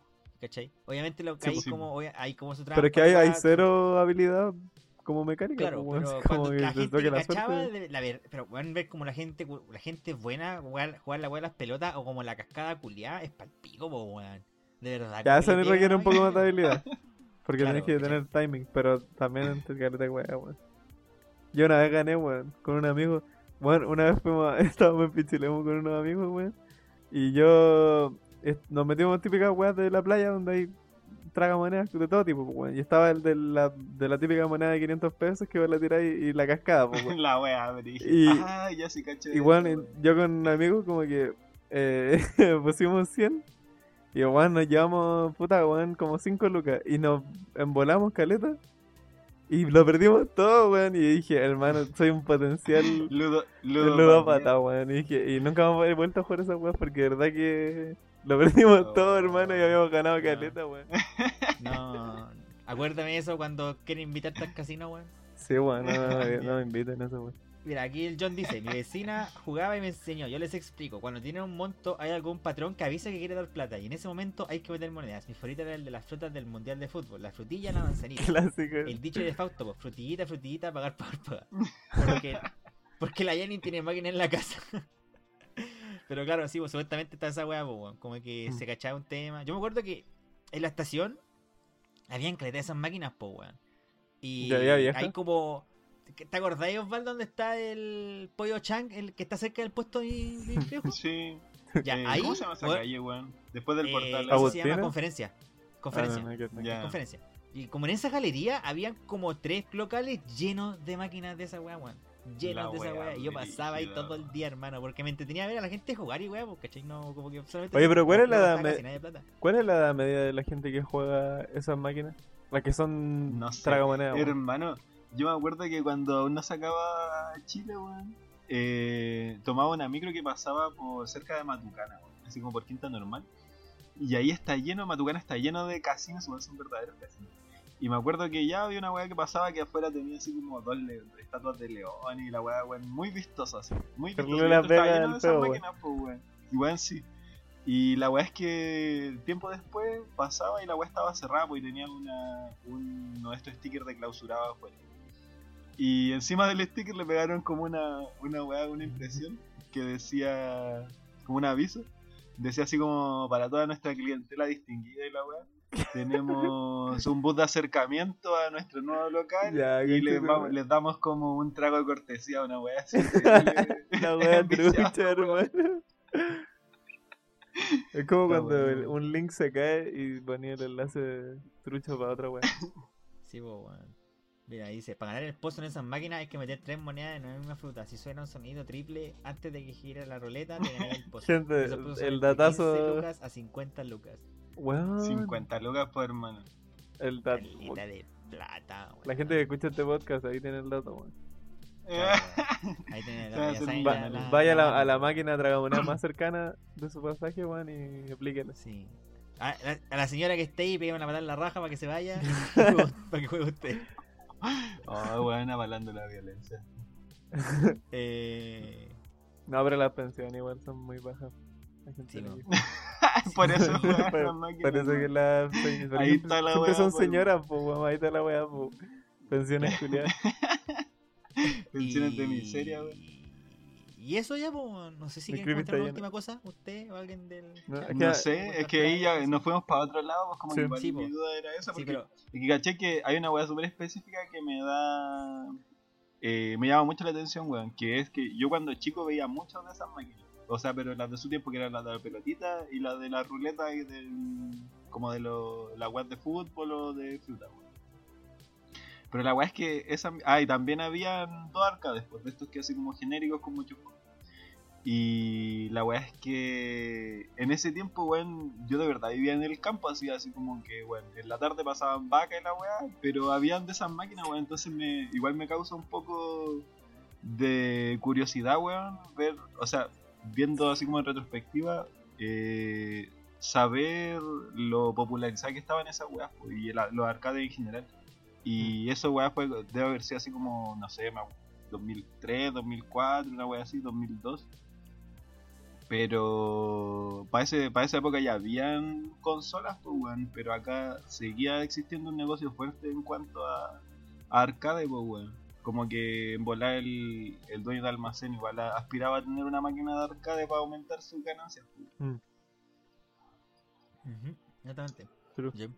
¿Cachai? Obviamente lo que Sí, hay, pues. como, obvia- hay como su la- Pero es que hay, hay weá, cero habilidad como mecánica. Claro, pues, pero como cuando que la gente que la cachaba, suerte. de- la ver, pero pueden ver como la gente la gente es buena, jugar, jugar la weá de las pelotas o como la cascada culiada es palpico, po, weón. De verdad. Ya eso le requiere la un poco más de habilidad. Porque Claro, tenés que ¿cachai? tener timing, pero también entre careta de wea, weón. Yo una vez gané, weón, con un amigo. Bueno, una vez fuimos, a- estábamos en Pichilemu con unos amigos, weón. Y yo nos metimos en típicas weas de la playa donde hay tragamonedas de todo tipo, pues, weón. Y estaba el de la, de la típica moneda de 500 pesos que vos la tiráis y, y la cascada, pues, weón. La wea. Y- Ah, ya sí caché. Y yo con un amigo como que eh, pusimos 100 y weón nos llevamos, puta weón, como 5 lucas y nos embolamos caleta y lo perdimos todo weón y dije, hermano, soy un potencial Ludo, ludo, ludópata weón y dije, y nunca más he vuelto a jugar esa weón porque de verdad que lo perdimos todo hermano y habíamos ganado no. caleta weón. No, acuérdame eso cuando quieren invitarte al casino, weón. Sí weón, no, no, no me inviten a eso weón. Mira, aquí el John dice, mi vecina jugaba y me enseñó, yo les explico, cuando tienen un monto hay algún patrón que avisa que quiere dar plata y en ese momento hay que meter monedas. Mi favorita era el de las frutas del Mundial de Fútbol, la frutilla, la manzanita. Clásico. El dicho de Fausto, pues, frutillita, frutillita, pagar, pagar, pagar. Porque, porque la Jenny tiene máquina en la casa. Pero claro, sí, pues supuestamente está esa weá, pues, weón, como que se cachaba un tema. Yo me acuerdo que en la estación habían de esas máquinas, pues, weón. Y ¿Ya había hay como... ¿Te acordáis, Osvaldo, dónde está el pollo Chang, el que está cerca del puesto de? Sí. Ya, Eh, ahí... ¿Cómo se llama esa calle, weón? Después del eh, portal. eso se llama conferencia. Conferencia. Ah, no, conferencia. Y como en esa galería habían como tres locales llenos de máquinas de esa weá, weón. Llenos La de esa weá. Y yo pasaba ahí todo el día, hermano, porque me entretenía ver a la gente jugar y weá, porque ¿cachai? No, como que solamente. Oye, pero ¿cuál es la edad me-. ¿Cuál es la edad media de la gente que juega esas máquinas? Las que son No sé. tragamonedas. weón. Hermano, yo me acuerdo que cuando aún no sacaba Chile, weón, eh, tomaba una micro que pasaba por cerca de Matucana, weón, así como por Quinta Normal. Y ahí está lleno, Matucana está lleno de casinos, weón, son verdaderos casinos. Y me acuerdo que ya había una weá que pasaba que afuera tenía así como dos le- estatuas de león y la weá, weón, muy vistosa, así. Muy vistosa. y estaba lleno de esas máquinas, pues, weón. Y weón, sí. Y la weá es que tiempo después pasaba y la weá estaba cerrada porque tenía una, un, uno de estos stickers de clausurado afuera. Y encima del sticker le pegaron como una, una weá, una impresión que decía, como un aviso, decía así como para toda nuestra clientela distinguida y la weá. Tenemos un bus de acercamiento a nuestro nuevo local Ya, y les, vamos- damos como un trago de cortesía a una weá así. La wea Viciado, trucha, weón. hermano. Es como Está cuando bueno. el- un link se cae y ponía el enlace trucho para otra wea. Sí, pues, weón. Mira, dice, para ganar el pozo en esas máquinas hay que meter tres monedas en la misma fruta. Si suena un sonido triple antes de que gire la ruleta, te ganas el pozo. Gente, el son de datazo- 15 lucas a 50 lucas. Weón. 50 lucas por hermano. El dato. De plata. La gente que escucha este podcast ahí tiene el dato. Claro, weón. Ahí Va- ya la- vaya a la, la- a la máquina tragamoneda más cercana de su pasaje, weón, y aplíquela. Sí. A la, a la señora que esté ahí, pégame a matar la raja para que se vaya. para que juegue usted. Oh, weón, avalando la violencia. Eh, No, pero las pensiones igual son muy bajas. Sí, no por eso, weón, Por- máquinas, Parece que las Ahí siempre, está la siempre weá, son po, señoras, pues, weón. Ahí está la weá, pues. Pensiones culiadas. Pensiones de miseria, weón. Y eso ya, pues, no sé si quieren creepy contar una última cosa, usted o alguien del... No, es No sé, es que ahí ya nos fuimos para otro lado, pues como Sí. que igual Sí, mi po. duda era esa, Sí, porque pero... es que caché que hay una weá súper específica que me da... eh, me llama mucho la atención, weón, que es que yo cuando chico veía muchas de esas máquinas. O sea, pero las de su tiempo que eran las de la pelotita y las de la ruleta y del... como de lo, la weá de fútbol o de fruta, weón. Pero la weá es que esa... Ah, y también habían dos arcades, pues, de estos que así como genéricos con muchos. Y la weá es que en ese tiempo, weón, yo de verdad vivía en el campo, así, así como que, weón, en la tarde pasaban vacas y la weá, pero habían de esas máquinas, weón, entonces me, igual me causa un poco de curiosidad, weón, ver, o sea, viendo así como en retrospectiva, eh, saber lo popularizada que estaban esas weas, pues, y los arcades en general. Y eso, weá, fue, debe haber sido así como, no sé, me acu- 2003, 2004, una wea así, 2002. Pero para para esa época ya habían consolas, pues, weón, pero acá seguía existiendo un negocio fuerte en cuanto a, a arcade, pues, weón. Como que en volar el, el dueño de almacén igual a- aspiraba a tener una máquina de arcade para aumentar sus ganancias. pues. Mm, Exactamente. true. Yep.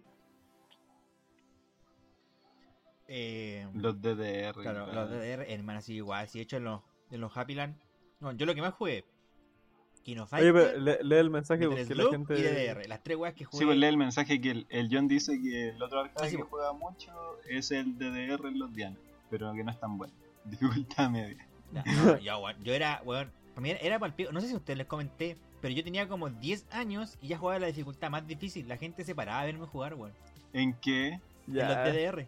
Eh, Los DDR. claro, los. DDR, hermano, así igual. Si de hecho en los, en los Happy Land. Bueno, yo lo que más jugué. Kino Oye, pero lee, lee el mensaje porque la gente. y DDR. Las tres weas que jugué. Sí, pues lee el mensaje que el, el John dice que el otro arcade Ah, sí, que pues. juega mucho es el DDR en los Diana, pero que no es tan bueno. Dificultad media. Ya, no, yo, era, weón, para mí era, pico. No sé si a ustedes les comenté, pero yo tenía como 10 años y ya jugaba la dificultad más difícil. La gente se paraba a verme jugar, weón. ¿En qué? En los DDR.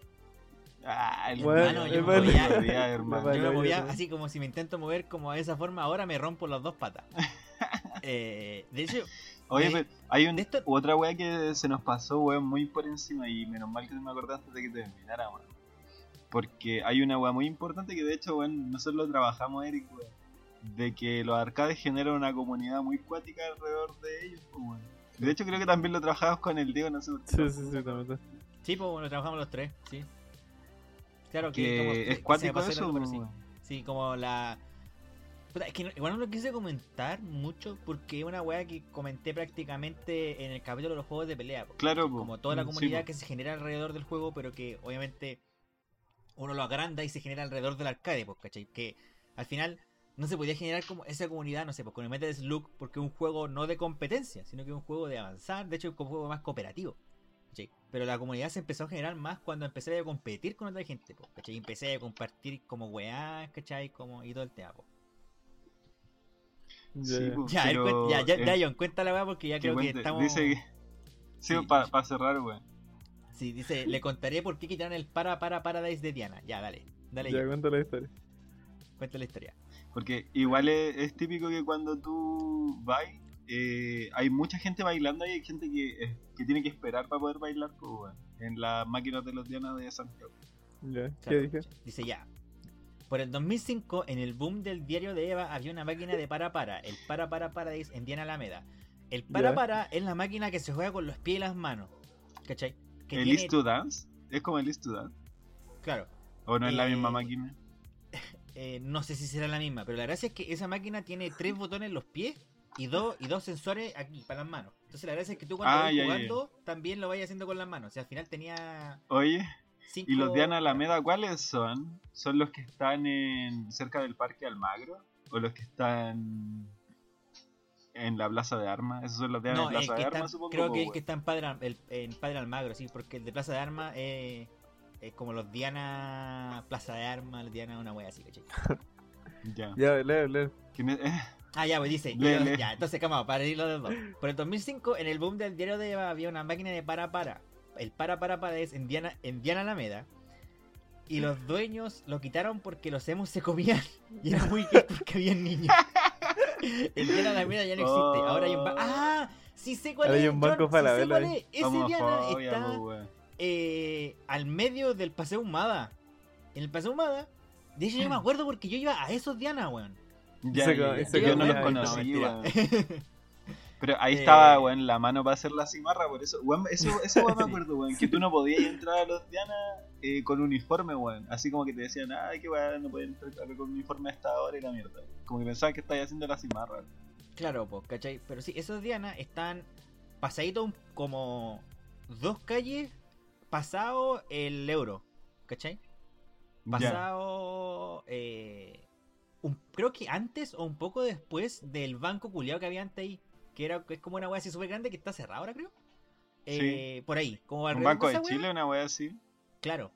Ah, el Bueno, hermano, yo me me movía- hermano. me Yo me movía así como si me intento mover como de esa forma, ahora me rompo las dos patas. Eh, de hecho, Oye, de- pero hay un, de esto- otra weá que se nos pasó, weón, muy por encima y menos mal que me acordé antes de que terminara, weón. Porque hay una weá muy importante que de hecho, weón, nosotros lo trabajamos, Eric, weón. De que los arcades generan una comunidad muy cuática alrededor de ellos, pues, weón. De hecho, creo que también lo trabajamos con el Diego, no sé por qué. Sí, sí, sí, también. sí, pues bueno, trabajamos los tres, sí. Claro que, Que como- es el eso, algo, pero sí. Sí, como la. Puta, es que igual no lo quise comentar mucho porque es una weá que comenté prácticamente en el capítulo de los juegos de pelea. Claro. Como toda la Mm, sí, comunidad que se genera alrededor del juego, pero que obviamente uno lo agranda y se genera alrededor del arcade, pues, ¿cachai? Que al final no se podía generar como esa comunidad, no sé, pues con el Metal Slug, porque es un juego no de competencia, sino que es un juego de avanzar, de hecho es un juego más cooperativo. ¿Cachai? Pero la comunidad se empezó a generar más cuando empecé a competir con otra gente, pues, ¿cachai? Y empecé a compartir como weá, ¿cachai? Como, y todo el tema, pues. Ya, Sí, ya. po, Ya, pero, cuen- ya, ya, eh, Dion, cuenta la weá porque ya que creo que cuente- estamos... Dice que... Sí, Sí. para cerrar, weón. Sí, dice, le contaré por qué quitaron el para para paradise de Diana. Ya, dale, dale, Ya, John, cuenta la historia. cuenta la historia. Porque igual es, es típico que cuando tú vas, eh, hay mucha gente bailando y hay gente que, eh, que tiene que esperar para poder bailar pues, en las máquinas de los Diana de Santiago. Ya, ¿qué Claro, dije? Dice ya. Por el 2005, en el boom del diario de Eva, había una máquina de para para, el para para paradise en Diana Alameda. El para para es la máquina que se juega con los pies y las manos. ¿Cachai? Que ¿El tiene- East to Dance? ¿Es como el East to Dance? Claro. ¿O no es la Eh, misma máquina? eh, no sé si será la misma, pero la gracia es que esa máquina tiene tres botones en los pies y dos, y dos sensores aquí para las manos. Entonces la gracia es que tú cuando Ah, vas ya, ya, jugando también lo vayas haciendo con las manos. O sea, al final tenía Oye, cinco... ¿y los Diana Alameda cuáles son? ¿Son los que están en cerca del Parque Almagro? ¿O los que están en la Plaza de Armas? Esos son los Diana No, en el Plaza que de está, Armas, supongo. creo que el que está en Padre, Al- el- en Padre Almagro, sí, porque el de Plaza de Armas es, es como los Diana Plaza de Armas, los Diana una wea así, ¿cachai? Ya. Ya, lee, lee. ¿Quién es? Eh, Ah, ya, pues dice, ya, entonces, calma, para ir los dos. Por el 2005, en el boom del diario de Eva había una máquina de para para. El para para para es en Diana, en Diana Alameda. Y los dueños lo quitaron porque los emus se comían. Y era muy gay porque había niños. El Diana Alameda ya no existe. Ahora hay un banco. Oh. ¡Ah! Sí sé cuál Ahora es. hay un banco John, sí cuál es. Ese Diana está weón. eh, al medio del Paseo Humada. En el Paseo Humada. De hecho, yo me acuerdo porque yo iba a esos Diana, weón. Ya, ese Yo no los conocí, no. Pero ahí Eh, estaba, weón, la mano para hacer la cimarra, por eso, weón, eso, eso weón, me acuerdo, weón, que tú no podías entrar a los Diana eh, con uniforme, weón, así como que te decían, ay, que weón, no puedes entrar con uniforme a esta hora y la mierda, como que pensaban que estabas haciendo la cimarra. Claro, pues, ¿cachai? Pero sí, esos Diana están pasaditos como dos calles pasado el euro, ¿cachai? Pasado, eh, un- creo que antes o un poco después del banco culiado que había antes ahí, que era que es como una wea así súper grande que está cerrada ahora, creo. Eh, Por ahí, como Un banco de wea. Chile, una wea así. Claro.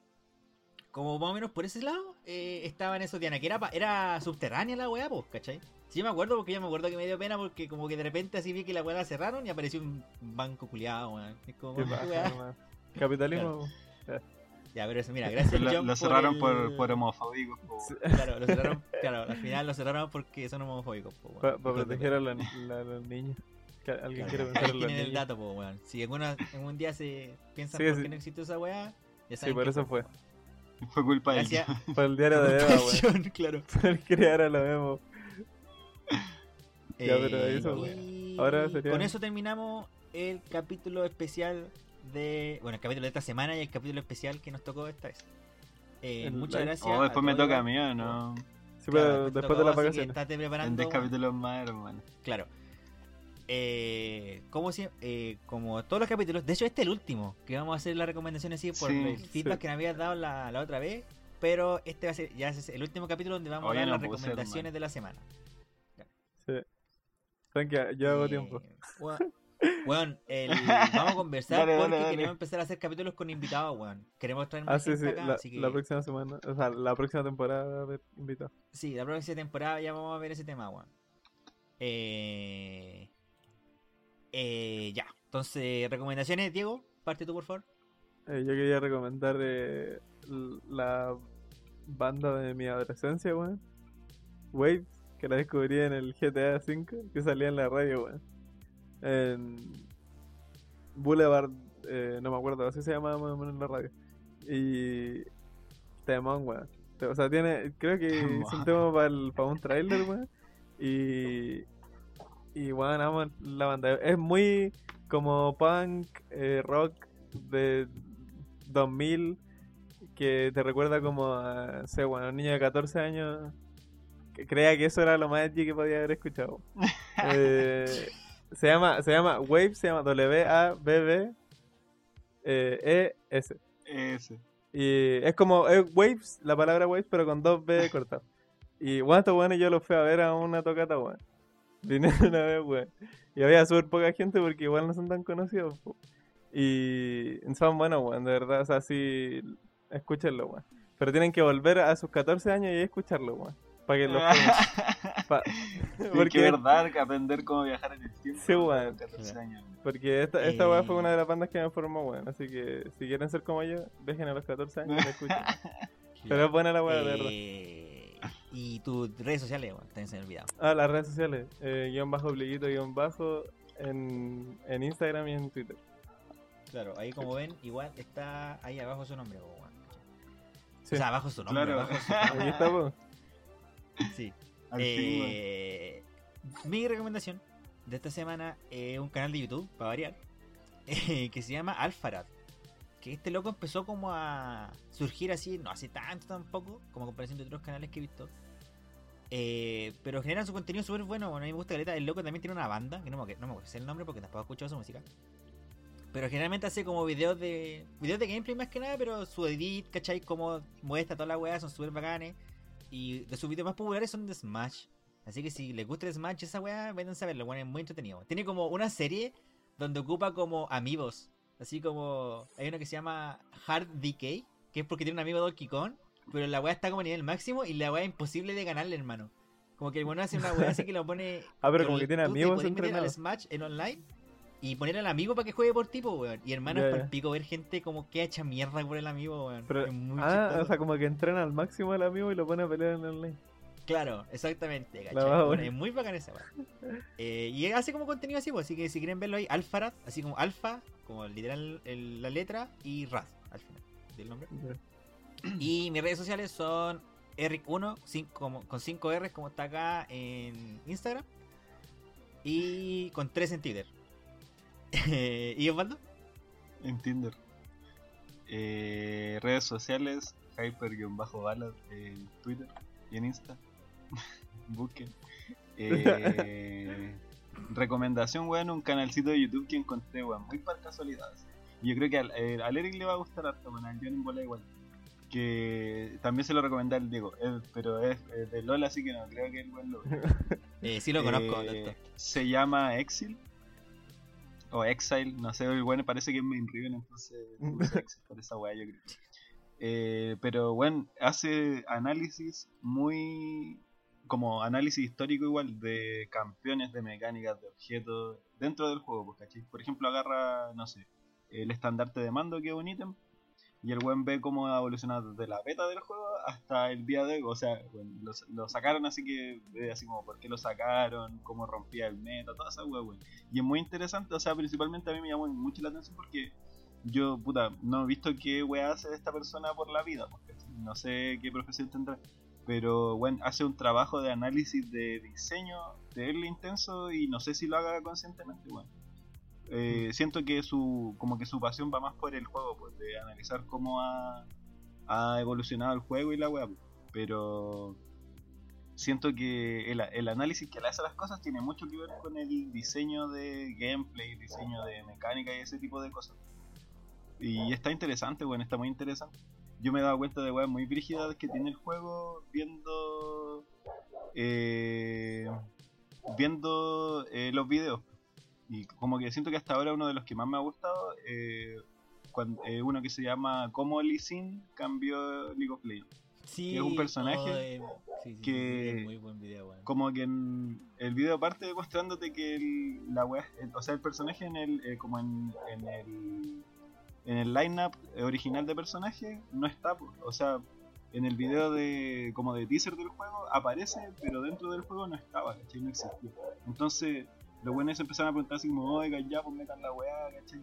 como más o menos por ese lado, eh, estaba en esos Diana, que era, pa- era subterránea la weá, pues, ¿cachai? Sí, me acuerdo porque yo me acuerdo que me dio pena porque como que de repente así vi que la weá la cerraron y apareció un banco culiado, weón. Es como, ¿qué Ya, pero eso, mira, gracias Lo, John lo cerraron el- por, por homofóbicos. po. Sí. Claro, lo cerraron, claro, al final lo cerraron porque son homofóbicos, po, weón. Para de proteger a la- la- los niños. Alguien Claro, quiere pensar en los tienen el niños. dato, po, weón. Si alguna, en un día se piensan Sí, por sí. qué no existe esa weá, ya Sí, saben por que eso fue. Fue culpa de Gracias. Fue el diario de Eva, weón. Claro. Por crear a la Memo. Ya, pero Eh, eso, y Ahora sería- Con eso terminamos el capítulo especial de. Bueno, el capítulo de esta semana y el capítulo especial que nos tocó esta vez. Eh, El muchas gracias. Oh, después me toca a mí, ¿o no? Sí, Claro, pero después tocó, de que vacaciones. Estate En preparando. 10 capítulos más, hermano. Claro. Eh, como, si, eh, como todos los capítulos, de hecho este es el último, que vamos a hacer las recomendaciones así por Sí, el feedback sí. que me habías dado la, la otra vez, pero este va a ser ya es el último capítulo donde vamos a dar no las recomendaciones de la semana. Sí. Tranquila, yo hago Eh, tiempo. Weón, el- vamos a conversar Dale, porque dale. queremos empezar a hacer capítulos con invitados, weón. Queremos traer Ah, más sí, gente sí, acá, la, así que la próxima semana, o sea, la próxima temporada va a haber invitado. sí, la próxima temporada ya vamos a ver ese tema, weón. Eh, eh, ya, entonces, recomendaciones, Diego, parte tú, por favor. Eh, yo quería recomendar eh, la banda de mi adolescencia, weón. Waves, que la descubrí en el GTA V, que salía en la radio, weón. En Boulevard, eh, no me acuerdo, así se llamaba más o menos en la radio. Y temón, weón. O sea, tiene, creo que es un tema para un trailer, weón. Y, y weón, amo la banda. Es muy como punk, eh, rock de 2000 que te recuerda como a, no sé, bueno, un niño de 14 años que crea que eso era lo más edgy que podía haber escuchado. Eh, se llama, se llama Wave, se llama W-A-B-B eh, E-S. Ese. Y es como es Waves, la palabra Waves, pero con dos B cortadas. Y bueno, estos weones yo los fui a ver a una tocata, weón. Vine una vez, weón. Y había súper poca gente porque igual no son tan conocidos. po. Y son buenos, weón, de verdad. O sea, sí, escúchenlo, weón. Pero tienen que volver a sus 14 años y escucharlo, weón. Para que los pa- Porque verdad, que aprender cómo viajar en el tiempo. Sí, weón. 14 años. porque esta, esta weá fue Eh. una de las bandas que me formó, weón. Así que si quieren ser como yo, dejen a los 14 años y la escuchen. Pero es buena la weá, de verdad. Eh, y tus redes sociales, weón, también se me olvidado. Ah, las redes sociales. Eh, guion bajo, obliguito, guion bajo. En, en Instagram y en Twitter. Claro, ahí como ven, igual está ahí abajo su nombre, weón. Sí. O sea, abajo su nombre, Claro. abajo su Aquí está. Sí. Eh, mi recomendación de esta semana es un canal de YouTube, para variar, eh, que se llama Alfarad. Que este loco empezó como a surgir así, no hace tanto tampoco, como comparación de otros canales que he visto. Eh, pero generan su contenido súper bueno, bueno, a mí me gusta caleta. El loco también tiene una banda, que no me, no me sé el nombre porque tampoco he escuchado su música. Pero generalmente hace como videos de videos de gameplay más que nada, pero su edit, ¿cachai? Como muestra toda la weá, son súper bacanes. Y de sus videos más populares son de Smash. Así que si les gusta el Smash, esa weá, vayan a verlo, bueno, es muy entretenido. Tiene como una serie donde ocupa como amigos. Así como hay uno que se llama Hard Decay, que es porque tiene un amigo Donkey Kong, pero la weá está como a nivel máximo y la weá es imposible de ganarle, hermano. Como que el bueno hace una weá así que lo pone. Ah, pero como que tiene te amigos podés meter al entrenados. Smash en online y poner al amigo para que juegue por tipo, weón. Y hermano, Ya, es para pico ver gente como que hecha mierda por el amigo, weón. Pero- es muy Ah, chistoso. o sea, como que entrena al máximo al amigo y lo pone a pelear en online. Claro, exactamente, ¿cachai? Bueno, bueno. es muy bacán esa. Eh, y hace como contenido así, pues, así que si quieren verlo ahí, Alfarad, así como alfa, como literal el- la letra, y Rad al final del nombre. Y mis redes sociales son Eric1 cin- como- con 5 R como está acá en Instagram. Y con 3 en Twitter. ¿Y Osvaldo? En Tinder. Eh, redes sociales, hyper-ballad en Twitter y en Insta. Busquen. Eh, recomendación, weón, un canalcito de YouTube que encontré, weón, muy por casualidades. Y yo creo que al, eh, al Eric le va a gustar harto, weón, al John bola igual. Que también se lo recomendé al Diego, eh, pero es eh, de LOL, así que no creo que el buen lo vea. Eh, sí lo conozco. Eh, se llama Exil o Exile, no sé, el bueno parece que es Main Riven, entonces Exile por esa weá, yo creo. Eh, pero bueno, hace análisis muy como análisis histórico igual de campeones de mecánicas de objetos dentro del juego, pues, ¿cachai? Por ejemplo, agarra, no sé, el estandarte de mando que es un ítem y el buen ve cómo ha evolucionado desde la beta del juego hasta el día de hoy. O sea, bueno, lo, sacaron así que ve así como por qué lo sacaron, cómo rompía el meta, toda esa wea, weón. Y es muy interesante, o sea, principalmente a mí me llamó mucho la atención porque yo, puta, no he visto qué wea hace esta persona por la vida, porque no sé qué profesión tendrá. Pero bueno, hace un trabajo de análisis de diseño de él intenso y no sé si lo haga conscientemente. Eh, siento que su como que su pasión va más por el juego, pues, de analizar cómo ha, ha evolucionado el juego y la web. Pero siento que el, el, análisis que le hace a las cosas tiene mucho que ver con el diseño de gameplay, diseño de mecánica y ese tipo de cosas. Y está interesante, bueno, está muy interesante. Yo me he dado cuenta de weas muy brígidas que tiene el juego viendo eh, viendo eh, los videos. Y como que siento que hasta ahora uno de los que más me ha gustado, eh, cuando, eh, uno que se llama Como Lee Sin cambió League of Legends. Sí, que es un personaje oh, eh, sí, sí, que muy buen video, weón. como que en el video parte demostrándote que el, la wea, o sea, el personaje en el eh, como en, en el en el lineup original de personaje no está, o sea, en el video de como de teaser del juego aparece, pero dentro del juego no estaba, ¿cachai? No existía. Entonces, los buenos empezaron a preguntar así como, oigan, ya, pues metan la weá, ¿cachai?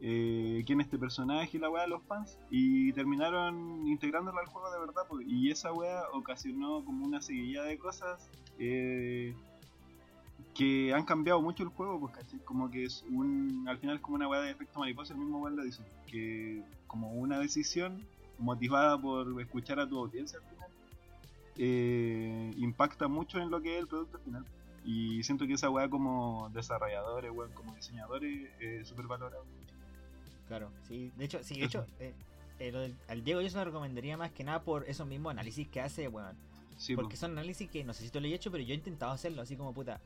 Eh, quién es este personaje y la weá los fans y terminaron integrándolo al juego de verdad pues, y esa weá ocasionó como una seguidilla de cosas eh, que han cambiado mucho el juego pues ¿cachai? como que es un al final es como una weá de efecto mariposa el mismo weá lo dice que como una decisión motivada por escuchar a tu audiencia al final eh, impacta mucho en lo que es el producto final y siento que esa weá como desarrolladores, weón, como diseñadores, es súper valorado. Claro, sí, de hecho, sí, de hecho, eh, eh, al Diego yo se lo recomendaría más que nada por esos mismos análisis que hace, weón. Sí, porque po. son análisis que no sé si tú lo he hecho, pero yo he intentado hacerlo así como puta.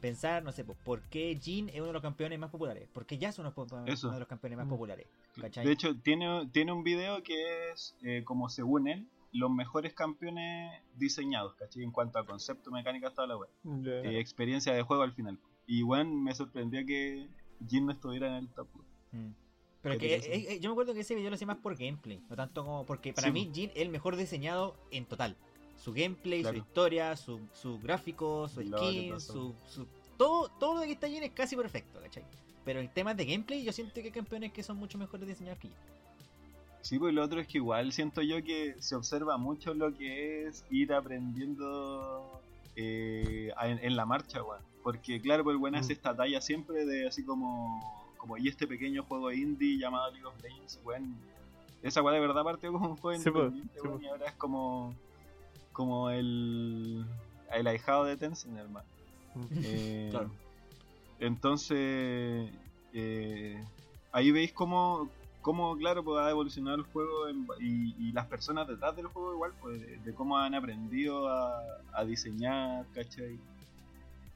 Pensar, no sé, po, por qué Jin es uno de los campeones más populares. ¿Por qué Yasuo es uno de los campeones más Mm. populares? ¿Cachai? De hecho, tiene, tiene un video que es, eh, como según él, los mejores campeones diseñados, ¿cachai? En cuanto a concepto, mecánica, toda la web. Eh, experiencia de juego al final. Y bueno, me sorprendió que Jin no estuviera en el top. Mm. Pero ¿Qué que eh, eh, yo me acuerdo que ese video lo hacía más por gameplay, no tanto como porque para Sí, mí. Jin es el mejor diseñado en total. Su gameplay, Claro. su historia, su, su gráfico, su skin, su, su todo, todo lo que está Jin es casi perfecto, ¿cachai? Pero en temas de gameplay yo siento que hay campeones que son mucho mejores diseñados que Jin. Sí, pues lo otro es que igual siento yo que se observa mucho lo que es ir aprendiendo eh, en, en la marcha, weón. Porque claro, pues el weón Mm. hace esta talla siempre de así como, como y este pequeño juego indie llamado League of Legends, weón. Esa weá de verdad partió como un juego Sí, pues, independiente, sí, weón, pues. y ahora es como, como el, el ahijado de Tencent, hermano. Mm. Eh, Claro. Entonces, eh, ahí veis cómo, cómo, claro, pues ha evolucionado el juego en- y, y las personas detrás del juego igual, pues de, de cómo han aprendido a, a diseñar, ¿cachai?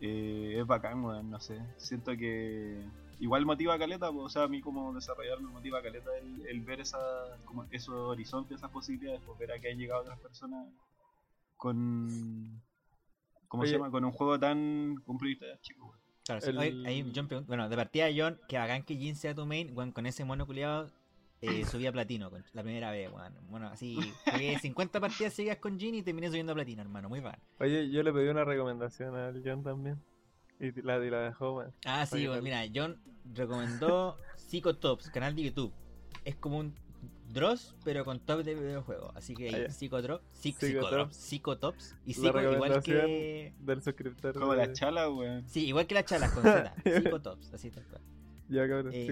Eh, es bacán, weón, no sé. Siento que igual motiva a caleta, pues, o sea, a mí como desarrollador me motiva a caleta el, el ver esa, como esos horizontes, esas posibilidades, pues ver a que han llegado otras personas con... ¿Cómo Oye. se llama? Con un juego tan... tan chico, weón. Claro, sí. El- Oye, ahí John pregunta- bueno, de partida John, que bacán que Jin sea tu main, weón, con ese mono culiado eh, subí a platino con- la primera vez, weón. Bueno, así, jugué 50 partidas seguidas con Jin y terminé subiendo a platino, hermano, muy bacán. Oye, yo le pedí una recomendación al John también. Y la, y la dejó, weón. Ah, sí, weón, mira, John recomendó Psicotops, canal de YouTube. Es como un Dross, pero con top de videojuegos. Así que Ah, ahí, ya. Psicotrop, Psic- Psicotops. Psicotops, Psicotops. Y La Psico igual que. del suscriptor. Como de- la chala, weón. Sí, igual que las chalas con Z. Psicotops, así tal cual. Ya, cabrón. Eh,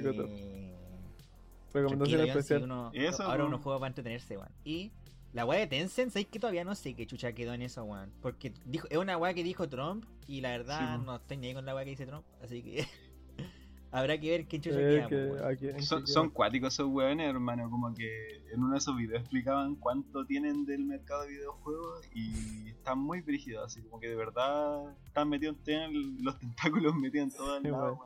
Recomendación especial. si uno- Eso, ahora po. uno juega para entretenerse, weón. Y la weá de Tencent, ¿sabéis que todavía no sé qué chucha quedó en eso, weón? Porque dijo, es una weá que dijo Trump y la verdad Sí, no estoy ni ahí con la weá que dice Trump, así que habrá que ver qué chucha Eh, queda, que Son, cuáticos esos weones, hermano. Como que en uno de esos videos explicaban cuánto tienen del mercado de videojuegos y están muy brígidos. Así como que de verdad están metidos, tienen los tentáculos metidos en todo el Sí, lado,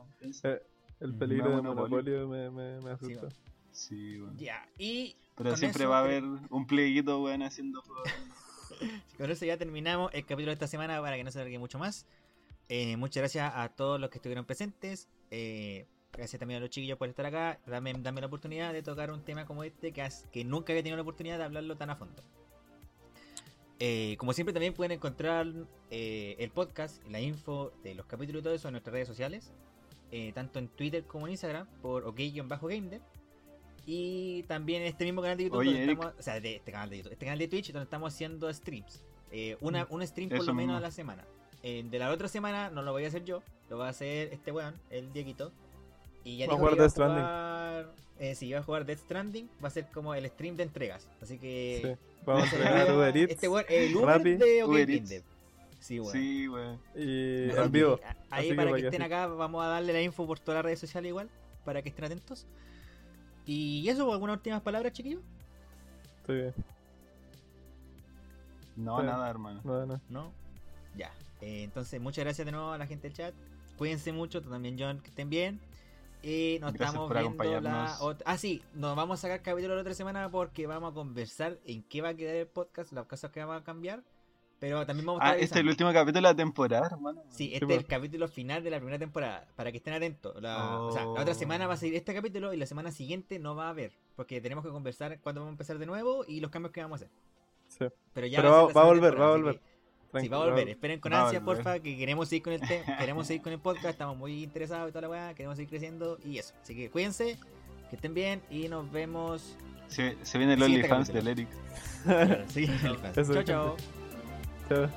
Eh, El Mm, peligro una de monopolio. monopolio me, me, me asustó. weón. Sí. Ya, y Pero siempre eso, va a haber un plieguito, weón, haciendo. Con eso ya terminamos el capítulo de esta semana para que no se alargue mucho más. Eh, muchas gracias a todos los que estuvieron presentes. Eh, gracias también a los chiquillos por estar acá. Dame, dame la oportunidad de tocar un tema como este que, has- que nunca había tenido la oportunidad de hablarlo tan a fondo. Eh, como siempre también pueden encontrar eh, el podcast, la info de los capítulos y todo eso en nuestras redes sociales. eh, tanto en Twitter como en Instagram por ok-gamedev. Y también en este mismo canal de YouTube, Oye, donde Eric. estamos, o sea, de este canal de YouTube, este canal de Twitch, donde estamos haciendo streams. Eh, una, un stream por Eso lo menos mismo. a la semana. Eh, de la otra semana no lo voy a hacer yo, lo va a hacer este weón, el Dieguito. Y ya Va a dijo que jugar iba Death Stranding. jugar- eh, si iba a jugar Death Stranding, va a ser como el stream de entregas. Así que. Sí. Vamos a entregar día- Uber Eats Este weón, el Uber Rappi. de OK Uber Eats. Sí, weón. Sí, weón. y en vivo. que, a- Así Ahí que para para que que estén así- acá, vamos a darle la info por todas las redes sociales igual, para que estén atentos. Y eso, ¿algunas últimas palabras, chiquillos? Estoy bien. No, Sí. nada, hermano. No, no. ¿No? Ya. Eh, entonces, muchas gracias de nuevo a la gente del chat. Cuídense mucho, tú también, John, que estén bien. Y nos Gracias estamos por viendo la otra. Ah, sí, nos vamos a sacar capítulo la otra semana porque vamos a conversar en qué va a quedar el podcast, las cosas que vamos a cambiar. Pero también vamos a Ah, estar este es el último capítulo de la temporada, hermano. Sí, este es el capítulo final de la primera temporada, para que estén atentos. La, O sea, la otra semana va a seguir este capítulo y la semana siguiente no va a haber, porque tenemos que conversar cuándo vamos a empezar de nuevo y los cambios que vamos a hacer. Sí. Pero ya Pero va, a va- va a volver, va a volver. que- Sí, va a volver. Esperen con ansia, porfa, que queremos seguir con el queremos seguir con el podcast, estamos muy interesados y toda la weá, queremos seguir creciendo y eso. Así que cuídense, que estén bien y nos vemos. Se, se viene el OnlyFans del Eric. Sí, Eso, chao, chao. Chao.